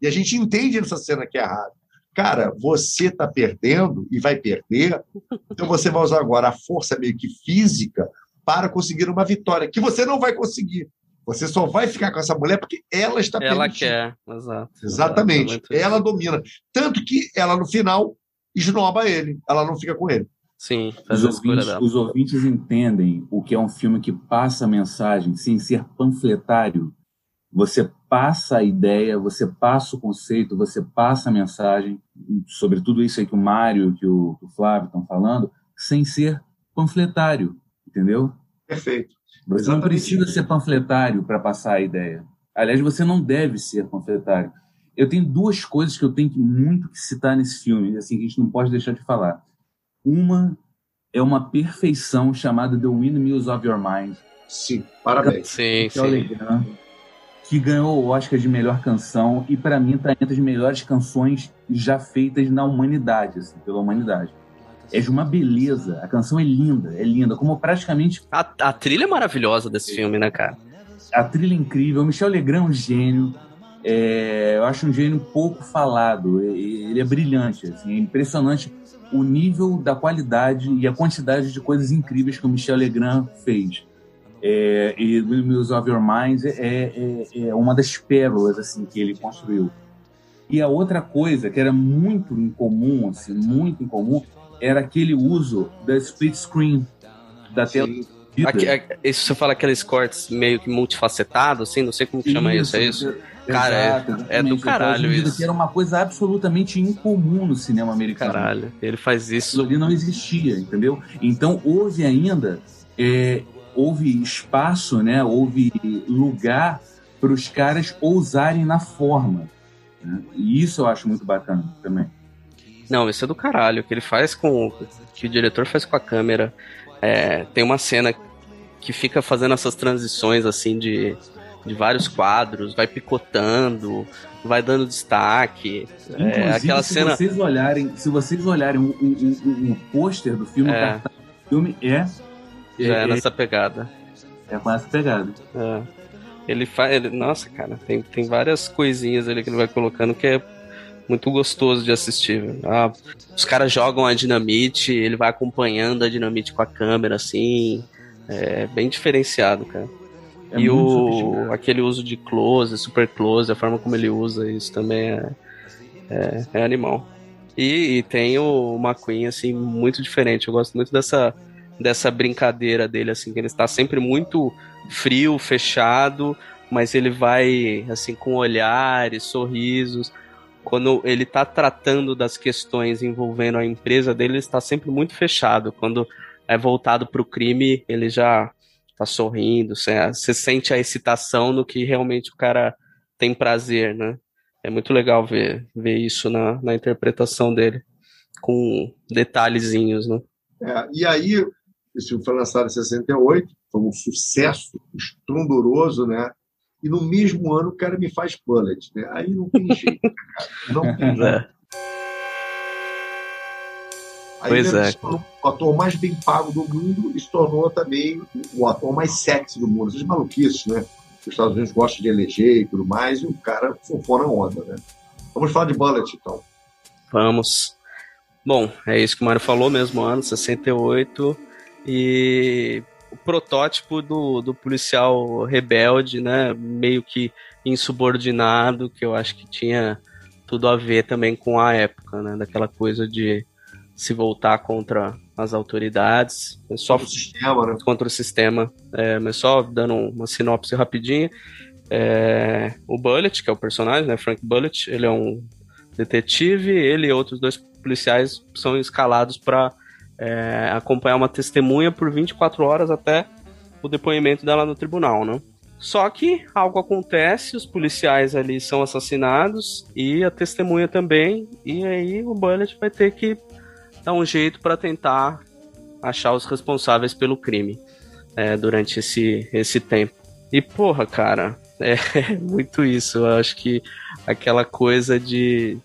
E a gente entende nessa cena que é errado. Cara, você está perdendo e vai perder, então você vai usar agora a força meio que física para conseguir uma vitória, que você não vai conseguir. Você só vai ficar com essa mulher porque ela está Ela permitindo. quer, exato. Exatamente. Exato, ela domina. Tanto que ela, no final, esnoba ele. Ela não fica com ele. Sim, faz Os ouvintes, os ouvintes entendem o que é um filme que passa a mensagem sem ser panfletário. Você passa a ideia, você passa o conceito, você passa a mensagem sobre tudo isso aí que o Mário, que o, que o Flávio estão falando, sem ser panfletário, entendeu? Perfeito. Você não Exatamente. precisa ser panfletário para passar a ideia. Aliás, você não deve ser panfletário. Eu tenho duas coisas que eu tenho que muito que citar nesse filme, assim, que a gente não pode deixar de falar. Uma é uma perfeição chamada The Windmills of Your Mind, Sim, parabéns. Sim, que é o sim. Que ganhou o Oscar de melhor canção e para mim está entre as melhores canções já feitas na humanidade, assim, pela humanidade. É de uma beleza, a canção é linda, é linda, como praticamente A, a trilha é maravilhosa desse filme, né, cara? a trilha é incrível. O Michel Legrand é um gênio. É, eu acho um gênio pouco falado. Ele é brilhante. Assim, é impressionante o nível da qualidade e a quantidade de coisas incríveis que o Michel Legrand fez. É, e Windmills of Your Minds é, é- é uma das pérolas assim que ele construiu. E a outra coisa que era muito incomum, assim, muito incomum, era aquele uso da split screen da tela. Dividida. Aqui, é- isso você fala aqueles cortes meio que multifacetados, assim, não sei como que chama isso, é isso? Cara, é- Exato, é do exatamente. caralho isso. Era uma coisa absolutamente incomum no cinema americano. Caralho, ele faz Isso isso. ali não existia, entendeu? Então houve ainda, é, houve espaço, né? Houve lugar para os caras ousarem na forma. né? E isso eu acho muito bacana também. Não, isso é do caralho. O que ele faz com. o que o diretor faz com a câmera. É, tem uma cena que fica fazendo essas transições assim de, de vários quadros, vai picotando, vai dando destaque. É, Inclusive, aquela se cena. vocês olharem, se vocês olharem o, o, o- o pôster do filme, É. o filme é, Já é nessa pegada. é com essa pegada. É. Ele faz. Ele, nossa, cara, tem, tem várias coisinhas ali que ele vai colocando que é muito gostoso de assistir. velho. Ah, os caras jogam a dinamite, ele vai acompanhando a dinamite com a câmera, assim. É bem diferenciado, cara. É e o aquele uso de close, super close, a forma como ele usa isso também é, é, é animal. E, e tem o McQueen, assim, muito diferente. Eu gosto muito dessa, dessa brincadeira dele, assim, que ele está sempre muito frio, fechado, mas ele vai, assim, com olhares, sorrisos. Quando ele está tratando das questões envolvendo a empresa dele, ele está sempre muito fechado. Quando é voltado para o crime, ele já tá sorrindo, você, você sente a excitação no que realmente o cara tem prazer, né? É muito legal ver, ver isso na, na interpretação dele, com detalhezinhos, né? É, e aí, esse filme foi lançado em 68, foi um sucesso estrondoso, né? E no mesmo ano o cara me faz Bullet, né? Aí não tem jeito, cara. Não tem jeito. É. Aí Pois é. o ator mais bem pago do mundo e se tornou também o ator mais sexy do mundo. Essas maluquices, né? Os Estados Unidos gostam de eleger e tudo mais, e o cara surfou na onda, né? Vamos falar de Bullet, então. Vamos. Bom, é isso que o Mário falou mesmo, ano 68. E o protótipo do, do policial rebelde, né? Meio que insubordinado, que eu acho que tinha tudo a ver também com a época, né? Daquela coisa de se voltar contra as autoridades. Só o sistema, né? contra o sistema. É, mas só dando uma sinopse rapidinha. É, o Bullet, que é o personagem, né? Frank Bullet, ele é um detetive, ele e outros dois policiais são escalados para acompanhar uma testemunha por 24 horas até o depoimento dela no tribunal, né? Só que algo acontece, os policiais ali são assassinados e a testemunha também, e aí o Bullet vai ter que dá um jeito para tentar achar os responsáveis pelo crime é, durante esse, esse tempo. E porra, cara, é muito isso. Eu acho que aquela coisa de,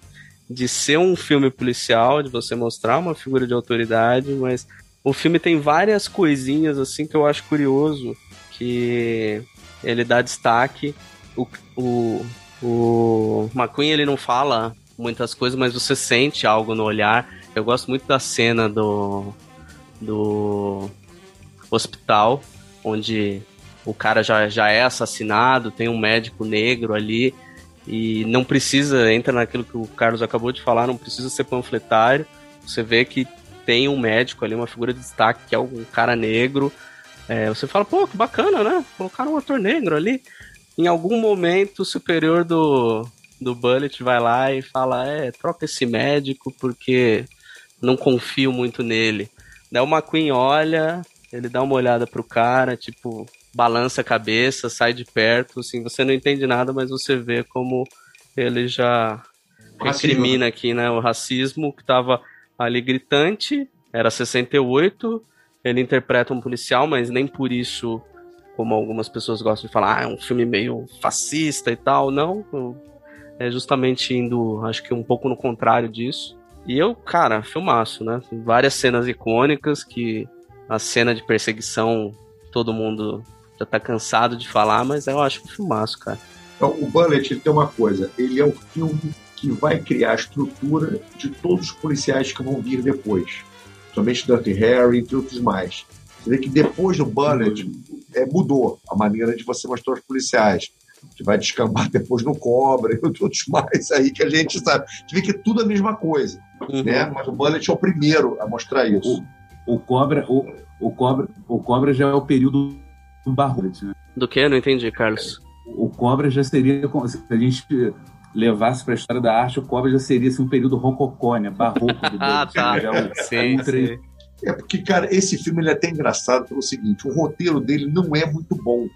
de ser um filme policial, de você mostrar uma figura de autoridade, mas o filme tem várias coisinhas assim que eu acho curioso que ele dá destaque. O, o, o McQueen ele não fala muitas coisas, mas você sente algo no olhar. Eu gosto muito da cena do, do hospital, onde o cara já, já é assassinado, tem um médico negro ali, e não precisa, entra naquilo que o Carlos acabou de falar, não precisa ser panfletário. Você vê que tem um médico ali, uma figura de destaque, que é um cara negro. É, você fala, pô, que bacana, né? Colocaram um ator negro ali. Em algum momento, o superior do, do Bullet vai lá e fala: É, troca esse médico porque não confio muito nele. Daí o McQueen olha, ele dá uma olhada pro cara, tipo, balança a cabeça, sai de perto, assim, você não entende nada, mas você vê como ele já recrimina aqui, né, o racismo que tava ali gritante, era 68, ele interpreta um policial, mas nem por isso, como algumas pessoas gostam de falar, ah, é um filme meio fascista e tal, não, é justamente indo, acho que um pouco no contrário disso. E eu, cara, filmaço, né? Várias cenas icônicas que a cena de perseguição todo mundo já tá cansado de falar, mas eu acho um filmaço, cara. Então, o Bullet ele tem uma coisa, ele é o filme que vai criar a estrutura de todos os policiais que vão vir depois. Somente Dirty Harry, entre outros mais. Você vê que depois do Bullet é, mudou a maneira de você mostrar os policiais que vai descambar depois no Cobra e outros mais aí que a gente sabe. Gente vê que é tudo a mesma coisa, uhum. né? Mas o Bullet é o primeiro a mostrar isso. O, o Cobra, o, o, Cobra, o Cobra já é o período do Barrote, né? Do que? Não entendi, Carlos. O Cobra já seria, se a gente levasse para a história da arte, o Cobra já seria assim, um período rococó, né? Barroco do Ah, tá. Já é, sim, sim. É porque, cara, esse filme ele é até engraçado pelo seguinte: o roteiro dele não é muito bom.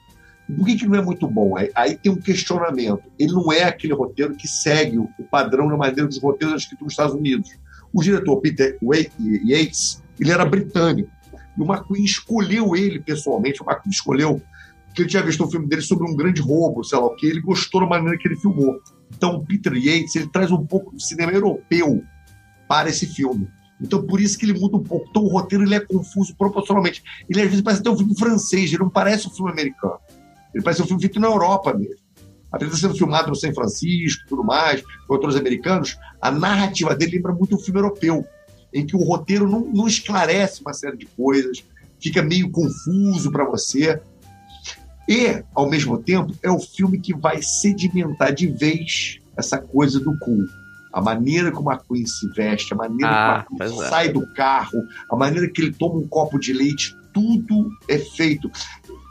Por que, que não é muito bom? Aí, aí, tem um questionamento. Ele não é aquele roteiro que segue o padrão na maneira dos roteiros escritos nos Estados Unidos. O diretor Peter Yates, ele era britânico. E o McQueen escolheu ele pessoalmente. O McQueen escolheu que ele tinha visto um filme dele sobre um grande roubo, sei lá o que. Ele gostou da maneira que ele filmou. Então, o Peter Yates, ele traz um pouco do cinema europeu para esse filme. Então, por isso que ele muda um pouco. Então, o roteiro ele é confuso proporcionalmente. Ele, às vezes, parece até um filme francês. Ele não parece um filme americano. Ele parece um filme feito na Europa mesmo. Apesar de sendo filmado no São Francisco tudo mais, com autores americanos, a narrativa dele lembra muito um filme europeu, em que o roteiro não, não esclarece uma série de coisas, fica meio confuso para você. E, ao mesmo tempo, é o filme que vai sedimentar de vez essa coisa do cool. A maneira como a Queen se veste, a maneira ah, como a Queen é. sai do carro, a maneira que ele toma um copo de leite, tudo é feito.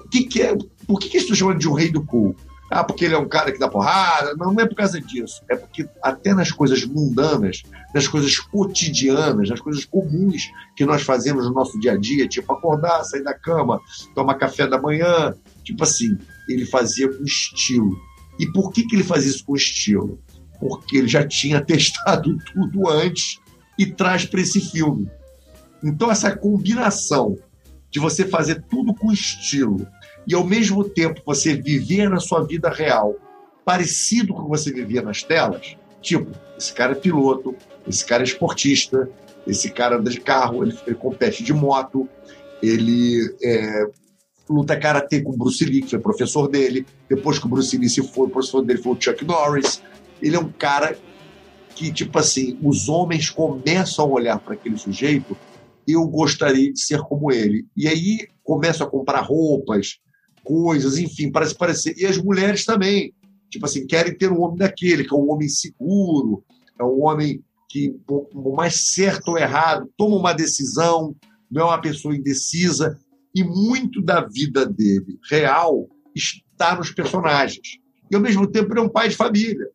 O que, que é? Por que, que estou chamando de um rei do cool? Ah, porque ele é um cara que dá porrada? Não, não é por causa disso. É porque até nas coisas mundanas, nas coisas cotidianas, nas coisas comuns que nós fazemos no nosso dia a dia, tipo acordar, sair da cama, tomar café da manhã, tipo assim, ele fazia com estilo. E por que, que ele fazia isso com estilo? Porque ele já tinha testado tudo antes e traz para esse filme. Então, essa combinação de você fazer tudo com estilo e ao mesmo tempo você viver na sua vida real parecido com o que você vivia nas telas, tipo, esse cara é piloto, esse cara é esportista, esse cara anda de carro, ele, ele compete de moto, ele é, luta karatê com o Bruce Lee, que foi professor dele, depois que o Bruce Lee se foi, o professor dele foi o Chuck Norris. Ele é um cara que, tipo assim, os homens começam a olhar para aquele sujeito eu gostaria de ser como ele. E aí começam a comprar roupas, coisas, enfim, parece parecer. E as mulheres também, tipo assim, querem ter um homem daquele, que é um homem seguro, é um homem que, por mais certo ou errado, toma uma decisão, não é uma pessoa indecisa. E muito da vida dele, real, está nos personagens. E, ao mesmo tempo, ele é um pai de família,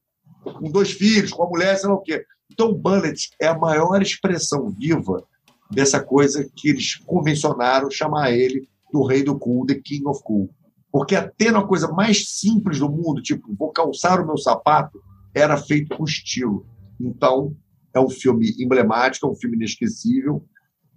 com dois filhos, com a mulher, sei lá o quê. Então, Bullet é a maior expressão viva dessa coisa que eles convencionaram chamar ele do rei do cool, the king of cool. Porque até na coisa mais simples do mundo, tipo, vou calçar o meu sapato, era feito com estilo. Então, é um filme emblemático, é um filme inesquecível,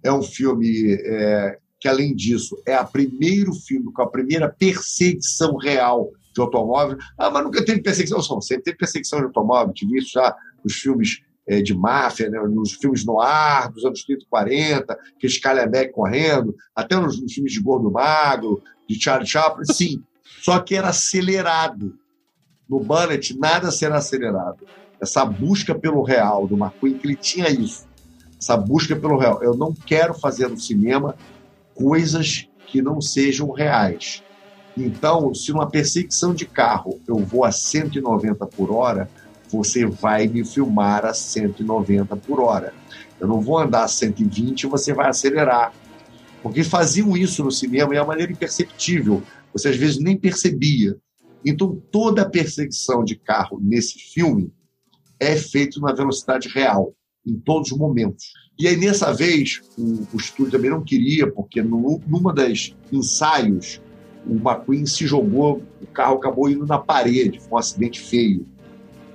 é um filme é, que, além disso, é o primeiro filme com a primeira perseguição real de automóvel. Ah, mas nunca teve perseguição. Não, sempre teve perseguição de automóvel. Tive isso já nos filmes é, de máfia, né, nos filmes no ar dos anos 30 e 40, aqueles Calhambeck correndo, até nos, nos, filmes de Gordo Magro, de Charlie Chaplin, sim. Só que era acelerado. No Bullet, nada será acelerado. Essa busca pelo real do McQueen, que ele tinha isso. Essa busca pelo real. Eu não quero fazer no cinema coisas que não sejam reais. Então, se numa perseguição de carro eu vou a 190 por hora, você vai me filmar a 190 por hora. Eu não vou andar a 120 e você vai acelerar. Porque faziam isso no cinema e é uma maneira imperceptível. Você às vezes nem percebia. Então, toda a perseguição de carro nesse filme é feita na velocidade real, em todos os momentos. E aí, nessa vez, o, o estúdio também não queria, porque no, numa das ensaios, o McQueen se jogou, o carro acabou indo na parede, foi um acidente feio.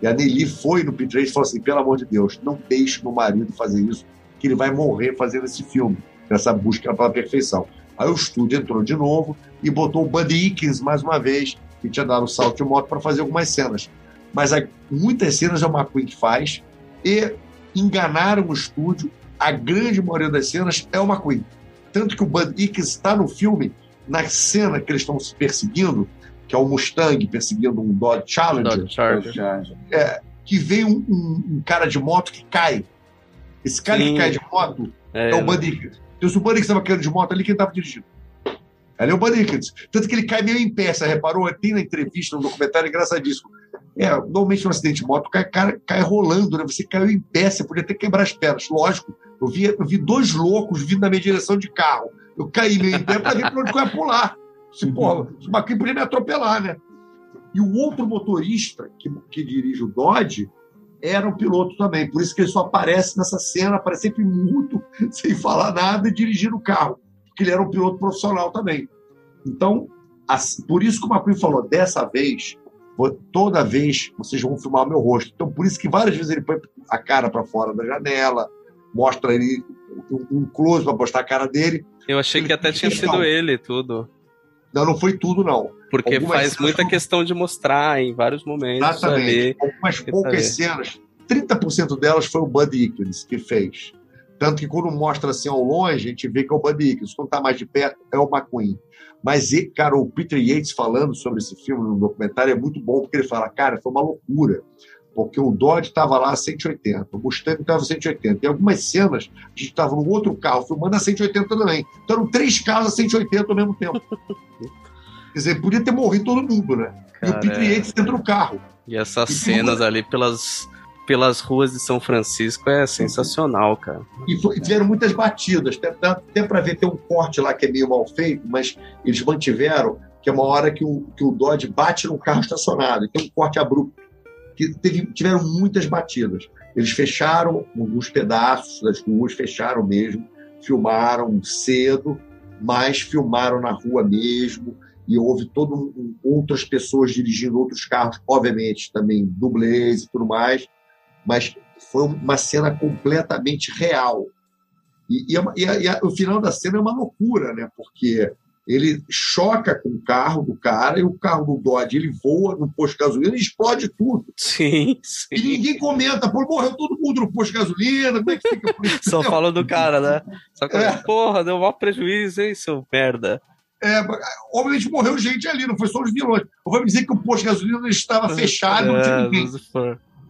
E a Nelly foi no Peter e falou assim: pelo amor de Deus, não deixe meu marido fazer isso, que ele vai morrer fazendo esse filme, nessa busca pela perfeição. Aí o estúdio entrou de novo e botou o Buddy Ickens mais uma vez, que tinha dado o salto de moto para fazer algumas cenas. Mas muitas cenas é o McQueen que faz e enganaram o estúdio. A grande maioria das cenas é o McQueen. Tanto que o Buddy Ickens está no filme, na cena que eles estão se perseguindo, que é o Mustang perseguindo um Dodge Challenger, Dodge Charger. É, que vem um, um, um, cara de moto que cai. Esse cara Sim. que cai de moto é, é o Buddy Higgins. Então, se o Buddy estava caindo de moto ali, quem estava dirigindo? Ali é o Higgins. Tanto que ele cai meio em pé, você reparou? Tem na entrevista, no documentário, engraçadíssimo. É, normalmente no acidente de moto, cai, cai, cai rolando, né? Você caiu em pé, você podia até quebrar as pernas. Lógico, eu vi, eu vi dois loucos vindo na minha direção de carro. Eu caí meio em pé para ver para onde eu ia pular. Se, uhum. porra, o McQueen podia me atropelar, né? E o outro motorista que, que dirige o Dodge era um piloto também. Por isso que ele só aparece nessa cena, aparece sempre muito, sem falar nada e dirigindo o carro. Porque ele era um piloto profissional também. Então, assim, por isso que o McQueen falou, dessa vez, toda vez vocês vão filmar o meu rosto. Então, por isso que várias vezes ele põe a cara para fora da janela, mostra ele um close para mostrar a cara dele. Eu achei que até tinha sido ele tudo. Não, não foi tudo, não. Porque Algumas faz muita questão de mostrar em vários momentos. Exatamente. Ali, Algumas poucas cenas, 30% delas foi o Bud Ickens que fez. Tanto que quando mostra assim ao longe, a gente vê que é o Bud Ickens. Quando está mais de perto, é o McQueen. Mas, cara, o Peter Yates falando sobre esse filme no documentário é muito bom, porque ele fala, cara, foi uma loucura. Porque o Dodge estava lá a 180, o Mustang estava a 180. E algumas cenas, a gente estava no outro carro filmando a 180 também. Então eram três carros a 180 ao mesmo tempo. Quer dizer, podia ter morrido todo mundo, né? Cara, e o Peter Yates dentro do carro. E essas e cenas ali pelas, pelas ruas de São Francisco é sensacional, cara. E, e tiveram muitas batidas. Até, até para ver, tem um corte lá que é meio mal feito, mas eles mantiveram, que é uma hora que o, que o Dodge bate num carro estacionado. E tem um corte abrupto. Que teve, tiveram muitas batidas. Eles fecharam alguns pedaços das ruas, fecharam mesmo, filmaram cedo, mas filmaram na rua mesmo e houve todo um, outras pessoas dirigindo outros carros, obviamente também dublês e tudo mais, mas foi uma cena completamente real. E, e, e, e, o final da cena é uma loucura, né? Porque ele choca com o carro do cara e o carro do Dodge ele voa no posto de gasolina e explode tudo. Sim, sim. E ninguém comenta, pô, morreu todo mundo no posto de gasolina, como é que fica por isso? Só fala do cara, né? Só que, é. porra, deu um maior prejuízo, hein, seu merda. É, obviamente morreu gente ali, não foi só os vilões. Eu vou me dizer que o posto de gasolina estava fechado, não tinha é, ninguém.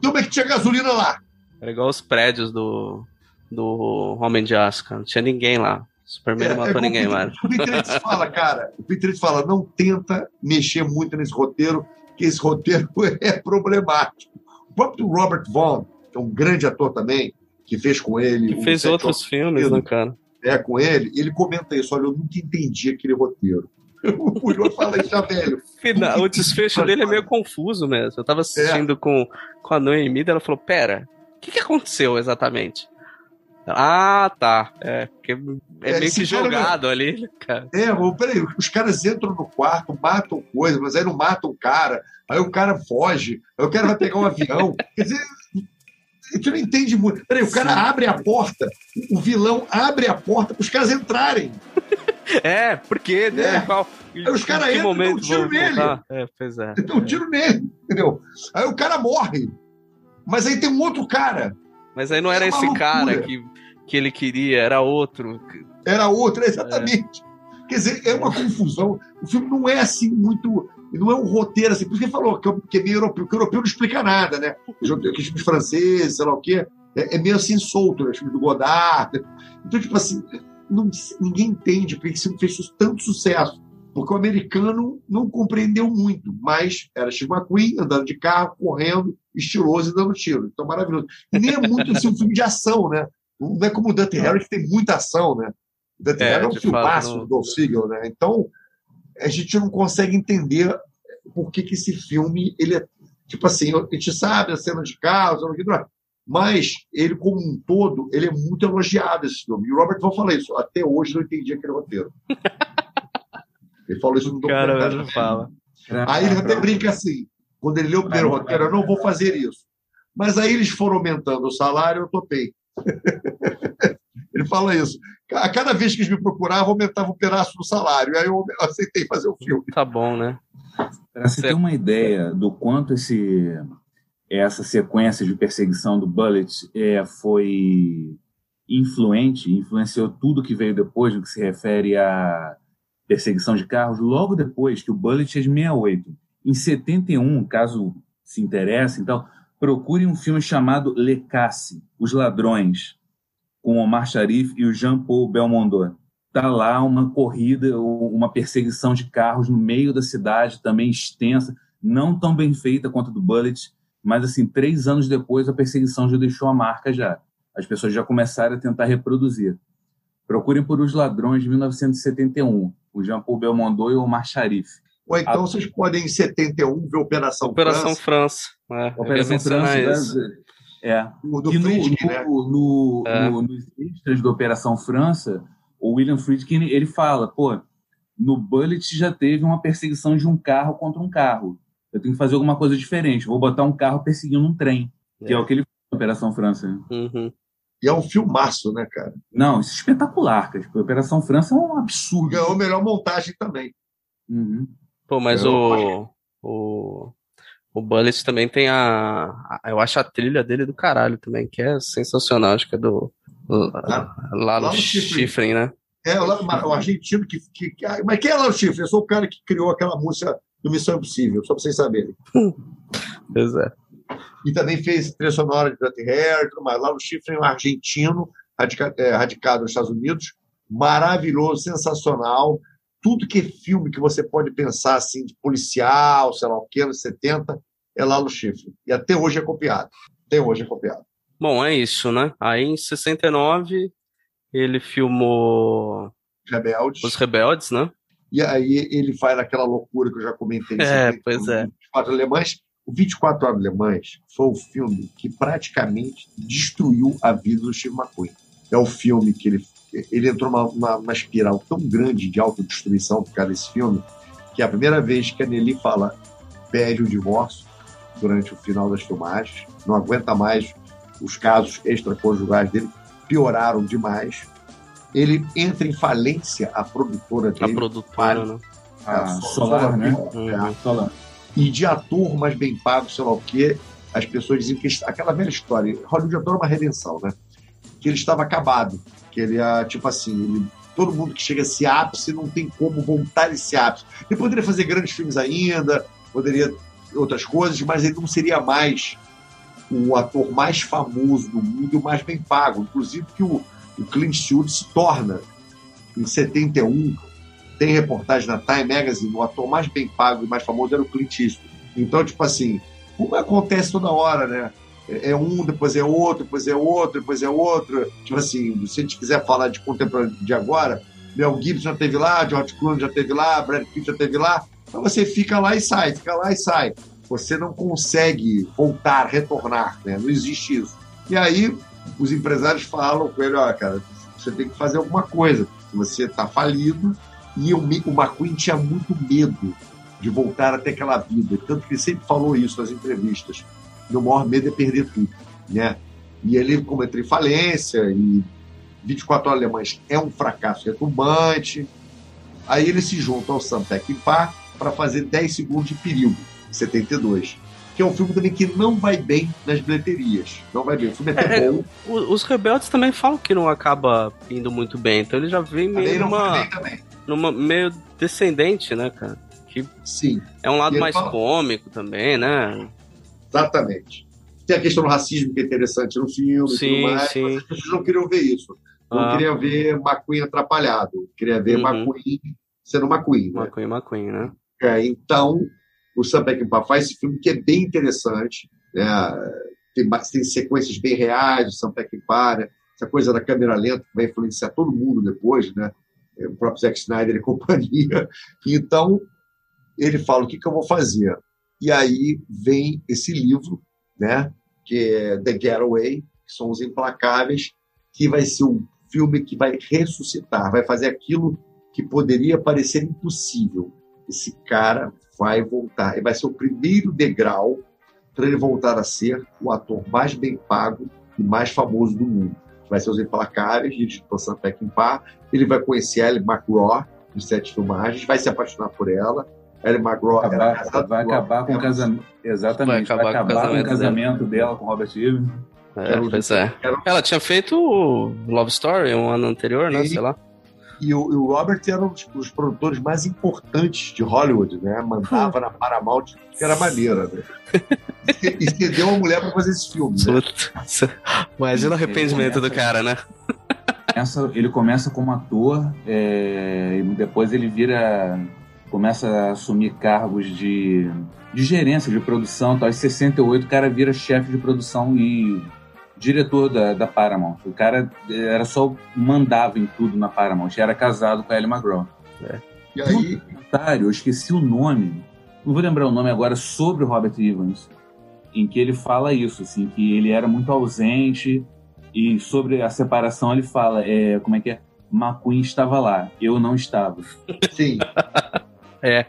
Como é que tinha gasolina lá? Era igual os prédios do, do Homem de Aço, cara. Não tinha ninguém lá. Superman é, não matou é ninguém, mano. O Peter fala, cara, o Peter fala, não tenta mexer muito nesse roteiro, que esse roteiro é problemático. O próprio Robert Vaughn, que é um grande ator também, que fez com ele... Que fez outros filmes, né, cara? É, com ele, ele comenta isso: olha, eu nunca entendi aquele roteiro. O Pujol fala isso já velho. Final, o desfecho dele é meio confuso mesmo. Eu tava assistindo é. com, com a Noemi e ela falou: Pera, o que, que aconteceu exatamente? Ah, tá. É, porque é, é meio que jogado cara, ali, cara. É, mas peraí, os caras entram no quarto, matam coisa, mas aí não matam o cara, aí o cara foge, aí o cara vai pegar um avião. Quer dizer, tu não entende muito. Peraí, o cara abre a porta, o vilão abre a porta para os caras entrarem. É, porque, né? É. Qual, Aí os caras entram e dão um tiro nele. voltar? É, pois é. Um tiro nele, entendeu? Aí o cara morre. Mas aí tem um outro cara. Mas aí não era É esse cara loucura. que, que ele queria, era outro. Era outro, exatamente. Quer dizer, é uma confusão. O filme não é assim muito. Não é um roteiro assim. Por isso que ele falou que é- que é meio europeu, que o europeu não explica nada, né? Aqueles filmes franceses, sei lá o quê. É, é meio assim solto, né? Os filmes do Godard. Então, tipo assim, não- ninguém entende porque esse filme fez tanto sucesso. Porque o americano não compreendeu muito, mas era Steve McQueen andando de carro, correndo, estiloso e dando tiro. Então, maravilhoso. E nem é muito assim, um filme de ação, né? Não é como o Dirty Harry, que tem muita ação, né? O Dirty É, Harry é um filmaço não- do Dolph né? Então, a gente não consegue entender por que, que esse filme, ele é, tipo assim, a gente sabe a cena de carro, não é. mas ele, como um todo, ele é muito elogiado, esse filme. E o Robert Vaughn fala isso, até hoje não entendi aquele roteiro. Ele falou isso no O cara documentário. mesmo fala. Aí ele até brinca assim, quando ele leu o primeiro roteiro, eu não vou fazer isso. Mas aí eles foram aumentando o salário, eu topei. ele fala isso. A cada vez que eles me procuravam, aumentava um pedaço do salário. Aí eu aceitei fazer o filme. Tá bom, né? Para você ter uma ideia do quanto esse, essa sequência de perseguição do Bullet é, foi influente, influenciou tudo que veio depois no que se refere à perseguição de carros, logo depois que o Bullet é de 68. Em 71, caso se interesse, então, procure um filme chamado Le Casse, Os Ladrões, com Omar Sharif e o Jean-Paul Belmondo tá lá uma corrida, ou uma perseguição de carros no meio da cidade, também extensa, não tão bem feita quanto a do Bullet, mas assim, três anos depois a perseguição já deixou a marca já. As pessoas já começaram a tentar reproduzir. Procurem por Os Ladrões de 1971, o Jean-Paul Belmondo e o Omar Sharif. Ou então A- vocês podem, em 71, ver Operação, Operação França, França. É, Operação França, isso. É, o do que no, Friedkin, né? no, no- É. no- nos extras da Operação França, o William Friedkin ele fala, pô, no Bullet já teve uma perseguição de um carro contra um carro. Eu tenho que fazer alguma coisa diferente. Vou botar um carro perseguindo um trem, que é, É. o que ele fez na Operação França. Uhum. E é um filmaço, né, cara? Não, isso é espetacular, cara. Tipo, a Operação França é um absurdo. Ganhou a melhor montagem também. Uhum. Pô, mas Eu o, o. O Bullet também tem a, a- Eu acho a trilha dele do caralho também, que é sensacional. Acho que é do. Lá- Lalo Lalo Schifrin. Schifrin, né? É, o, o argentino que, que, que- Mas quem é Lalo Schifrin? Eu sou o cara que criou aquela música do Missão Impossível, só pra vocês saberem. Pois é. E também fez trilha sonora de Dirty Hair e tudo mais. Lalo Schifrin é um argentino é, radicado nos Estados Unidos, maravilhoso, sensacional. Tudo que é filme que você pode pensar assim, de policial, sei lá o que, anos 70, é Lalo Schifrin. E até hoje é copiado. Até hoje é copiado. Bom, é isso, né? Aí em 69 ele filmou Rebeldes. Os Rebeldes, né? E aí ele faz aquela loucura que eu já comentei. É, sempre, pois é. 24 Alemães. O 24 Horas Alemães foi o filme que praticamente destruiu a vida do Steve McQueen. É o filme que ele, ele entrou numa, numa, numa espiral tão grande de autodestruição por causa desse filme, que é a primeira vez que a Nelly fala, pede o divórcio durante o final das filmagens, não aguenta mais os casos extraconjugais dele, pioraram demais. Ele entra em falência, a produtora A dele, produtora, né? A É, Solar, né? Uhum. Solar. e de ator mais bem pago, sei lá o quê, as pessoas diziam que aquela velha história, Hollywood adora uma redenção, né? Que ele estava acabado, que ele é tipo assim, ele- todo mundo que chega a esse ápice não tem como voltar esse ápice. Ele poderia fazer grandes filmes ainda, poderia outras coisas, mas ele não seria mais o ator mais famoso do mundo e o mais bem pago. Inclusive que o, o Clint Eastwood se torna, em 71, tem reportagem na Time Magazine, o ator mais bem pago e mais famoso era o Clint Eastwood. Então, tipo assim, como acontece toda hora, né? É um, depois é outro, depois é outro, depois é outro. Tipo assim, se a gente quiser falar de contemporâneo de agora, Mel Gibson já teve lá, George Clooney já teve lá, Brad Pitt já teve lá. Então você fica lá e sai, fica lá e sai. Você não consegue voltar, retornar, né? Não existe isso. E aí os empresários falam com ele, ó, cara, você tem que fazer alguma coisa. Você está falido, e o McQueen tinha muito medo de voltar até aquela vida. Tanto que ele sempre falou isso nas entrevistas. Meu maior medo é perder tudo. Né? E ele, em falência, e 24 horas alemãs é um fracasso retumbante. Aí ele se junta ao Sam Peckinpah para fazer 10 segundos de perigo, em 72 que é um filme também que não vai bem nas bilheterias. Não vai bem. O filme é até é, bom. Os rebeldes também falam que não acaba indo muito bem, então ele já vem meio numa, numa meio descendente, né, cara? Que Sim. É um lado mais fala... cômico também, né? Exatamente. Tem a questão do racismo que é interessante no filme sim, mais, sim. as pessoas não queriam ver isso. Não ah. queriam ver McQueen atrapalhado. Queria ver uhum. McQueen sendo McQueen. Né? McQueen, McQueen, né? É, então, o Sam Peckinpah faz esse filme que é bem interessante, né? tem, tem sequências bem reais do Sam Peckinpah, né? essa coisa da câmera lenta que vai influenciar todo mundo depois, né? o próprio Zack Snyder e companhia. Então, ele fala, o que, que eu vou fazer? E aí vem esse livro, né? que é The Getaway, que são os implacáveis, que vai ser um filme que vai ressuscitar, vai fazer aquilo que poderia parecer impossível. Esse cara vai voltar, e vai ser o primeiro degrau para ele voltar a ser o ator mais bem pago e mais famoso do mundo. Vai ser Os Implacáveis, dirigido por Sam Peckinpah. Ele vai conhecer Ellie McGraw nos sete filmagens, vai se apaixonar por ela. Ellie McGraw acabar, era vai acabar com o casamento. Exatamente, vai acabar, vai acabar com o casamento, dela. dela com Robert Evans. É, pois é. Ela tinha feito Love Story um ano anterior, né? Sei lá. E o, e o Robert era um dos, dos, produtores mais importantes de Hollywood, né? Mandava na Paramount, que era maneira, né? E, e cedeu uma mulher para fazer esse filme. Né? Imagina o arrependimento do cara, né? Ele começa como ator, é, e depois ele vira. Começa a assumir cargos de, de gerência de produção. Tal. Em 68, o cara vira chefe de produção e diretor da, da Paramount. O cara era só mandava em tudo na Paramount. Era casado com a Ellie McGraw. É. E aí... Eu esqueci o nome. Não vou lembrar o nome agora sobre o Robert Evans, em que ele fala isso, assim, que ele era muito ausente e sobre a separação ele fala, é, como é que é? McQueen estava lá, eu não estava. Sim. é.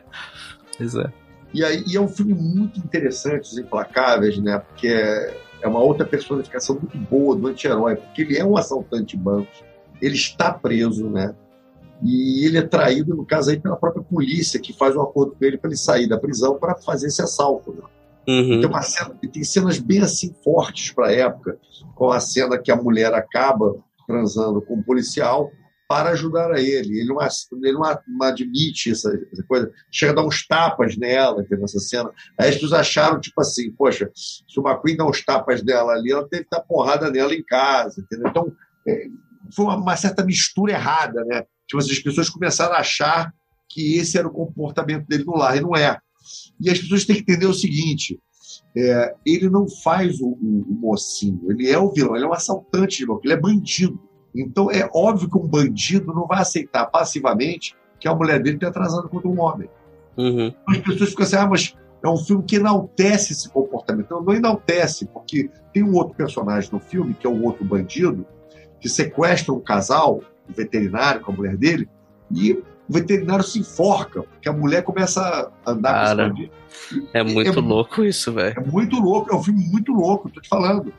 Pois é. E, aí, e é um filme muito interessante, Os Implacáveis, né? Porque é é uma outra personificação muito boa do anti-herói, porque ele é um assaltante de bancos, ele está preso, né? E ele é traído, no caso aí, pela própria polícia, que faz um acordo com ele para ele sair da prisão para fazer esse assalto. Né? Uhum. Tem, cena, tem cenas bem assim fortes para a época, com a cena que a mulher acaba transando com o um policial para ajudar a ele. Ele não, ele não, admite essa, essa, coisa. Chega a dar uns tapas nela, entendeu? Essa cena. Aí pessoas acharam, tipo assim, poxa, se o McQueen dá uns tapas dela ali, ela teve que dar porrada nela em casa, entendeu? Então, é, foi uma, uma, certa mistura errada, né? Tipo assim, as pessoas começaram a achar que esse era o comportamento dele no lar, e não é. E as pessoas têm que entender o seguinte, é, ele não faz o, o, o, mocinho, ele é o vilão, ele é um assaltante de louco, ele é bandido. Então é óbvio que um bandido não vai aceitar passivamente que a mulher dele tenha atrasado contra um homem. Uhum. As pessoas ficam assim, ah, mas é um filme que enaltece esse comportamento. Então, não enaltece, porque tem um outro personagem no filme, que é um outro bandido, que sequestra um casal, um veterinário com a mulher dele, e o veterinário se enforca, porque a mulher começa a andar Cara, com esse bandido. É muito é, louco isso, velho. É muito louco, é um filme muito louco, tô te falando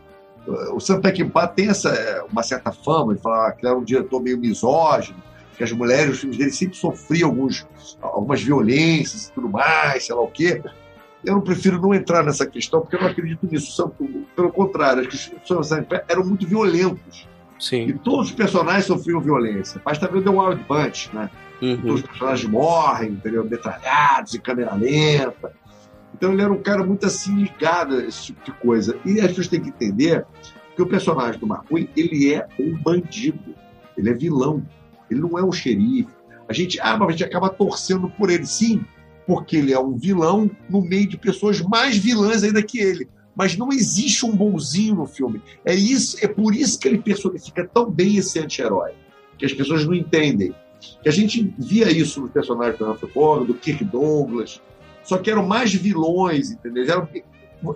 o Sam Peckinpah tem essa, uma certa fama de falar que ele era um diretor meio misógino, que as mulheres, os filmes dele sempre sofriam alguns, algumas violências e tudo mais, sei lá o quê. Eu não prefiro não entrar nessa questão, porque eu não acredito nisso. Pelo contrário, acho que os filmes eram muito violentos. Sim. E todos os personagens sofriam violência. Basta ver The Wild Bunch, né? Uhum. Todos os personagens morrem, entendeu? Metralhados, em câmera lenta. Então ele era um cara muito assim ligado a esse tipo de coisa. E as pessoas têm que entender que o personagem do McQueen, ele é um bandido. Ele é vilão. Ele não é um xerife. A gente, ah, mas a gente acaba torcendo por ele. Sim, porque ele é um vilão no meio de pessoas mais vilãs ainda que ele. Mas não existe um bonzinho no filme. É isso, é por isso que ele personifica tão bem esse anti-herói. Que as pessoas não entendem. Que a gente via isso nos personagens do Humphrey Bogart, do Kirk Douglas, só que eram mais vilões, entendeu? Eram,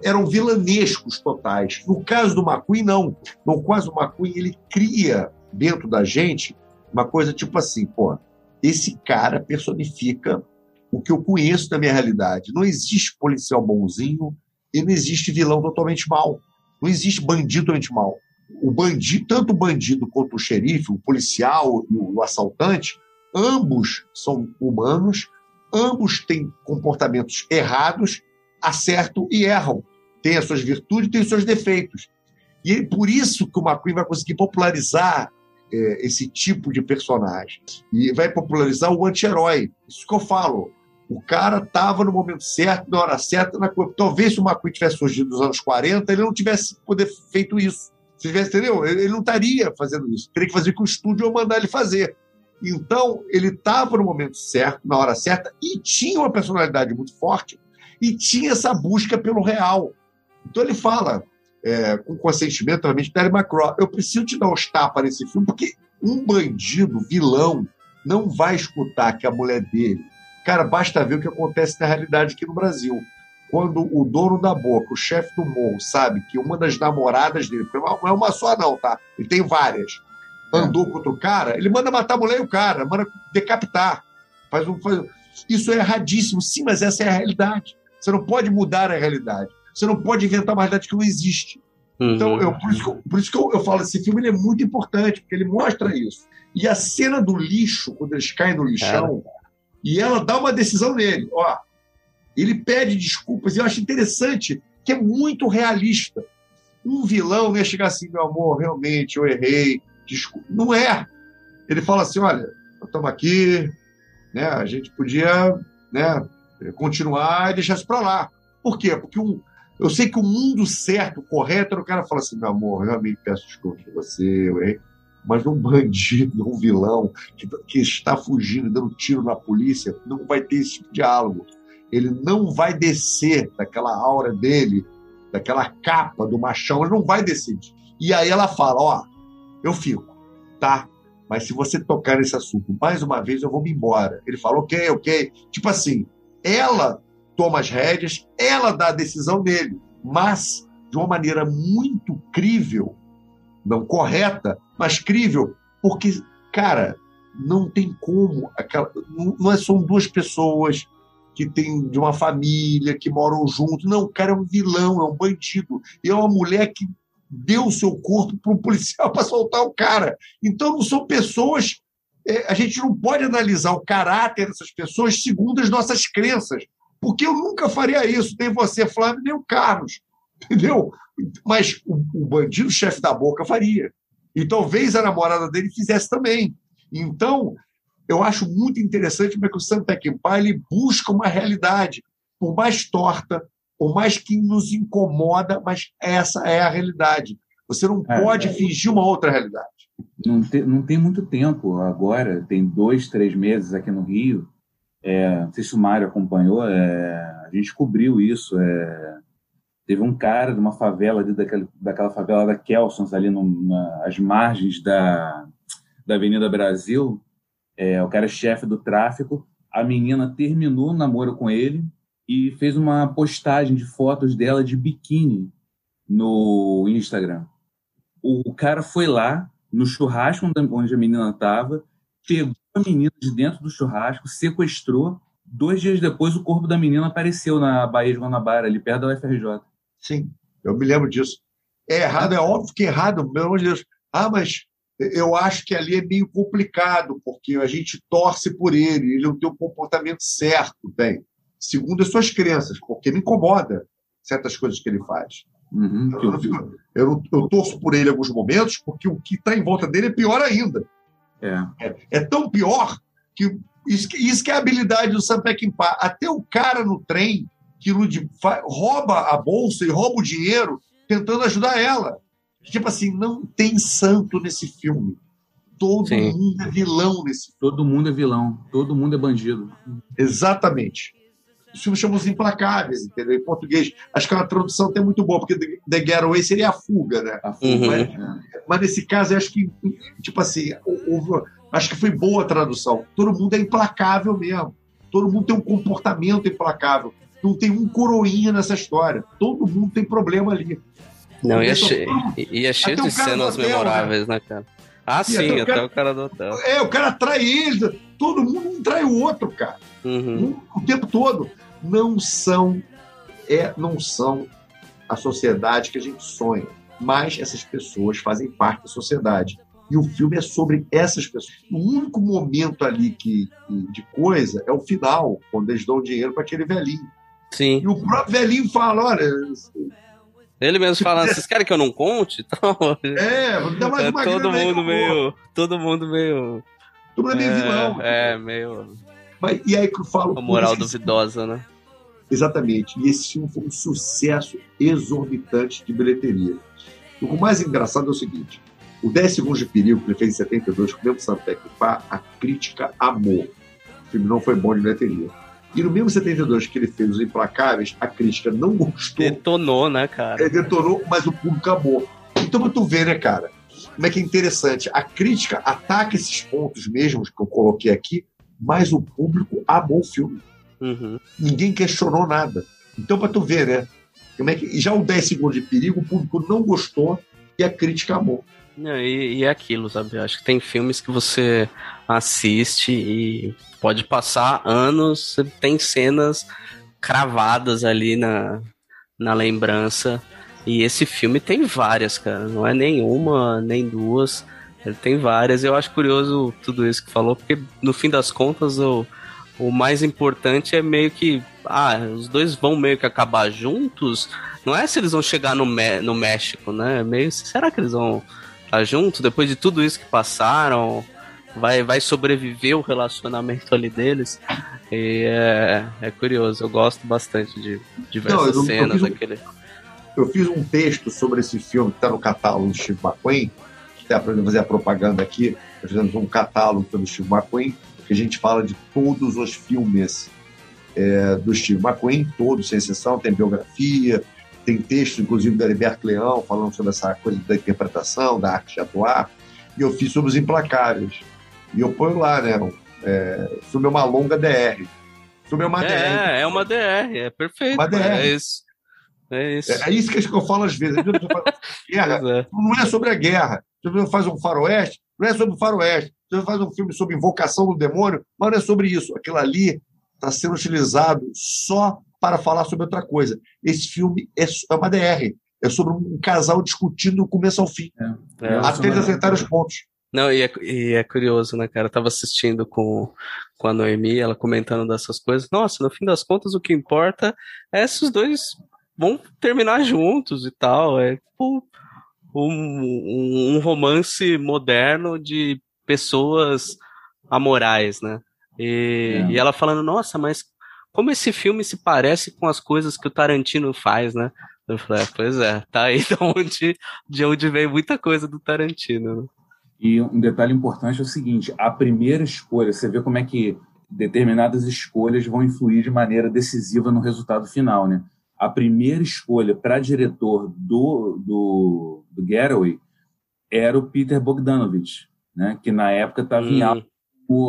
eram vilanescos totais. No caso do McQueen, não. No caso do McQueen, ele cria dentro da gente uma coisa tipo assim, pô, esse cara personifica o que eu conheço da minha realidade. Não existe policial bonzinho e não existe vilão totalmente mal. Não existe bandido totalmente mal. o bandido, tanto o bandido quanto o xerife, o policial e o, o assaltante, ambos são humanos, ambos têm comportamentos errados, acertam e erram. Tem as suas virtudes, tem os seus defeitos. E é por isso que o McQueen vai conseguir popularizar é, esse tipo de personagem. E vai popularizar o anti-herói. Isso que eu falo. O cara estava no momento certo, na hora certa. Na... Talvez se o McQueen tivesse surgido nos anos 40, ele não tivesse poder feito isso. Você tivesse, entendeu? Ele não estaria fazendo isso. Teria que fazer com o estúdio ou mandar ele fazer. Então, ele estava no momento certo, na hora certa, e tinha uma personalidade muito forte, e tinha essa busca pelo real. Então, ele fala, é, com consentimento, realmente, Terry McCraw, eu preciso te dar uns tapas nesse filme, porque um bandido, vilão, não vai escutar que a mulher dele. Cara, basta ver o que acontece na realidade aqui no Brasil quando o dono da boca, o chefe do morro, sabe que uma das namoradas dele, não é uma só não, tá? Ele tem várias, andou contra o cara, ele manda matar a mulher e o cara, manda decapitar. Faz um, faz... Isso é erradíssimo, sim, mas essa é a realidade. Você não pode mudar a realidade. Você não pode inventar uma realidade que não existe. Uhum. Então, eu, por isso que, eu, por isso que eu, eu falo, esse filme ele é muito importante, porque ele mostra isso. E a cena do lixo, quando eles caem no lixão, e ela dá uma decisão nele. Ó, ele pede desculpas, e eu acho interessante que é muito realista. Um vilão ia chegar assim, meu amor, realmente, eu errei, desculpa. Não é. Ele fala assim: olha, estamos aqui, né, a gente podia né, continuar e deixar isso para lá. Por quê? Porque um, eu sei que o mundo certo, correto, o cara fala assim: meu amor, realmente peço desculpas de você, eu errei. Mas um bandido, um vilão que, que está fugindo, dando tiro na polícia, não vai ter esse tipo de diálogo ele não vai descer daquela aura dele, daquela capa do machão, ele não vai descer. E aí ela fala: Ó, eu fico, tá? Mas se você tocar nesse assunto mais uma vez, eu vou me embora. Ele fala: Ok, ok. Tipo assim, ela toma as rédeas, ela dá a decisão dele, mas de uma maneira muito crível, não correta, mas crível, porque, cara, não tem como. Aquela, não é, são duas pessoas, que tem de uma família, que moram juntos. Não, o cara é um vilão, é um bandido. E é uma mulher que deu o seu corpo para um policial para soltar o cara. Então, não são pessoas. É, a gente não pode analisar o caráter dessas pessoas segundo as nossas crenças. Porque eu nunca faria isso, nem você, Flávio, nem o Carlos. Entendeu? Mas o, o bandido chefe da boca faria. E talvez a namorada dele fizesse também. Então, eu acho muito interessante como é que o Sam Peckinpah ele busca uma realidade, por mais torta, por mais que nos incomoda, mas essa é a realidade. Você não é, pode é. fingir uma outra realidade. Não, te, não tem muito tempo agora, tem dois, três meses aqui no Rio. É, não sei se o Mário acompanhou, é, a gente descobriu isso. É, teve um cara de uma favela, ali, daquela, daquela favela da Kelsons, ali no, nas margens da, da Avenida Brasil, é, o cara é chefe do tráfico. A menina terminou o namoro com ele e fez uma postagem de fotos dela de biquíni no Instagram. O cara foi lá no churrasco onde a menina estava, pegou a menina de dentro do churrasco, sequestrou. Dois dias depois, o corpo da menina apareceu na Baía de Guanabara, ali perto da UFRJ. Sim, eu me lembro disso. É errado, é óbvio que é errado, pelo amor de Deus. Ah, mas eu acho que ali é meio complicado, porque a gente torce por ele, ele não tem o comportamento certo, bem, segundo as suas crenças, porque me incomoda certas coisas que ele faz. Uhum, eu, eu, eu, eu, torço por ele em alguns momentos, porque o que está em volta dele é pior ainda. É. é, é tão pior que isso, isso que é a habilidade do Sam Peckinpah. Até o cara no trem que rouba a bolsa e rouba o dinheiro tentando ajudar ela. Tipo assim, não tem santo nesse filme. Todo Sim. mundo é vilão nesse filme. Todo mundo é vilão, todo mundo é bandido. Exatamente. Os filmes chamam os implacáveis, entendeu? Em português. Acho que é uma tradução até muito boa, porque The Getaway seria a fuga, né? A fuga. Uhum. Mas, mas, nesse caso, acho que, tipo assim, acho que foi boa a tradução. Todo mundo é implacável mesmo. Todo mundo tem um comportamento implacável. Não tem um coroinha nessa história. Todo mundo tem problema ali. Não, e é, cheio, e é cheio de cenas hotel, memoráveis, né? cara? Ah, e sim, até, o, cara, o cara do hotel. É, o cara trai eles, todo mundo um trai o outro, cara. Uhum. O tempo todo. Não são, é, não são a sociedade que a gente sonha. mas essas pessoas fazem parte da sociedade. E o filme é sobre essas pessoas. O único momento ali que, de coisa é o final, quando eles dão dinheiro para aquele velhinho. Sim. E o próprio velhinho fala: olha. Ele mesmo fala, vocês querem que eu não conte? Então, é, dá mais é uma todo grana aí mundo vou. meio. Todo mundo meio. Todo mundo é meio vilão. É, meio. Mas, e aí que eu falo. A moral duvidosa, né? Exatamente. E esse filme foi um sucesso exorbitante de bilheteria. O mais engraçado é o seguinte: o 10 Segundos de Perigo, que ele fez em 72, com o mesmo Sam Peckinpah, a crítica amou. O filme não foi bom de bilheteria. E no mesmo 72 que ele fez Os Implacáveis, a crítica não gostou, Detonou, né, cara? ele detonou, mas o público amou. Então, tu ver, né, cara? Como é que é interessante. A crítica ataca esses pontos mesmos que eu coloquei aqui, mas o público amou o filme Uhum. ninguém questionou nada. Então, para tu ver, né? Como é que, e já o 10 segundos de perigo, o público não gostou e a crítica amou. Não, e, e é aquilo, sabe? Eu Acho que tem filmes que você assiste e pode passar anos, tem cenas cravadas ali na, na lembrança. E esse filme tem várias, cara. Não é nenhuma, nem duas. Ele tem várias. Eu acho curioso tudo isso que falou, porque no fim das contas o, o mais importante é meio que. Ah, os dois vão meio que acabar juntos. Não é se eles vão chegar no, no México, né? É Meio, será que eles vão estar juntos depois de tudo isso que passaram? Vai, vai sobreviver o relacionamento ali deles? E é, é curioso, eu gosto bastante de diversas Não, eu- eu cenas um- daquele. Eu fiz um texto sobre esse filme que está no catálogo do Steve McQueen, que dá para fazer a propaganda aqui. Nós fizemos um catálogo pelo Steve McQueen, que a gente fala de todos os filmes é, do Steve McQueen, todos, sem exceção, tem biografia, tem texto, inclusive, da Heriberto Leão, falando sobre essa coisa da interpretação, da arte de atuar. E eu fiz sobre os Implacáveis. E eu ponho lá, né? É, filme é uma longa DR. Filme é uma DR. É, é uma DR, é perfeito. Uma DR. É isso. É isso. É, é isso que eu falo às vezes. Às guerra, é. não é sobre a guerra. Você faz um faroeste, não é sobre o faroeste. Você faz um filme sobre invocação do demônio, mas não é sobre isso. Aquilo ali está sendo utilizado só para falar sobre outra coisa. Esse filme é, é uma DR. É sobre um casal discutindo do começo ao fim, É. até eles acertarem os pontos. Não, e é, e é curioso, né, cara? Eu tava assistindo com, com a Noemi, ela comentando dessas coisas. Nossa, no fim das contas, o que importa é se os dois vão terminar juntos e tal. É tipo um, um, um romance moderno de pessoas amorais, né? E, É. e ela falando, nossa, mas como esse filme se parece com as coisas que o Tarantino faz, né? Eu falei, é, pois é, tá aí de onde, de onde vem muita coisa do Tarantino. né? E um detalhe importante é o seguinte: a primeira escolha, você vê como é que determinadas escolhas vão influir de maneira decisiva no resultado final, né? A primeira escolha para diretor do, do, do Getaway era o Peter Bogdanovich, né? Que na época estava em alta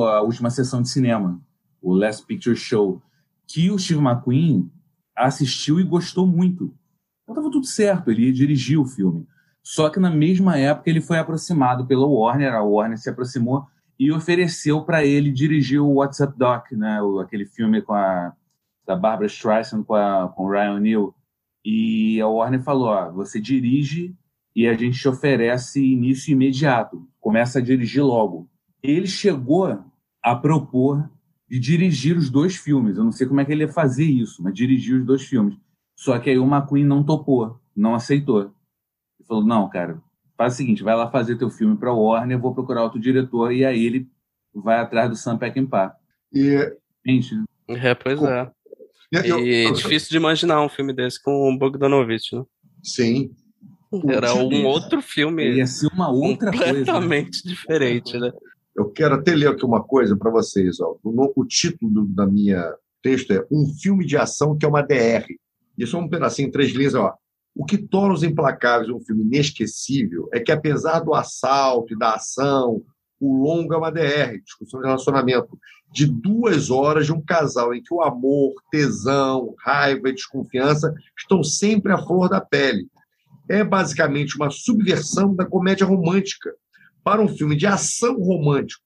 a última sessão de cinema, o Last Picture Show, que o Steve McQueen assistiu e gostou muito. Então estava tudo certo, ele ia dirigir o filme. Só que na mesma época ele foi aproximado pela Warner, a Warner se aproximou e ofereceu para ele dirigir o What's Up Doc, né, o, aquele filme com a da Barbara Streisand com, a, com o Ryan O'Neill. E a Warner falou: ó, você dirige e a gente te oferece início imediato, começa a dirigir logo. Ele chegou a propor de dirigir os dois filmes. Eu não sei como é que ele ia fazer isso, mas dirigir os dois filmes. Só que aí o McQueen não topou, não aceitou. Ele falou: não, cara, faz o seguinte, vai lá fazer teu filme para Warner, eu vou procurar outro diretor, e aí ele vai atrás do Sam Peckinpah. E, Gente, É, pois é. e eu- é difícil de imaginar um filme desse com o Bogdanovich, né? Sim. Era um outro filme ia ser uma outra coisa. né? completamente diferente, né? Eu quero até ler aqui uma coisa para vocês. Ó. O, no- o título do- da minha texto é Um filme de ação que é uma DR. Isso é um pedacinho, três linhas. Ó. O que torna Os Implacáveis um filme inesquecível é que, apesar do assalto e da ação, o longo é uma DR, discussão de relacionamento, de duas horas de um casal em que o amor, tesão, raiva e desconfiança estão sempre à flor da pele. É basicamente uma subversão da comédia romântica para um filme de ação romântico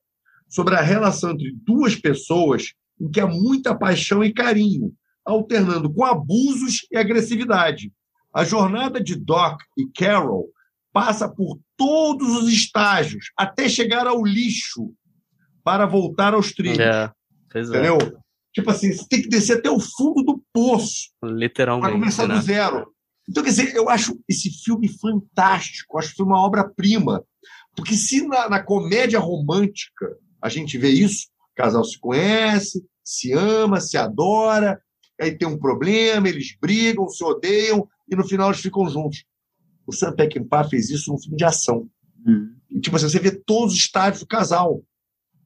sobre a relação entre duas pessoas em que há muita paixão e carinho, alternando com abusos e agressividade. A jornada de Doc e Carol passa por todos os estágios até chegar ao lixo para voltar aos trilhos. É, é. Entendeu? Tipo assim, você tem que descer até o fundo do poço para Literalmente. começar né? do zero. Então, quer dizer, eu acho esse filme fantástico, acho que foi uma obra-prima. Porque se na, na comédia romântica a gente vê isso, o casal se conhece, se ama, se adora, aí tem um problema, eles brigam, se odeiam, e no final eles ficam juntos. O Sam Peckinpah fez isso num filme de ação. Hum. E, tipo assim, você vê todos os estádios do casal.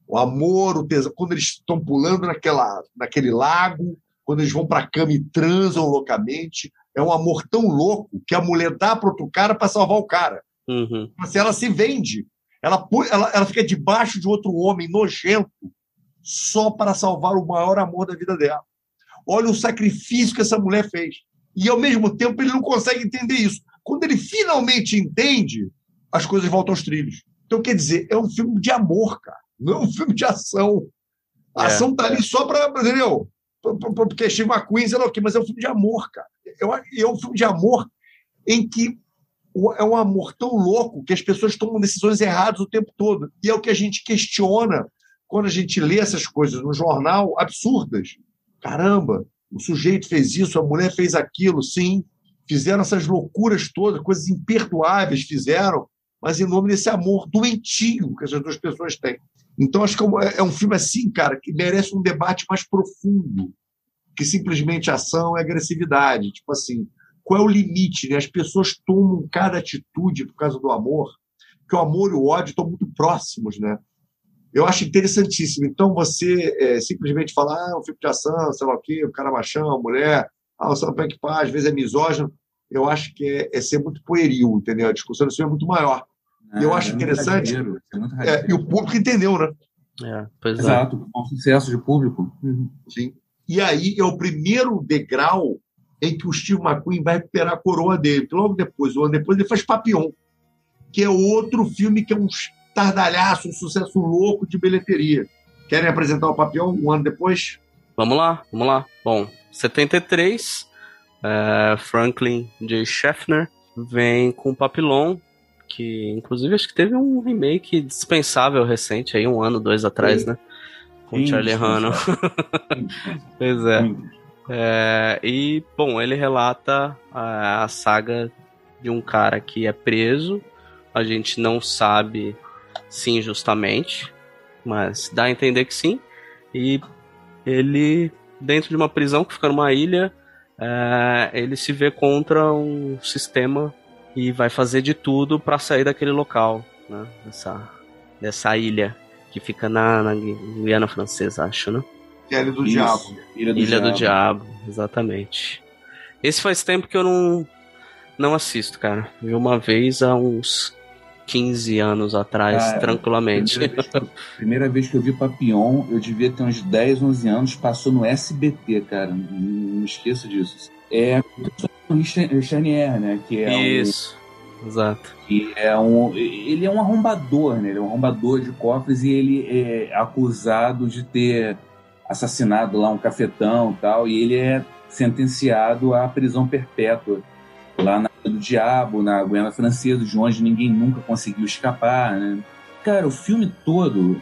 O amor, o tesão, quando eles estão pulando naquela, naquele lago, quando eles vão para a cama e transam loucamente. É um amor tão louco que a mulher dá para outro cara para salvar o cara. Uhum. Assim, ela se vende. Ela, ela, ela fica debaixo de outro homem nojento só para salvar o maior amor da vida dela. Olha o sacrifício que essa mulher fez. E, ao mesmo tempo, ele não consegue entender isso. Quando ele finalmente entende, as coisas voltam aos trilhos. Então, quer dizer, é um filme de amor, cara. Não é um filme de ação. A É. ação tá ali só para, entendeu? Porque Steve McQueen, sei lá o quê, mas é um filme de amor, cara. Eu é um filme de amor em que é um amor tão louco que as pessoas tomam decisões erradas o tempo todo. E é o que a gente questiona quando a gente lê essas coisas no jornal, absurdas. Caramba, o sujeito fez isso, a mulher fez aquilo, sim. Fizeram essas loucuras todas, coisas imperdoáveis fizeram, mas em nome desse amor doentio que essas duas pessoas têm. Então, acho que é um- é um filme assim, cara, que merece um debate mais profundo que simplesmente ação e agressividade. Tipo assim, qual é o limite? Né? As pessoas tomam cada atitude por causa do amor, que o amor e o ódio estão muito próximos, né? Eu acho interessantíssimo. Então, você é, simplesmente falar, ah, é um filme de ação, sei lá o quê, o cara é machão, a mulher, ah, o Sam Peckinpah às vezes é misógino, eu acho que é, é ser muito pueril, entendeu? A discussão desse filme é muito maior. Eu acho é muito interessante. rasteiro, É É, e o público entendeu, né? É, pois é. Exato, um sucesso de público. Sim. E aí é o primeiro degrau em que o Steve McQueen vai recuperar a coroa dele. Porque Logo depois, um ano depois, ele faz Papillon, que é outro filme que é um estardalhaço, um sucesso louco de bilheteria. Querem apresentar o Papillon um ano depois? Vamos lá, vamos lá. Bom, 73, é, Franklin J. Schaffner vem com Papillon, que inclusive acho que teve um remake dispensável recente, aí um ano, dois atrás, Sim. né? Com Sim, Charlie sim. Pois é. É, e, bom, ele relata a, a saga de um cara que é preso. A gente não sabe se injustamente, mas dá a entender que sim. E ele, dentro de uma prisão que fica numa ilha, é, ele se vê contra um sistema e vai fazer de tudo para sair daquele local, né? Dessa, dessa ilha que fica na, na Guiana Francesa, acho, né? Que é ele do Isso. Diabo. Ilha do Ilha Diabo. do Diabo, exatamente. Esse faz tempo que eu não, não assisto, cara. Vi uma vez há uns 15 anos atrás, Cara, tranquilamente. Primeira vez, que eu, primeira vez que eu vi Papillon, eu devia ter uns 10, 11 anos, passou no SBT, cara. Não, não esqueço disso. É o Chanier, né? Que é um, Isso, exato. que é um. Ele é um arrombador, né? Ele é um arrombador de cofres e ele é acusado de ter assassinado lá um cafetão e tal. E ele é sentenciado à prisão perpétua lá na do Diabo, na Guiana Francesa, de onde ninguém nunca conseguiu escapar, né? Cara, o filme todo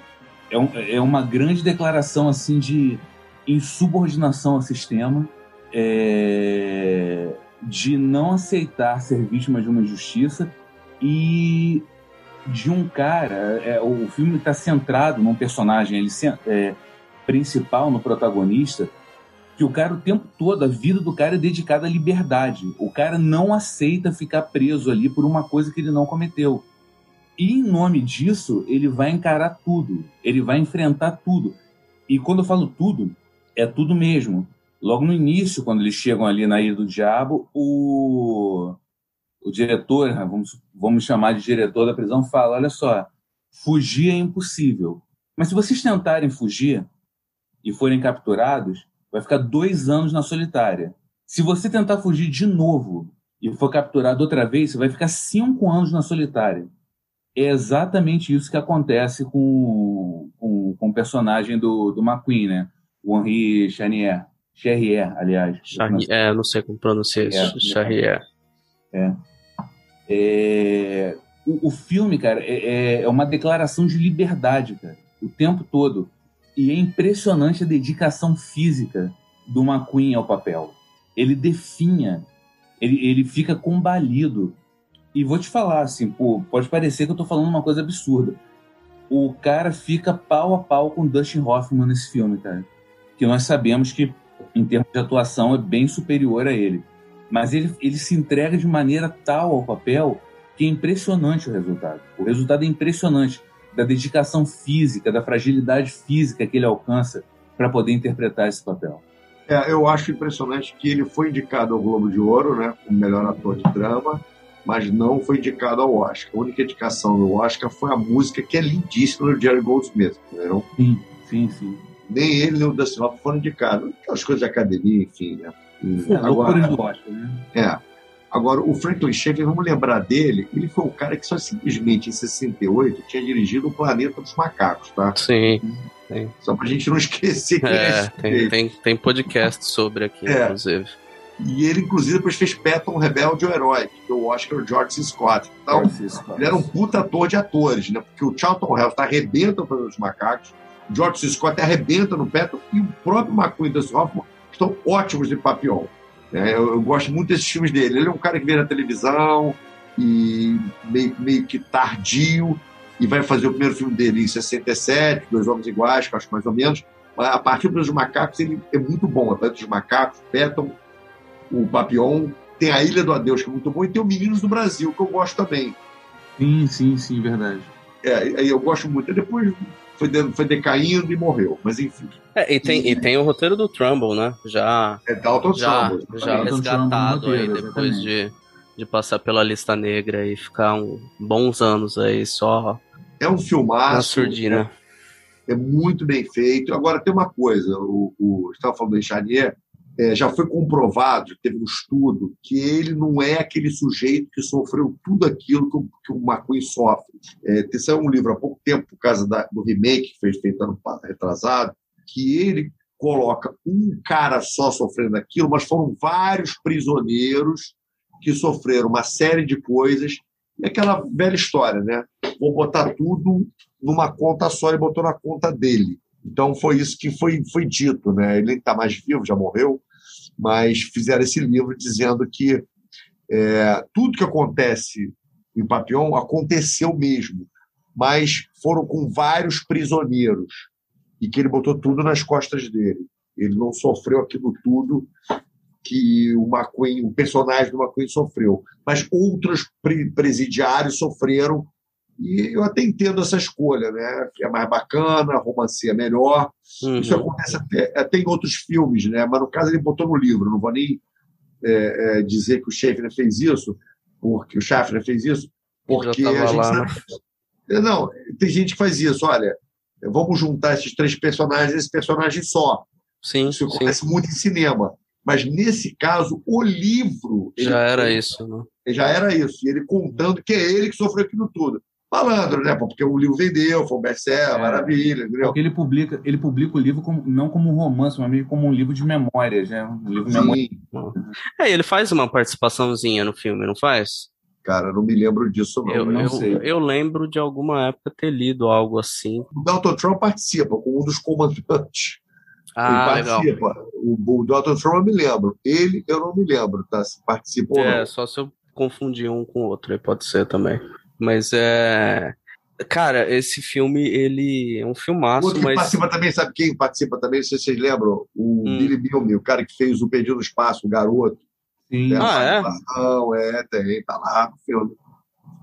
é, um- é uma grande declaração assim de insubordinação ao sistema, é, de não aceitar ser vítima de uma injustiça e de um cara. é, o filme está centrado num personagem ele, é, principal, no protagonista, que o cara o tempo todo, a vida do cara é dedicada à liberdade. O cara não aceita ficar preso ali por uma coisa que ele não cometeu. E em nome disso, ele vai encarar tudo. Ele vai enfrentar tudo. E quando eu falo tudo, é tudo mesmo. Logo no início, quando eles chegam ali na Ilha do Diabo, o, o diretor, né, vamos, vamos chamar de diretor da prisão, fala: olha só, fugir é impossível. Mas se vocês tentarem fugir e forem capturados, vai ficar dois anos na solitária. Se você tentar fugir de novo e for capturado outra vez, você vai ficar cinco anos na solitária. É exatamente isso que acontece com, com, com o personagem do, do McQueen, né? O Henri Charnier. Charrier, aliás. Charri- é, não sei como pronunciar isso. É, Charrier. É. é... O, o, filme, cara, é, é uma declaração de liberdade, cara, o tempo todo. E é impressionante a dedicação física do McQueen ao papel. Ele definha, ele, ele fica combalido. E vou te falar, assim, pô, pode parecer que eu tô falando uma coisa absurda. O cara fica pau a pau com Dustin Hoffman nesse filme, cara. Que nós sabemos que, em termos de atuação, é bem superior a ele. Mas ele, ele se entrega de maneira tal ao papel que é impressionante o resultado. O resultado é impressionante da dedicação física, da fragilidade física que ele alcança para poder interpretar esse papel. É, eu acho impressionante que ele foi indicado ao Globo de Ouro, né, como melhor ator de drama, mas não foi indicado ao Oscar. A única indicação do Oscar foi a música, que é lindíssima, do Jerry Goldsmith. Entendeu? Sim, sim, sim. Nem ele nem o Dustin Hoffman foram indicados. Aquelas coisas de academia, enfim. Né? E, agora, do Oscar, né? É. Agora, o Franklin Schaeffer, vamos lembrar dele, ele foi o cara que só simplesmente em 68 tinha dirigido o Planeta dos Macacos, tá? Sim. Sim. Só pra gente não esquecer que é, tem, tem, tem podcast sobre aqui, é. inclusive. E ele, inclusive, depois fez Patton Rebelde o Herói, que é o Oscar George C. Scott. Então, Scott. ele era um puta ator de atores, né? Porque o Charlton Heston arrebenta pelos macacos, o George. Scott arrebenta no Patton, e o próprio McQueen e Dustin Hoffman estão ótimos de Papillon. É, eu, eu, gosto muito desses filmes dele. Ele é um cara que vê na televisão e meio, meio que tardio, e vai fazer o primeiro filme dele em 67, Dois Homens Iguais, que acho mais ou menos. A partir dos macacos, ele é muito bom. A dos macacos, Patton, o Papillon, tem a Ilha do Adeus, que é muito bom, e tem o Meninos do Brasil, que eu gosto também. Sim, sim, sim, verdade. É, eu gosto muito. Depois foi, de, foi decaindo e morreu, mas enfim. É, e, tem, e, e tem o roteiro do Trumbull, né? Já, é Dalton já, Trumbull, já resgatado aí depois de, de passar pela lista negra e ficar um, bons anos aí só. É um filmaço. Na surdina. É, é muito bem feito. Agora, tem uma coisa: o, o, estava falando do Chanier, é, já foi comprovado, teve um estudo, que ele não é aquele sujeito que sofreu tudo aquilo que o, que o McQueen sofre. É, saiu um livro há pouco tempo, por causa da, do remake que fez feito ano retrasado, que ele coloca um cara só sofrendo aquilo, mas foram vários prisioneiros que sofreram uma série de coisas. E aquela velha história, né? Vou botar tudo numa conta só e botou na conta dele. Então foi isso que foi, foi dito, né? Ele está mais vivo, já morreu, mas fizeram esse livro dizendo que é, tudo que acontece em Papillon aconteceu mesmo, mas foram com vários prisioneiros e que ele botou tudo nas costas dele. Ele não sofreu aquilo tudo que o McQueen, o personagem do McQueen sofreu, mas outros presidiários sofreram e eu até entendo essa escolha, né? É mais bacana, a romance é melhor. Uhum. Isso acontece até, até em outros filmes, né? Mas no caso ele botou no livro. Não vou nem é, é, dizer que o Schaeffner fez isso, porque o Schaeffner fez isso, porque a gente lá, sabe... Né? Não, tem gente que faz isso. Olha, vamos juntar esses três personagens, esse personagem só. Sim, isso acontece muito em cinema. Mas nesse caso, o livro. Já era isso, né? Já era isso. E ele contando que é ele que sofreu aquilo tudo malandro, né? Porque o livro vendeu, foi um best-seller, é, maravilha, entendeu? Porque ele publica, ele publica o livro como, não como um romance, mas como um livro de memórias, né? Um livro de memórias. É, ele faz uma participaçõezinha no filme, não faz? Cara, não me lembro disso, não. Eu, não eu, sei. eu lembro de alguma época ter lido algo assim. O Dalton Trump participa com um dos comandantes. Ah, ele participa. Legal. O, o Dalton Trump eu me lembro. Ele eu não me lembro, tá? Se participa ou é, não. É, só se eu confundir um com o outro, aí pode ser também. Mas é. Cara, esse filme, ele é um filmaço, Outro que mas... participa também, sabe quem participa também? Não sei se vocês lembram. O hum. Billy Bilme, o cara que fez o Perdido no Espaço, o garoto. Sim. Ah, é? É, tem, tá lá no filme.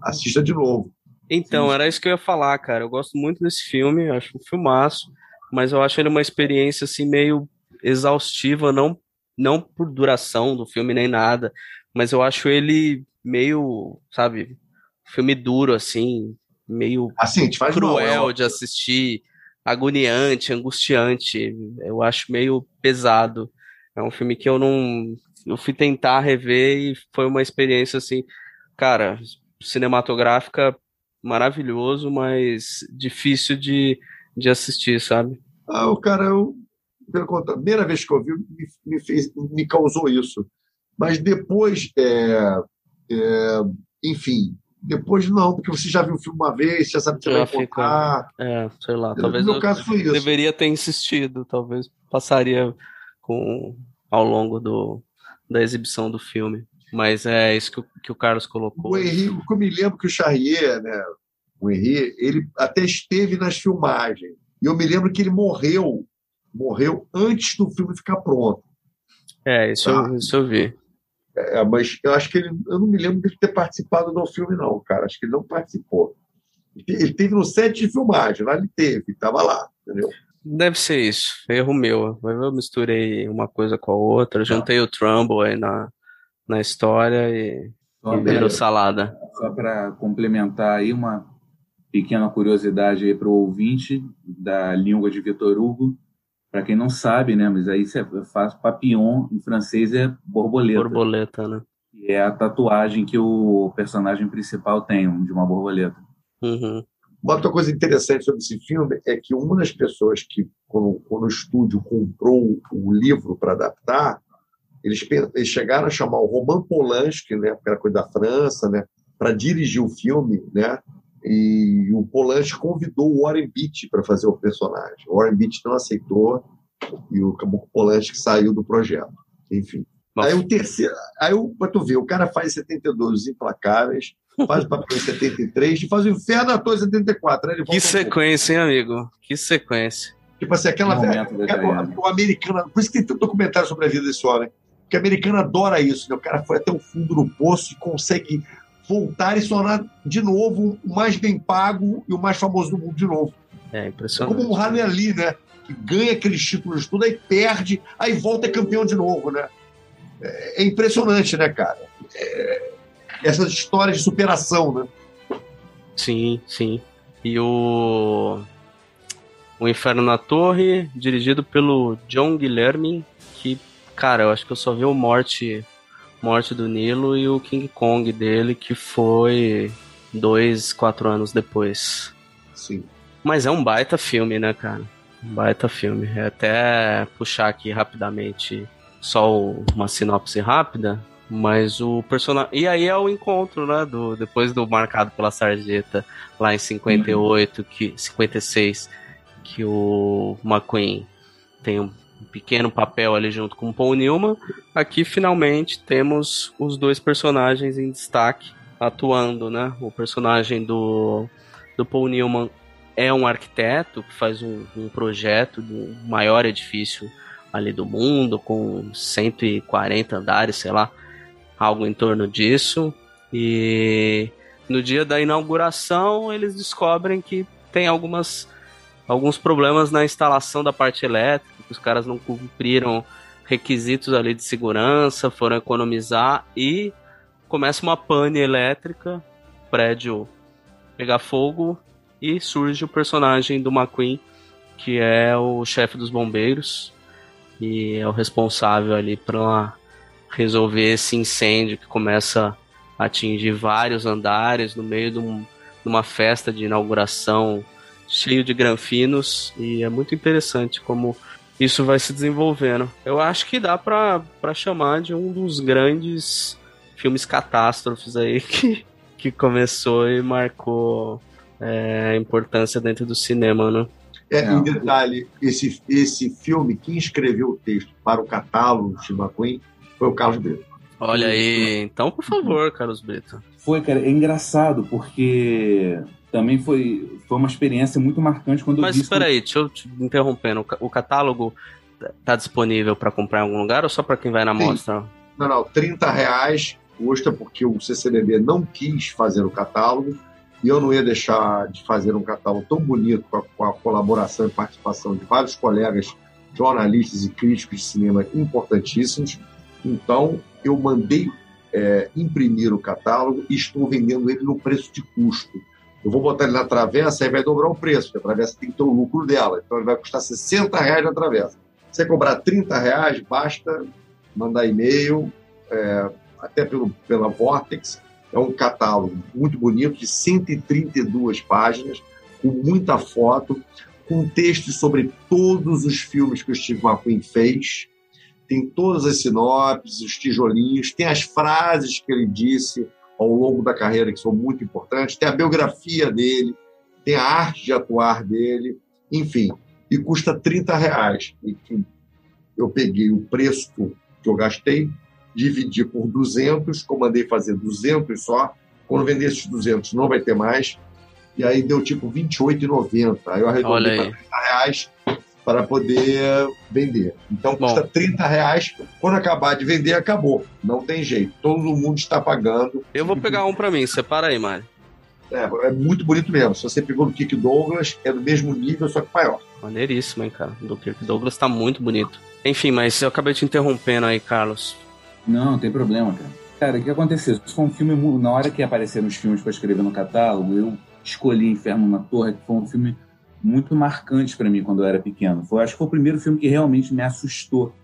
Assista de novo. Então, Sim. era isso que eu ia falar, cara. Eu gosto muito desse filme, acho um filmaço, mas eu acho ele uma experiência, assim, meio exaustiva, não, não por duração do filme nem nada, mas eu acho ele meio, sabe, filme duro, assim, meio assim, cruel mal, de assistir, agoniante, angustiante. Eu acho meio pesado. É um filme que eu não. Eu fui tentar rever e foi uma experiência assim, cara, cinematográfica maravilhoso, mas difícil de, de assistir, sabe? Ah, o cara, eu, pelo contrário, primeira vez que eu vi, me, me, fez, me causou isso. Mas depois, é, É, enfim, depois não, porque você já viu o filme uma vez, já sabe o que você vai encontrar. É, sei lá, No talvez meu eu caso foi isso. deveria ter insistido, talvez passaria com ao longo do, da exibição do filme. Mas é isso que o, que o Carlos colocou. O Henri, o que eu me lembro que o Charrier, né, o Henri, ele até esteve nas filmagens. E eu me lembro que ele morreu, morreu antes do filme ficar pronto. É, isso, eu, isso eu vi. É, mas eu acho que ele, eu não me lembro dele ter participado do filme, não, cara. Acho que ele não participou. Ele te- Ele teve no set de filmagem, lá ele teve, estava lá, entendeu? Deve ser isso, erro meu. Eu misturei uma coisa com a outra, juntei o Trumbull aí na, na história e, Só e virou pra- salada. Só para complementar aí uma pequena curiosidade aí para o ouvinte da língua de Vitor Hugo. Para quem não sabe, né, mas aí você faz papillon em francês é borboleta. Borboleta, né? que é a tatuagem que o personagem principal tem, de uma borboleta. Uhum. Uma outra coisa interessante sobre esse filme é que uma das pessoas que, quando, quando o estúdio comprou o livro para adaptar, eles, eles chegaram a chamar o Roman Polanski, né, porque era coisa da França, né, para dirigir o filme, né, e o Polanski convidou o Warren Beatty para fazer o personagem. O Warren Beatty não aceitou e o acabou que o Polanski saiu do projeto. Enfim. Bom, Aí o terceiro, aí o, pra tu ver, o cara faz 72 Os Implacáveis, faz o papel em 73 e faz o Inferno Ator em 74. Aí ele que sequência, hein, amigo? Que sequência. Tipo assim, aquela Que velha. o americano. Por isso que tem tanto documentário sobre a vida desse homem. Porque o americano adora isso, né? O cara foi até o fundo do poço e consegue voltar e se tornar de novo o mais bem pago e o mais famoso do mundo de novo. É Como o impressionante. Muhammad Ali, né? Que ganha aqueles títulos tudo, aí perde, aí volta é campeão de novo, né? É, é impressionante, né, cara? É, essas histórias de superação, né? Sim, sim. E o O Inferno na Torre, dirigido pelo John Guilherme, que, cara, eu acho que eu só vi o Morte, Morte do Nilo e o King Kong dele, que foi dois, quatro anos depois. Sim. Mas é um baita filme, né, cara? Um baita filme. É até puxar aqui rapidamente só uma sinopse rápida, mas o personagem. E aí é o encontro, né? Do, depois do Marcado pela Sarjeta, lá em 58, que, 56, que o McQueen tem um pequeno papel ali junto com o Paul Newman. Aqui finalmente temos os dois personagens em destaque atuando, né? O personagem do, do Paul Newman é um arquiteto que faz um, um projeto do maior edifício ali do mundo, com 140 andares, sei lá, algo em torno disso. E no dia da inauguração eles descobrem que tem algumas alguns problemas na instalação da parte elétrica, os caras não cumpriram requisitos ali de segurança, foram economizar e começa uma pane elétrica, prédio pegar fogo e surge o personagem do McQueen, que é o chefe dos bombeiros e é o responsável ali para resolver esse incêndio que começa a atingir vários andares no meio de, um- de uma festa de inauguração cheio de granfinos. E é muito interessante como isso vai se desenvolvendo. Eu acho que dá para chamar de um dos grandes filmes catástrofes aí que, que começou e marcou é, a importância dentro do cinema, né? É, É. Em detalhe, esse, esse filme, quem escreveu o texto para o catálogo de McQueen foi o Carlos Brito. Olha aí, então por favor, Carlos Brito. Foi, cara, é engraçado, porque também foi, foi uma experiência muito marcante quando eu Mas vi espera aí, deixa eu te interrompendo. O catálogo tá disponível para comprar em algum lugar ou só para quem vai na Sim. mostra? Não, não, 30 reais custa porque o CCBB não quis fazer o catálogo e eu não ia deixar de fazer um catálogo tão bonito com a, com a colaboração e participação de vários colegas jornalistas e críticos de cinema importantíssimos. Então, eu mandei é, imprimir o catálogo e estou vendendo ele no preço de custo. Eu vou botar ele na travessa e vai dobrar o preço, porque a travessa tem que ter o lucro dela. Então, ele vai custar 60 reais na travessa. Se você cobrar 30 reais, basta mandar e-mail, é, até pelo, pela Vortex. É um catálogo muito bonito, de 132 páginas, com muita foto, com textos sobre todos os filmes que o Steve McQueen fez. Tem todas as sinopses, os tijolinhos, tem as frases que ele disse, ao longo da carreira que são muito importantes. Tem a biografia dele, tem a arte de atuar dele, enfim. E custa 30 reais. Enfim, eu peguei o preço que eu gastei, dividi por 200, comandei fazer 200 só. Quando vender esses 200, não vai ter mais. E aí deu tipo R$ 28,90. Aí eu arredondei para 30 reais para poder vender. Então custa Bom. 30 reais. Quando acabar de vender, acabou. Não tem jeito. Todo mundo está pagando. Eu vou pegar um para mim. Separa aí, Mário. É, é, muito bonito mesmo. Se você pegou no Kick Douglas, é do mesmo nível, só que maior. Maneiríssimo, hein, cara. Do Kirk Douglas tá muito bonito. Enfim, mas eu acabei te interrompendo aí, Carlos. Não, não tem problema, cara. Cara, o que aconteceu? Isso foi um filme. Na hora que apareceram os filmes para escrever no catálogo, eu escolhi Inferno na Torre, que foi um filme muito marcante para mim quando eu era pequeno. Foi, acho que foi o primeiro filme que realmente me assustou,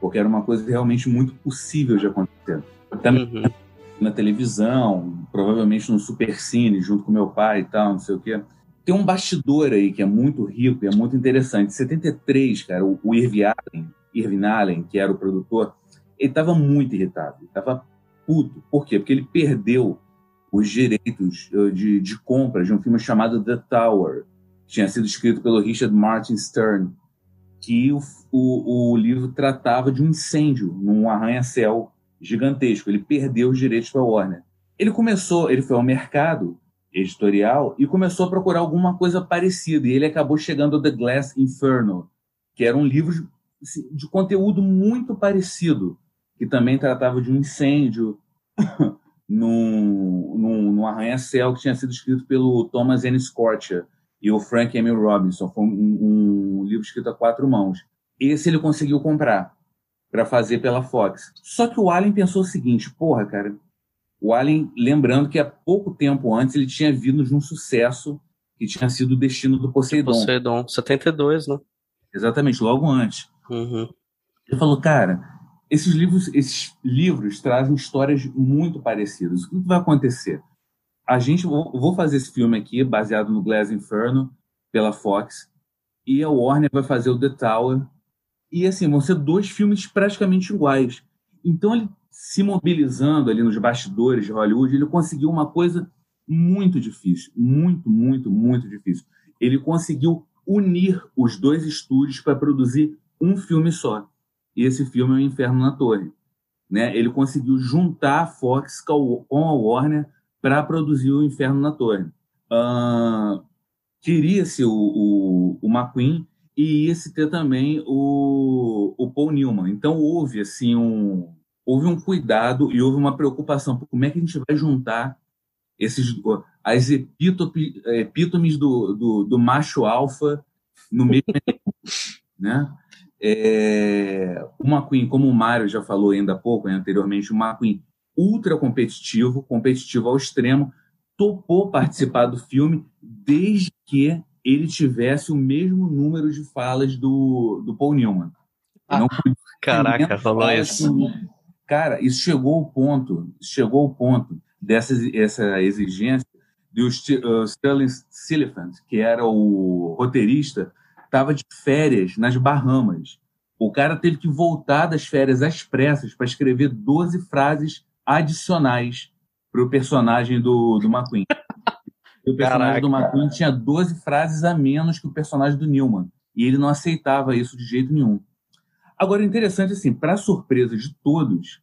porque era uma coisa realmente muito possível de acontecer. Também uhum. na televisão, provavelmente no supercine, junto com meu pai e tal, não sei o quê. Tem um bastidor aí que é muito rico e é muito interessante. Em 73, cara, o, o Irving Allen, Irving Allen, que era o produtor, ele estava muito irritado, ele estava puto. Por quê? Porque ele perdeu os direitos eh, de, de compra de um filme chamado The Tower, tinha sido escrito pelo Richard Martin Stern, que o, o, o livro tratava de um incêndio num arranha-céu gigantesco. Ele perdeu os direitos para Warner. Ele começou, ele foi ao mercado editorial e começou a procurar alguma coisa parecida. E ele acabou chegando ao The Glass Inferno, que era um livro assim, de conteúdo muito parecido, que também tratava de um incêndio num, num, num arranha-céu que tinha sido escrito pelo Thomas N. Scorcher e o Frank Emil Robinson. Foi um, um livro escrito a quatro mãos. Esse ele conseguiu comprar para fazer pela Fox. Só que o Allen pensou o seguinte: porra, cara, o Allen, lembrando que há pouco tempo antes ele tinha vindo de um sucesso que tinha sido o destino do Poseidon. Poseidon, 72, né? Exatamente, logo antes. Uhum. Ele falou, cara, esses livros, esses livros trazem histórias muito parecidas. O que vai acontecer? A gente vou fazer esse filme aqui baseado no Glass Inferno pela Fox e a Warner vai fazer o The Tower e assim vão ser dois filmes praticamente iguais. Então ele se mobilizando ali nos bastidores de Hollywood, ele conseguiu uma coisa muito difícil, muito, muito, muito difícil. Ele conseguiu unir os dois estúdios para produzir um filme só e esse filme é o Inferno na Torre. Né? Ele conseguiu juntar a Fox com a Warner para produzir o Inferno na Torre. Uh, Queria-se o, o, o McQueen e ia-se ter também o, o Paul Newman. Então houve assim um houve um cuidado e houve uma preocupação como é que a gente vai juntar esses as epítomes, do, do, do macho alfa no mesmo né? É, o McQueen, como o Mário já falou ainda há pouco, né, anteriormente, o McQueen ultra competitivo, competitivo ao extremo, topou participar do filme desde que ele tivesse o mesmo número de falas do, do Paul Newman. Ah, caraca, falou isso. Cara, isso chegou ao ponto, chegou ao ponto dessa essa exigência do uh, Sterling Siliphant, que era o roteirista estava de férias nas Bahamas. O cara teve que voltar das férias às pressas para escrever 12 frases adicionais para o personagem do, do McQueen. o personagem Caraca. do McQueen tinha 12 frases a menos que o personagem do Newman. E ele não aceitava isso de jeito nenhum. Agora, interessante assim, para surpresa de todos,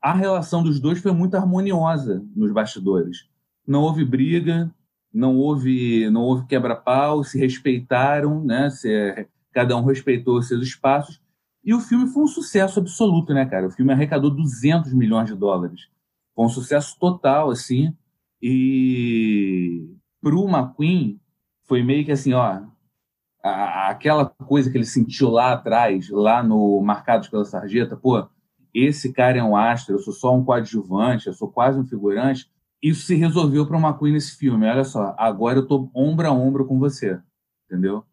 a relação dos dois foi muito harmoniosa nos bastidores. Não houve briga, não houve, não houve quebra-pau, se respeitaram, né? Se, cada um respeitou seus espaços. E o filme foi um sucesso absoluto, né, cara? O filme arrecadou 200 milhões de dólares. Foi um sucesso total, assim. E pro McQueen foi meio que assim, ó, aquela coisa que ele sentiu lá atrás, lá no Marcados pela Sarjeta, pô, esse cara é um astro, eu sou só um coadjuvante, eu sou quase um figurante isso se resolveu para uma McQueen nesse filme. Olha só, agora eu tô ombro a ombro com você, entendeu?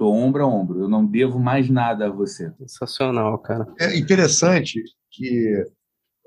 Tô ombro a ombro, eu não devo mais nada a você. Sensacional, cara. É interessante que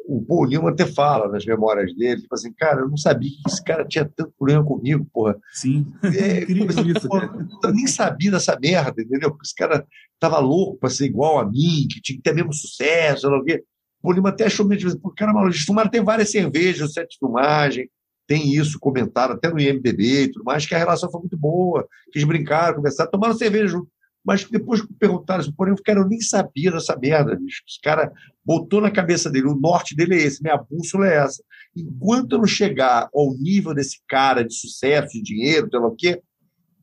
o Paul Newman até fala nas memórias dele, tipo assim, cara, eu não sabia que esse cara tinha tanto problema comigo, porra. Sim, é, incrível isso, cara. Eu nem sabia dessa merda, entendeu? Porque esse cara tava louco para ser igual a mim, que tinha que ter mesmo sucesso, não sei O Lima até achou meio de porque cara, eles fumaram, tem várias cervejas no set de filmagem, tem isso, comentaram até no IMDB e tudo mais, que a relação foi muito boa, que eles brincaram, conversaram, tomaram cerveja junto. Mas depois que perguntaram isso, porém, o cara eu nem sabia dessa merda, bicho. Esse cara botou na cabeça dele, o norte dele é esse, minha bússola é essa. Enquanto eu não chegar ao nível desse cara de sucesso, de dinheiro, sei lá o quê,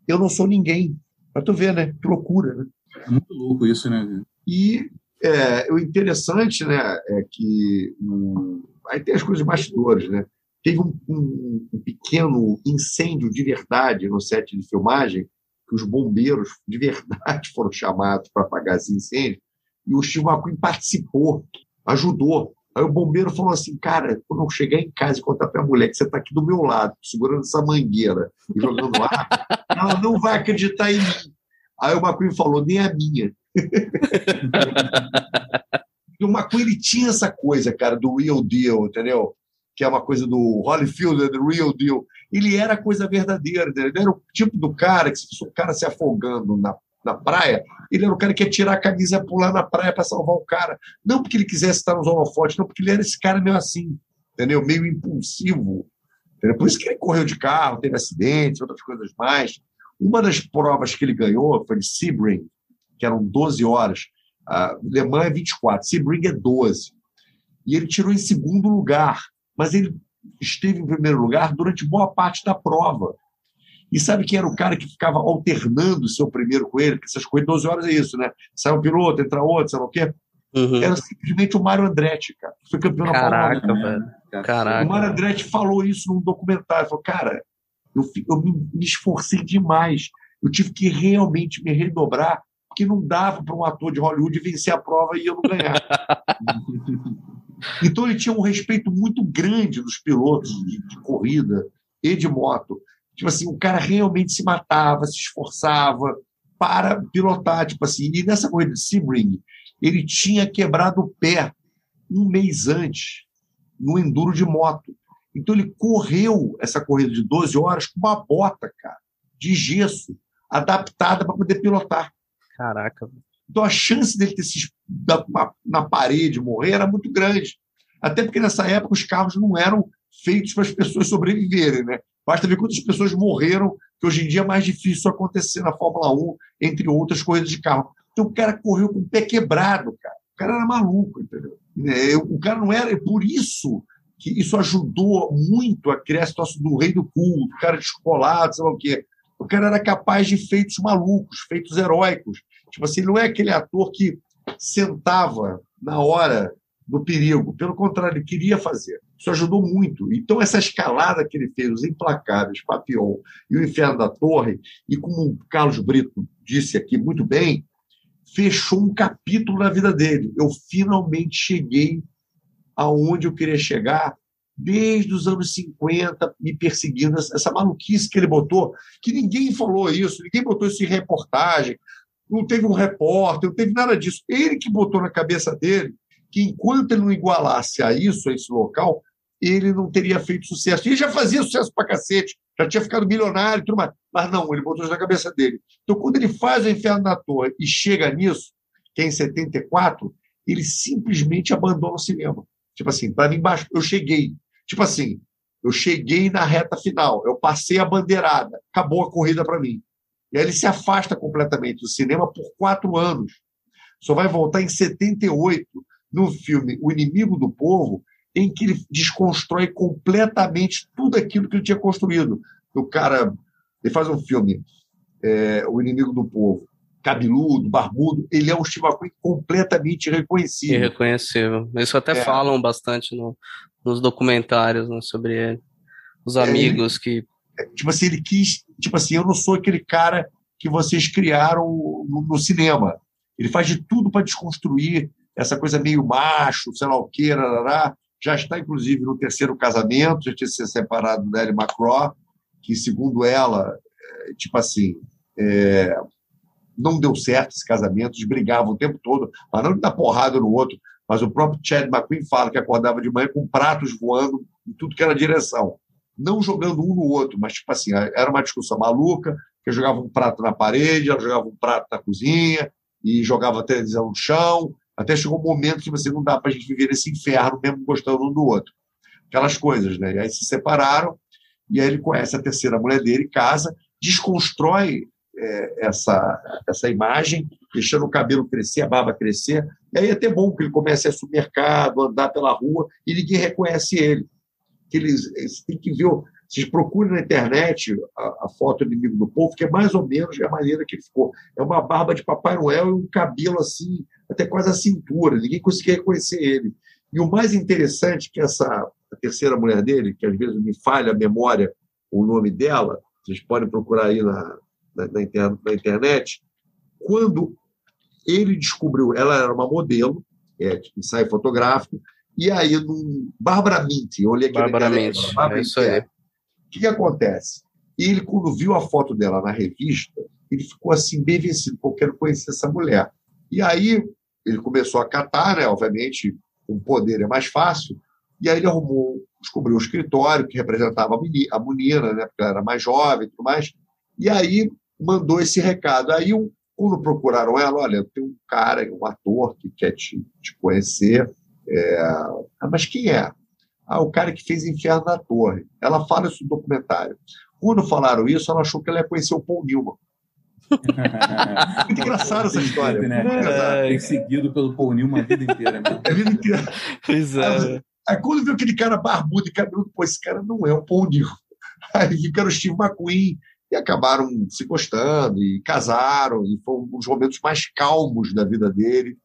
eu não sou ninguém. Pra tu ver, né? Que loucura, né? É muito louco isso, né? E é, o interessante, né, é que um, aí tem as coisas bastidores, né? Teve um, um, um, pequeno incêndio de verdade no set de filmagem, que os bombeiros de verdade foram chamados para apagar esse incêndio, e o Steve McQueen participou, ajudou. Aí o bombeiro falou assim, cara, quando eu chegar em casa e contar para a mulher que você está aqui do meu lado, segurando essa mangueira e jogando ar, ela não vai acreditar em mim. Aí o McQueen falou, nem a minha. e o McQueen ele tinha essa coisa, cara, do real deal, entendeu? Que é uma coisa do Holyfield, do real deal. Ele era coisa verdadeira, entendeu? ele era o tipo do cara que se o cara se afogando na, na praia, ele era o cara que ia tirar a camisa e pular na praia para salvar o cara. Não porque ele quisesse estar nos holofotes, não porque ele era esse cara meio assim, entendeu? Meio impulsivo. Entendeu? Por isso que ele correu de carro, teve acidentes, outras coisas mais. Uma das provas que ele ganhou foi de Sebring, que eram 12 horas. A Le Mans é 24, Sebring é 12. E ele tirou em segundo lugar, mas ele esteve em primeiro lugar durante boa parte da prova. E sabe quem era o cara que ficava alternando o seu primeiro com ele? Porque essas coisas, 12 horas é isso, né? Sai um piloto, entra outro, sabe o quê? Uhum. Era simplesmente o Mário Andretti, cara. Foi campeão da Caraca, velho. Caraca. O Mário Andretti falou isso num documentário. Falou, cara, eu, eu me, me esforcei demais. Eu tive que realmente me redobrar, porque não dava para um ator de Hollywood vencer a prova e eu não ganhar. então ele tinha um respeito muito grande dos pilotos de, de, corrida e de moto. Tipo assim, o cara realmente se matava, se esforçava para pilotar. Tipo assim, e nessa corrida de Sebring, ele tinha quebrado o pé um mês antes no enduro de moto. Então ele correu essa corrida de 12 horas com uma bota, cara, de gesso, adaptada para poder pilotar. Caraca. Então a chance dele ter se na parede morrer era muito grande. Até porque nessa época os carros não eram feitos para as pessoas sobreviverem, né? Basta ver quantas pessoas morreram, que hoje em dia é mais difícil acontecer na Fórmula 1, entre outras corridas de carro. Então o cara correu com o pé quebrado, cara. O cara era maluco, entendeu? É, o cara não era. Por isso que isso ajudou muito a criar a situação do rei do culto, do cara descolado, sei lá o quê. O cara era capaz de feitos malucos, feitos heróicos. Tipo assim, não é aquele ator que sentava na hora do perigo. Pelo contrário, ele queria fazer. Isso ajudou muito. Então, essa escalada que ele fez, os Implacáveis, Papillon e o Inferno da Torre, e como o Carlos Brito disse aqui muito bem, fechou um capítulo na vida dele. Eu finalmente cheguei aonde eu queria chegar desde os anos 50, me perseguindo, essa maluquice que ele botou, que ninguém falou isso, ninguém botou isso em reportagem, não teve um repórter, não teve nada disso. Ele que botou na cabeça dele que enquanto ele não igualasse a isso, a esse local, ele não teria feito sucesso. Ele já fazia sucesso pra cacete, já tinha ficado milionário e tudo mais. Mas não, ele botou isso na cabeça dele. Então, quando ele faz o Inferno na Torre e chega nisso, que é em 74, ele simplesmente abandona o cinema. Tipo assim, para mim, eu cheguei. Tipo assim, eu cheguei na reta final, eu passei a bandeirada, acabou a corrida para mim. E aí ele se afasta completamente do cinema por quatro anos. Só vai voltar em 78, no filme O Inimigo do Povo, em que ele desconstrói completamente tudo aquilo que ele tinha construído. O cara, ele faz um filme, é, O Inimigo do Povo, cabeludo, barbudo, ele é um Steve McQueen completamente irreconhecível. Irreconhecível. Isso até é. falam bastante no, nos documentários né, sobre ele. Os é, amigos é, que. Tipo assim, ele quis. Tipo assim, eu não sou aquele cara que vocês criaram no, no cinema. Ele faz de tudo para desconstruir essa coisa meio macho, sei lá o que, já está, inclusive, no terceiro casamento, já tinha se separado da Ellie McCraw, que, segundo ela, é, tipo assim, é, não deu certo esse casamento, eles brigavam o tempo todo, mas não de dar porrada no outro, mas o próprio Chad McQueen fala que acordava de manhã com pratos voando em tudo que era direção. Não jogando um no outro, mas tipo assim, era uma discussão maluca, que jogava um prato na parede, ela jogava um prato na cozinha, e jogava a televisão no chão, Até chegou um momento que você não dá para a gente viver nesse inferno, mesmo gostando um do outro. Aquelas coisas, né? E aí se separaram, e aí ele conhece a terceira mulher dele, casa, desconstrói é, essa, essa imagem, deixando o cabelo crescer, a barba crescer. E aí é até bom que ele comece a ir andar pela rua, e ninguém reconhece ele. Que eles, eles têm que ver. Vocês procurem na internet a, a, foto do inimigo do povo, que é mais ou menos a maneira que ficou. É uma barba de Papai Noel e um cabelo assim, até quase a cintura. Ninguém conseguia reconhecer ele. E o mais interessante que essa a terceira mulher dele, que às vezes me falha a memória o nome dela, vocês podem procurar aí na, na, na, inter, na internet, quando ele descobriu, ela era uma modelo, é, ensaio fotográfico, e aí, no Bárbara Mint, eu olhei aqui Bárbara Mint, é isso aí. O que, que acontece? Ele, quando viu a foto dela na revista, ele ficou assim, bem vencido, porque eu quero conhecer essa mulher. E aí, ele começou a catar, né? Obviamente, com poder é mais fácil, e aí ele arrumou, descobriu um escritório que representava a menina, a menina né? Porque ela era mais jovem e tudo mais. E aí mandou esse recado. Aí, quando procuraram ela, olha, tem um cara, um ator que quer te, te conhecer. É... Mas quem é? Ah, o cara que fez Inferno na Torre. Ela fala isso no documentário. Quando falaram isso, ela achou que ela ia conhecer o Paul Newman. Muito engraçada essa história. Né? É, seguido pelo Paul Newman a vida inteira. Né? A vida inteira. Pois é. Aí, aí, quando viu aquele cara barbudo e cabeludo, pô, esse cara não é o Paul Newman. Aí fica o Steve McQueen, e acabaram se gostando e casaram, e foram os momentos mais calmos da vida dele.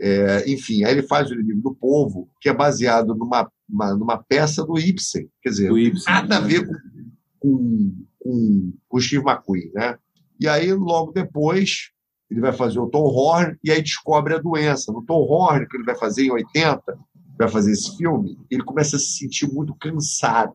É, enfim, aí ele faz o Inimigo do Povo, que é baseado numa, uma, numa peça do Ibsen, quer dizer, Ibsen, nada a ver com, com, com, com Steve McQueen, né? E aí, logo depois, ele vai fazer o Tom Horn e aí descobre a doença. No Tom Horn, que ele vai fazer em 80, vai fazer esse filme, ele começa a se sentir muito cansado,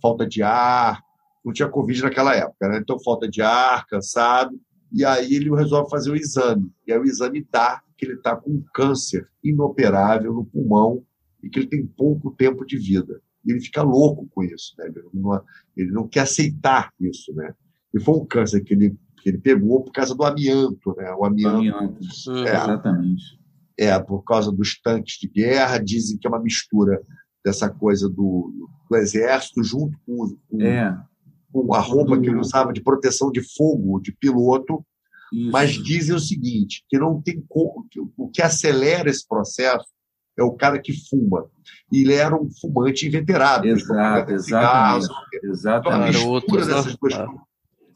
falta de ar, não tinha Covid naquela época, né? Então, falta de ar, cansado. E aí ele resolve fazer o exame. E aí o exame dá que ele está com um câncer inoperável no pulmão e que ele tem pouco tempo de vida. E ele fica louco com isso, né? Ele não, ele não quer aceitar isso, né? E foi um câncer que ele, que ele pegou por causa do amianto, né? O amianto. amianto. É, exatamente. É, por causa dos tanques de guerra. Dizem que é uma mistura dessa coisa do, do exército junto com, com é com a roupa que ele usava de proteção de fogo de piloto, Isso. mas dizem o seguinte, que não tem como, o que acelera esse processo é o cara que fuma. E ele era um fumante inveterado. Exato, exatamente. exatamente. Então, a mistura dessas duas ah.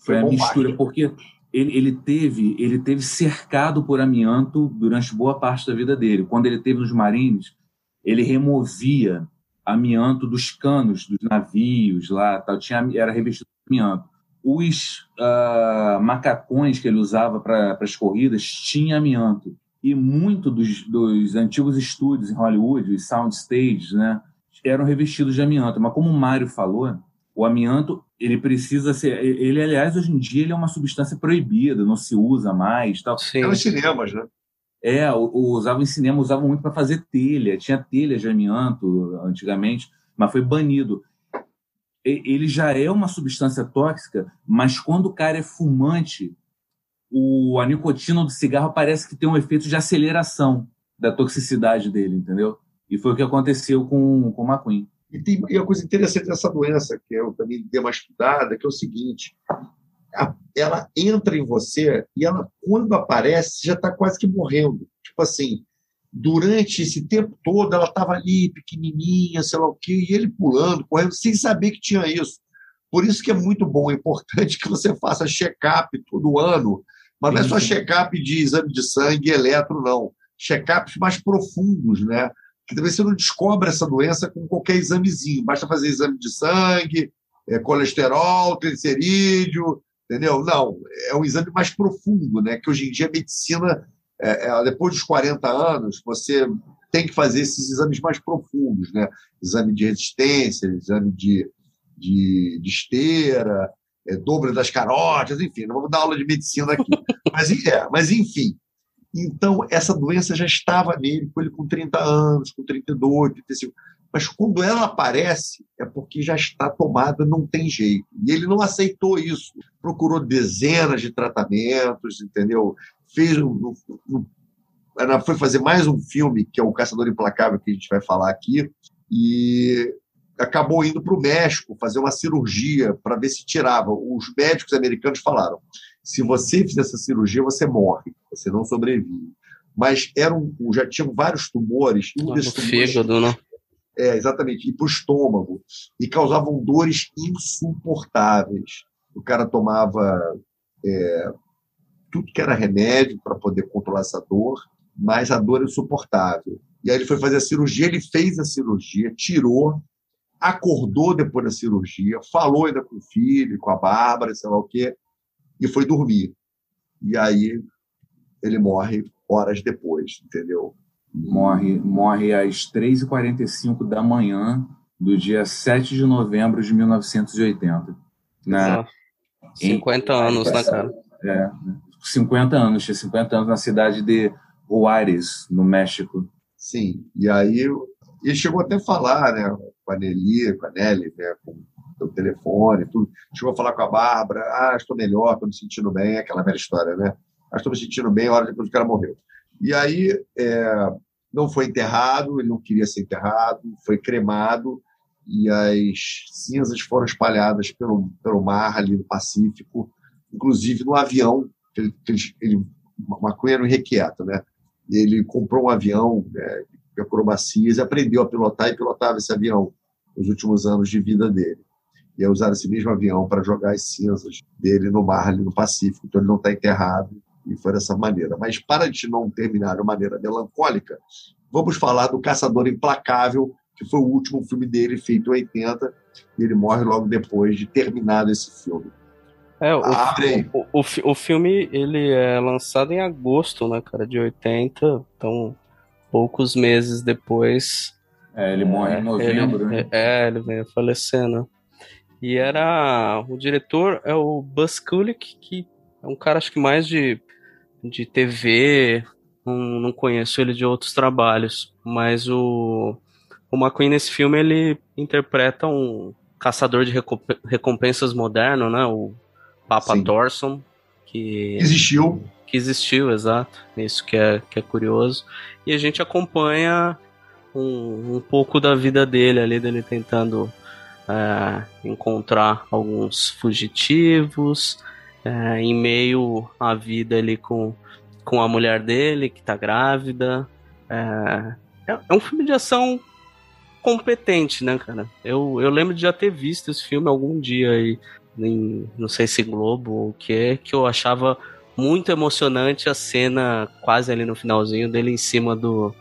Foi a mistura, porque ele, ele, teve, ele teve cercado por amianto durante boa parte da vida dele. Quando ele teve nos Marines, ele removia amianto dos canos dos navios lá, tal, tinha, era revestido de amianto. Os uh, macacões que ele usava para as corridas tinha amianto. E muito dos, dos antigos estúdios em Hollywood, os soundstages, né, eram revestidos de amianto. Mas como o Mário falou, o amianto ele precisa ser. Ele, aliás, hoje em dia ele é uma substância proibida, não se usa mais. Tal. Sim. É nos cinemas, né? É, usavam em cinema, usavam muito para fazer telha. Tinha telha de amianto antigamente, mas foi banido. Ele já é uma substância tóxica, mas quando o cara é fumante, o, a nicotina do cigarro parece que tem um efeito de aceleração da toxicidade dele, entendeu? E foi o que aconteceu com, com o McQueen. E tem e uma coisa interessante dessa doença, que eu também dei uma estudada, que é o seguinte: ela entra em você e ela, quando aparece, já está quase que morrendo. Tipo assim, durante esse tempo todo, ela estava ali, pequenininha, sei lá o quê, e ele pulando, correndo, sem saber que tinha isso. Por isso que é muito bom, é importante que você faça check-up todo ano, mas não é só check-up de exame de sangue e eletro, não. Check-ups mais profundos, né? Que talvez você não descobre essa doença com qualquer examezinho. Basta fazer exame de sangue, é, colesterol, triglicerídeo, entendeu? Não, é um exame mais profundo, né? Que hoje em dia a medicina, é, é, depois dos 40 anos, você tem que fazer esses exames mais profundos, né? Exame de resistência, exame de, de, de esteira, é, dobro das carótidas, enfim, não vamos dar aula de medicina aqui. mas, é, mas, enfim. Então, essa doença já estava nele, com ele com 30 anos, com 32, 35. Mas quando ela aparece, é porque já está tomada, não tem jeito. E ele não aceitou isso. Procurou dezenas de tratamentos, entendeu? Fez no, no, ela foi fazer mais um filme, que é o Caçador Implacável, que a gente vai falar aqui, e acabou indo para o México fazer uma cirurgia para ver se tirava. Os médicos americanos falaram: se você fizer essa cirurgia, você morre, você não sobrevive. Mas eram, já tinham vários tumores. Um desses tumores, fígado, né? É, exatamente, e para o estômago. E causavam dores insuportáveis. O cara tomava é, tudo que era remédio para poder controlar essa dor, mas a dor é insuportável. E aí ele foi fazer a cirurgia, ele fez a cirurgia, tirou, acordou depois da cirurgia, falou ainda com o filho, com a Bárbara, sei lá o quê, e foi dormir. E aí ele morre horas depois, entendeu? Morre, morre às 3h45 da manhã do dia 7 de novembro de 1980. Né? Exato. 50 anos, né, cara? É, 50 anos, tinha 50 anos na cidade de Juárez, no México. Sim, e aí ele chegou até a falar, né, com a Nelly, com a Nelly, né, com o telefone, tudo. Chegou a falar com a Bárbara, ah, estou melhor, estou me sentindo bem, aquela velha história, né? Ah, estou me sentindo bem, hora depois o cara morreu. E aí é, não foi enterrado, ele não queria ser enterrado, foi cremado e as cinzas foram espalhadas pelo, pelo mar ali no Pacífico, inclusive no avião, ele, ele, era irrequieto, né? Ele comprou um avião né, acrobacias, aprendeu a pilotar e pilotava esse avião nos últimos anos de vida dele. E aí usaram esse mesmo avião para jogar as cinzas dele no mar ali no Pacífico, então ele não está enterrado e foi dessa maneira. Mas para a gente não terminar de maneira melancólica, vamos falar do Caçador Implacável, que foi o último filme dele, feito em 80, e ele morre logo depois de terminado esse filme. É, o, Abre aí. o, o, o filme ele é lançado em agosto, né, cara, de 80, então poucos meses depois. É, ele morre em novembro, ele, né? É, ele veio a falecer, né? E era. O diretor é o Buzz Kulick, que é um cara, acho que mais de, de TV, não, não conheço ele de outros trabalhos, mas o, o McQueen nesse filme ele interpreta um caçador de recomp- recompensas moderno, né? O Papa Sim. Thorson, que Existiu, que existiu, exato. Isso que é, que é curioso. E a gente acompanha um, um pouco da vida dele ali, dele tentando é, encontrar alguns fugitivos, é, em meio à vida ali com, com a mulher dele, que tá grávida. É, é, é um filme de ação competente, né, cara? Eu, eu lembro de já ter visto esse filme algum dia aí, em, não sei se Globo ou o que, que eu achava muito emocionante a cena quase ali no finalzinho dele em cima do,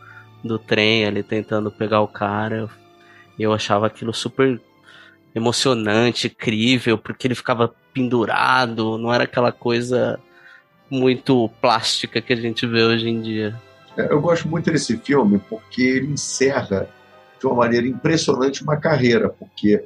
do trem ali tentando pegar o cara. Eu achava aquilo super emocionante, crível, porque ele ficava pendurado, não era aquela coisa muito plástica que a gente vê hoje em dia. É, Eu gosto muito desse filme porque ele encerra de uma maneira impressionante uma carreira, porque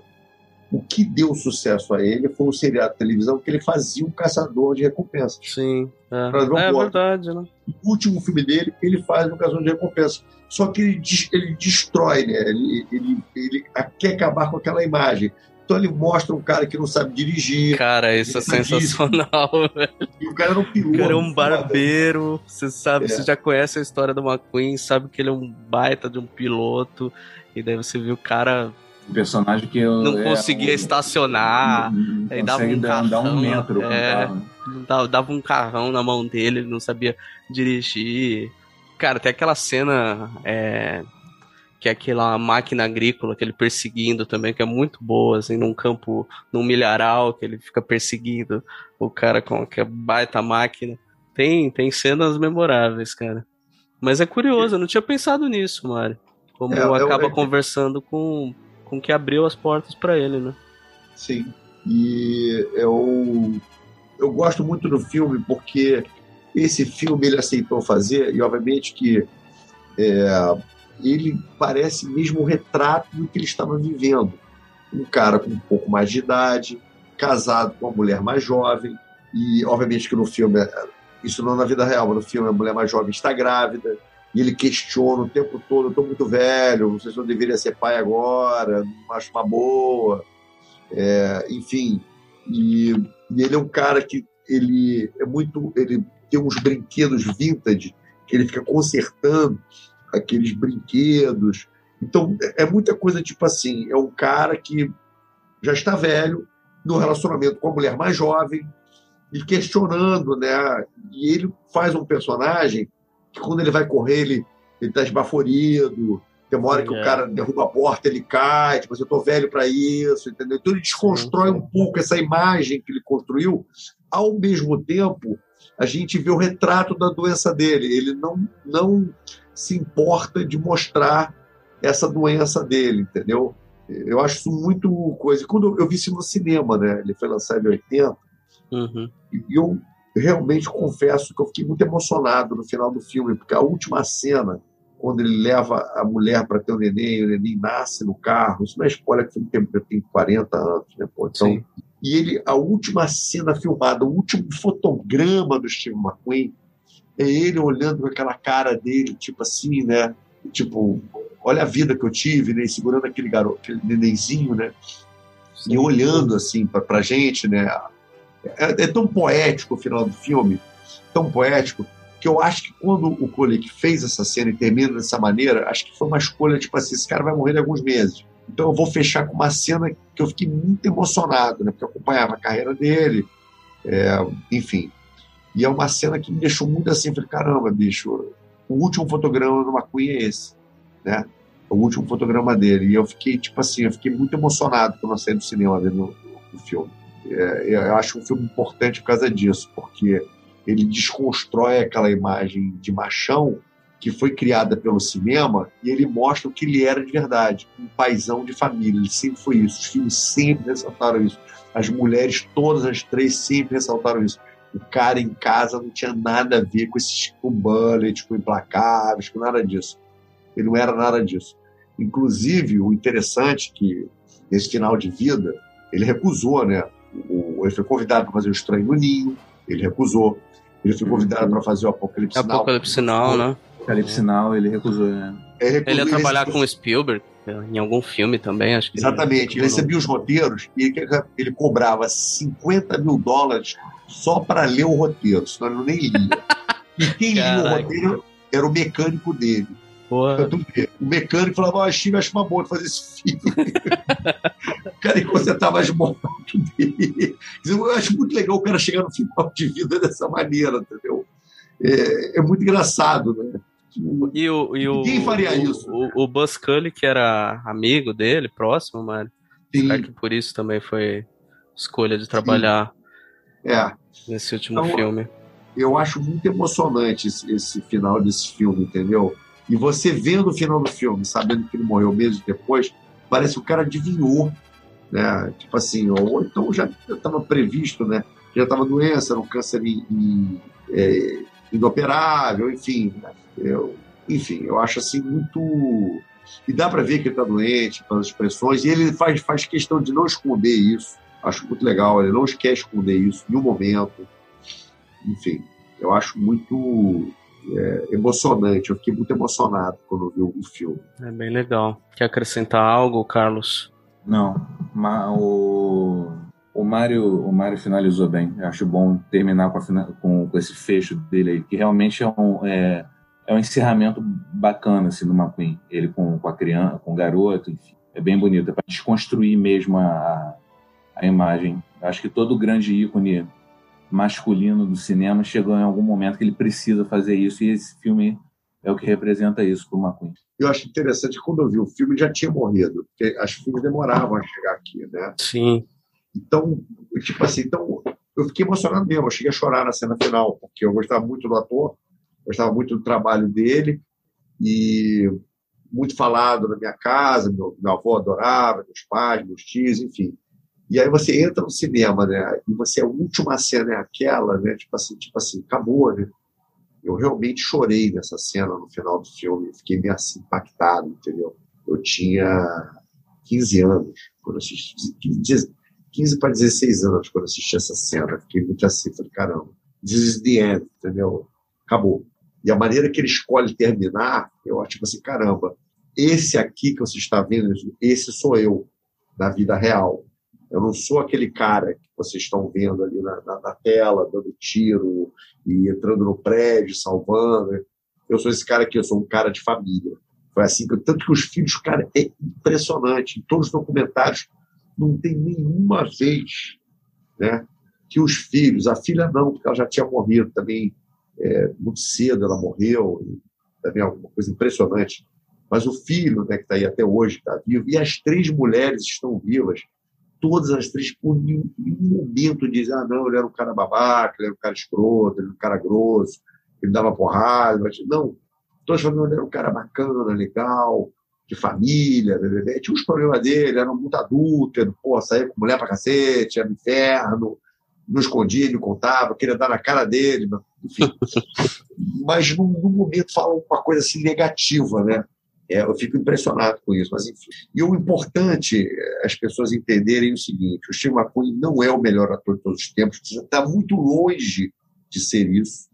o que deu sucesso a ele foi o seriado de televisão que ele fazia um caçador de recompensas. Sim, é, é verdade, né? O último filme dele, ele faz um caçador de recompensas. Só que ele, ele destrói, né? Ele, ele, ele quer acabar com aquela imagem. Então ele mostra um cara que não sabe dirigir, Cara, isso é sensacional, velho. e o cara era um piloto. O cara é um barbeiro, você sabe, É. você já conhece a história do McQueen, sabe que ele é um baita de um piloto, e daí você viu o cara O personagem que eu, não é, conseguia o- estacionar, não aí dava um dar, dar um carrão, metro é. carro. não dava, dava um carrão na mão dele, ele não sabia dirigir. Cara, tem aquela cena é, que é aquela máquina agrícola que ele perseguindo também, que é muito boa, assim, num campo, num milharal, que ele fica perseguindo o cara com aquela baita máquina. Tem, tem cenas memoráveis, cara. Mas é curioso, eu não tinha pensado nisso, Mário. Como É, acaba eu- conversando com, com que abriu as portas pra ele, né? Sim. E eu, eu gosto muito do filme porque esse filme ele aceitou fazer, e obviamente que é, ele parece mesmo o retrato do que ele estava vivendo. Um cara com um pouco mais de idade, casado com uma mulher mais jovem, e obviamente que no filme, isso não na vida real, mas no filme a mulher mais jovem está grávida, e ele questiona o tempo todo, eu estou muito velho, não sei se eu deveria ser pai agora, não acho uma boa. É, enfim, e, e ele é um cara que ele é muito, ele tem uns brinquedos vintage que ele fica consertando aqueles brinquedos. Então, é é muita coisa tipo assim: é um cara que já está velho, no relacionamento com a mulher mais jovem, e questionando, né? E ele faz um personagem que, quando ele vai correr, ele, ele tá esbaforido. Tem uma hora que É. o cara derruba a porta, ele cai, tipo assim, eu tô velho para isso, entendeu? Então ele desconstrói um pouco essa imagem que ele construiu. Ao mesmo tempo, a gente vê o retrato da doença dele. Ele não, não se importa de mostrar essa doença dele, entendeu? Eu acho isso muito coisa. Quando eu vi isso no cinema, né? Ele foi lançado em 80, Uhum. e eu realmente confesso que eu fiquei muito emocionado no final do filme, porque a última cena, quando ele leva a mulher para ter o neném, o neném nasce no carro, isso não é spoiler, que tem, tem 40 anos, né? Pô, então, Sim. e ele, a última cena filmada, o último fotograma do Steve McQueen, é ele olhando com aquela cara dele, tipo assim, né? Tipo, olha a vida que eu tive, né? Segurando aquele garoto, aquele nenenzinho, né? E olhando assim para pra gente, né? É, é tão poético o final do filme, tão poético, que eu acho que quando o Kulik fez essa cena e termina dessa maneira, acho que foi uma escolha, tipo assim, esse cara vai morrer em alguns meses. Então eu vou fechar com uma cena que eu fiquei muito emocionado, né? Porque eu acompanhava a carreira dele, é, enfim. E é uma cena que me deixou muito assim, falei, caramba, bicho, o último fotograma do McQueen é esse, né? O último fotograma dele. E eu fiquei, tipo assim, eu fiquei muito emocionado quando eu saí do cinema vendo o filme. É, eu acho um filme importante por causa disso, porque ele desconstrói aquela imagem de machão que foi criada pelo cinema e ele mostra o que ele era de verdade, um paizão de família. Ele sempre foi isso. Os filmes sempre ressaltaram isso. As mulheres, todas as três, sempre ressaltaram isso. O cara em casa não tinha nada a ver com esses com bullet, com implacáveis, com nada disso. Ele não era nada disso. Inclusive, o interessante é que nesse final de vida ele recusou, né? O, ele foi convidado para fazer o Estranho no Ninho, ele recusou. Ele foi convidado para fazer o Apocalipse Now. Apocalipse Now, né? Apocalipse Now, ele recusou, né? Ele, recusou, Ele ia trabalhar recebeu- com o Spielberg em algum filme também, acho que. Exatamente. Ele recebia os roteiros e ele, ele cobrava 50 mil dólares só para ler o roteiro, senão ele nem lia. E quem lia o roteiro era o mecânico dele. Porra. O mecânico falava, ó, Steve, acho uma boa de fazer esse filme. o cara ia consertava as motos dele. Eu acho muito legal o cara chegar no final de vida dessa maneira, entendeu? É, é muito engraçado, né? E o, e o, Ninguém faria o, isso. O, o Buzz Cully, que era amigo dele, próximo, mano. Sim, Será que por isso também foi escolha de trabalhar é. nesse último Então, filme? eu acho muito emocionante esse, esse final desse filme, entendeu? E você vendo o final do filme, sabendo que ele morreu meses depois, parece que o cara adivinhou, né? Tipo assim, ou então já estava previsto, né? Já estava doença, era um câncer in- in- é, inoperável, enfim. né? Eu, enfim, eu acho assim muito. E dá para ver que ele está doente, pelas expressões, e ele faz, faz questão de não esconder isso. Acho muito legal, ele não quer esconder isso em nenhum momento enfim, eu acho muito é, emocionante. Eu fiquei muito emocionado quando vi o filme. É bem legal. Quer acrescentar algo, Carlos? Não, ma- o, o, Mário, o Mário finalizou bem. Eu acho bom terminar com, a com, com esse fecho dele aí, que realmente é um, é, é um encerramento bacana assim, do McQueen. Ele com, com a criança, com o garoto, enfim. É bem bonito, é para desconstruir mesmo a, a imagem. Acho que todo grande ícone masculino do cinema chegou em algum momento que ele precisa fazer isso, e esse filme é o que representa isso para o McQueen. Eu acho interessante que quando eu vi o filme ele já tinha morrido, porque as filmes demoravam a chegar aqui, né? Sim. Então, tipo assim, então eu fiquei emocionado mesmo. Eu cheguei a chorar na cena final, porque eu gostava muito do ator, gostava muito do trabalho dele e muito falado na minha casa. Meu, meu avô adorava, meus pais, meus tios, enfim. E aí você entra no cinema, né? E você a última cena é aquela, né? Tipo assim, tipo assim, acabou, né? Eu realmente chorei nessa cena no final do filme, fiquei meio assim impactado, entendeu? Eu tinha 15 anos quando assisti, 15, 15 para 16 anos quando assisti essa cena, fiquei muito assim, falei, caramba, this is the end, entendeu? Acabou. E a maneira que ele escolhe terminar, eu acho tipo assim, caramba, esse aqui que você está vendo, esse sou eu, na vida real. Eu não sou aquele cara que vocês estão vendo ali na, na, na tela, dando tiro e entrando no prédio, salvando. eu sou esse cara aqui, eu sou um cara de família. Foi assim que, tanto que os filhos, cara, é impressionante. Em todos os documentários, não tem nenhuma vez né, que os filhos, a filha não, porque ela já tinha morrido também é, muito cedo, ela morreu, também é uma coisa impressionante. Mas o filho, né, que está aí até hoje, está vivo, e as três mulheres estão vivas, todas as três, por nenhum, momento dizem, ah, não, ele era um cara babaca, ele era um cara escroto, ele era um cara grosso, ele dava porrada. Mas, não, todos falando, ele era um cara bacana, legal, de família. Né, tinha os problemas dele, era muito adúltero, pô, saía com mulher pra cacete, era um inferno, não escondia, não contava, queria dar na cara dele, enfim. mas num, num momento fala uma coisa assim negativa, né? É, eu fico impressionado com isso, mas enfim. E o importante é as pessoas entenderem o seguinte: o Steve McQueen não é o melhor ator de todos os tempos, está muito longe de ser isso.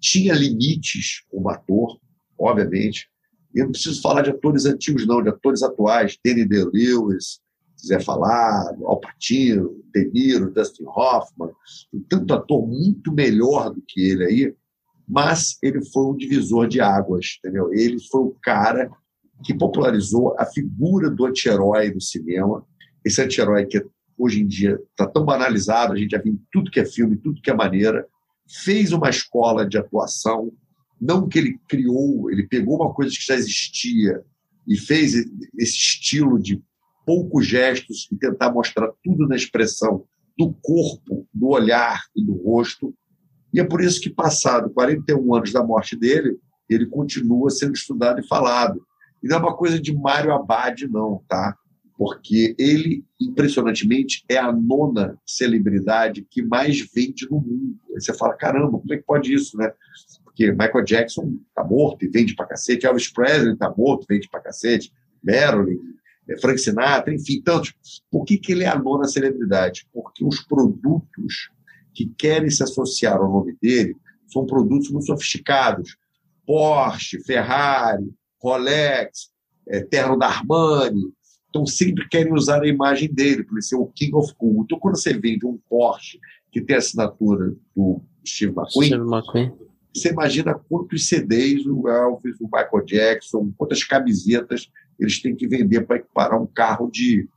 Tinha limites como ator, obviamente. E eu não preciso falar de atores antigos, não, de atores atuais. Danny DeLewis, se quiser falar, Al Pacino, De Niro, Dustin Hoffman. Tem tanto ator muito melhor do que ele aí, mas ele foi um divisor de águas, entendeu? Ele foi o cara que popularizou a figura do anti-herói no cinema. Esse anti-herói que hoje em dia está tão banalizado, a gente já viu tudo que é filme, tudo que é maneira. Fez uma escola de atuação, não que ele criou, ele pegou uma coisa que já existia e fez esse estilo de poucos gestos e tentar mostrar tudo na expressão do corpo, do olhar e do rosto. E é por isso que, passado 41 anos da morte dele, ele continua sendo estudado e falado. E não é uma coisa de Mário Abad, não, tá? Porque ele, impressionantemente, é a nona celebridade que mais vende no mundo. Aí você fala, caramba, como é que pode isso, né? Porque Michael Jackson tá morto e vende pra cacete, Elvis Presley tá morto, vende pra cacete, Marilyn, eh, Frank Sinatra, enfim, tantos. Por que, que ele é a nona celebridade? Porque os produtos que querem se associar ao nome dele são produtos muito sofisticados. Porsche, Ferrari, Rolex, é, terno da Armani. Então, sempre querem usar a imagem dele, para ele ser o King of Cool. Então, quando você vende um Porsche que tem a assinatura do Steve McQueen, Steve McQueen. você imagina quantos CDs o Elvis, o Michael Jackson, quantas camisetas eles têm que vender para equiparar um carro de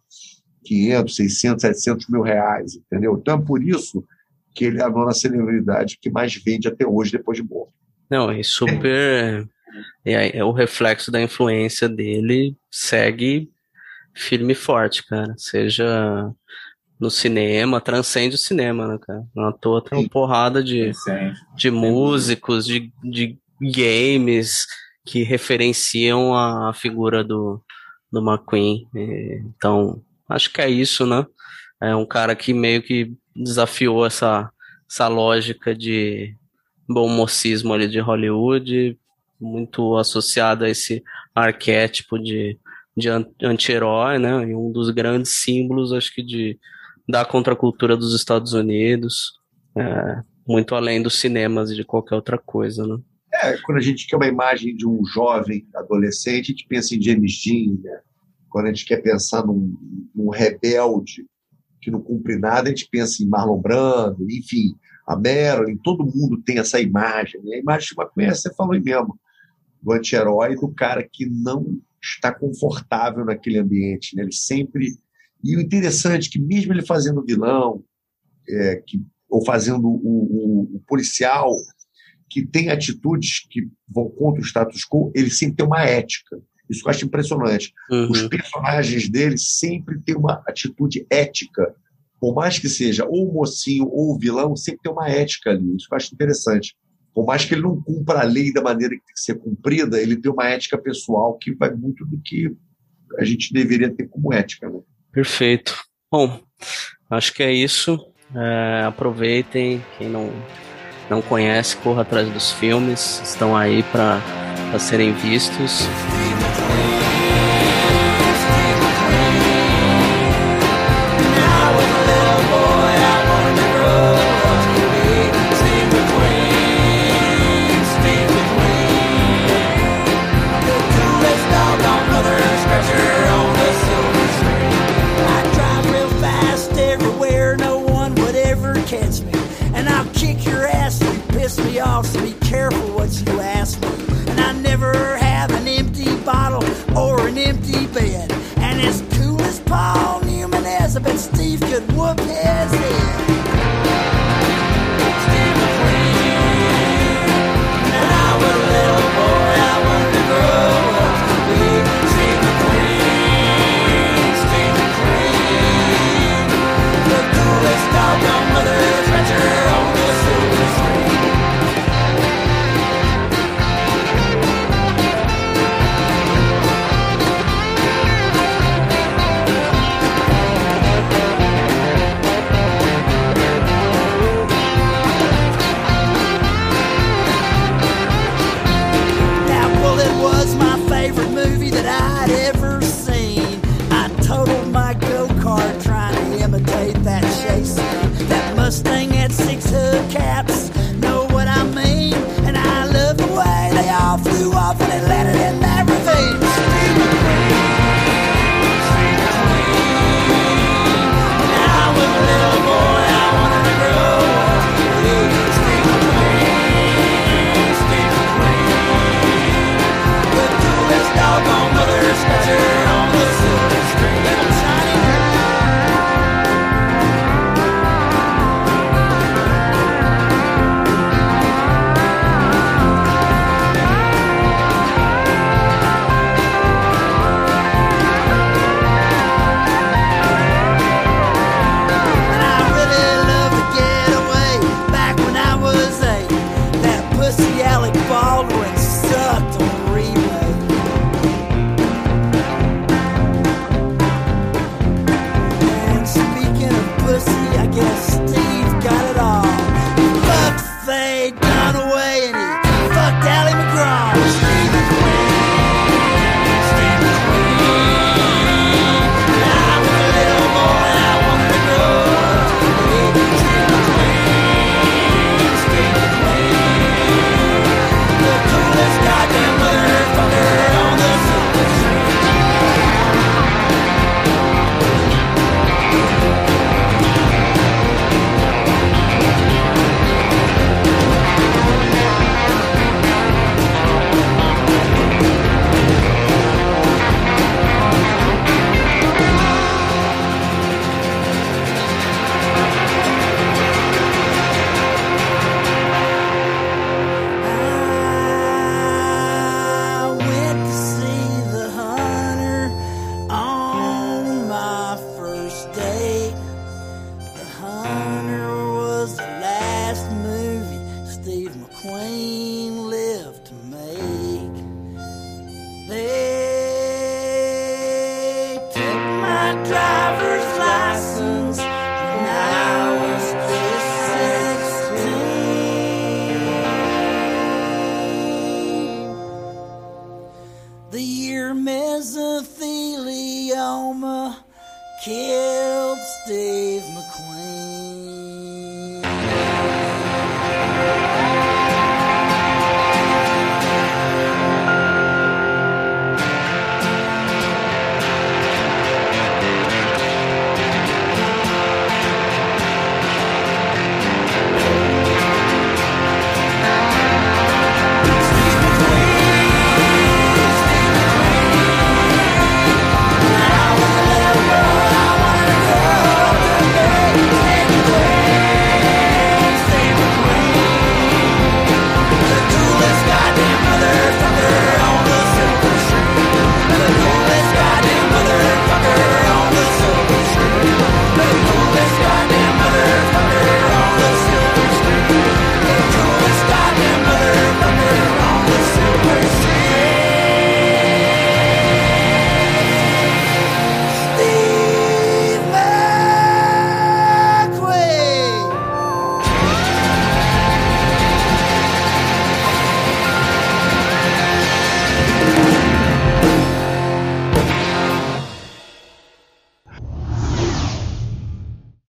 500, 600, 700 mil reais, entendeu? Então, é por isso que ele é a nona celebridade que mais vende até hoje, depois de morto. Não, é super é, é o reflexo da influência dele segue firme e forte, cara. Seja no cinema, transcende o cinema, né, cara? Na toa tem uma porrada de, de músicos, de, de games que referenciam a, figura do, do McQueen. Então, acho que é isso, né? É um cara que meio que desafiou essa, essa lógica de bom mocismo ali de Hollywood, muito associado a esse arquétipo de, de anti-herói, né? E um dos grandes símbolos, acho que, de, da contracultura dos Estados Unidos, é, muito além dos cinemas e de qualquer outra coisa, né? É, quando a gente quer uma imagem de um jovem adolescente, a gente pensa em James Dean, né? Quando a gente quer pensar num, num rebelde que não cumpre nada, a gente pensa em Marlon Brando, enfim, a Marilyn, todo mundo tem essa imagem. Né? A imagem de uma você falou aí mesmo do anti-herói, do cara que não está confortável naquele ambiente. Né? Ele sempre. E o interessante é que, mesmo ele fazendo vilão, é, que, ou fazendo o, o, o, policial, que tem atitudes que vão contra o status quo, ele sempre tem uma ética. Isso eu acho impressionante. Uhum. Os personagens dele sempre têm uma atitude ética. Por mais que seja ou o mocinho ou vilão, sempre tem uma ética ali. Isso eu acho interessante por mais que ele não cumpra a lei da maneira que tem que ser cumprida, ele tem uma ética pessoal que vai muito do que a gente deveria ter como ética. Né? Perfeito. Bom, acho que é isso. É, aproveitem. Quem não, não conhece, corra atrás dos filmes. Estão aí para serem vistos.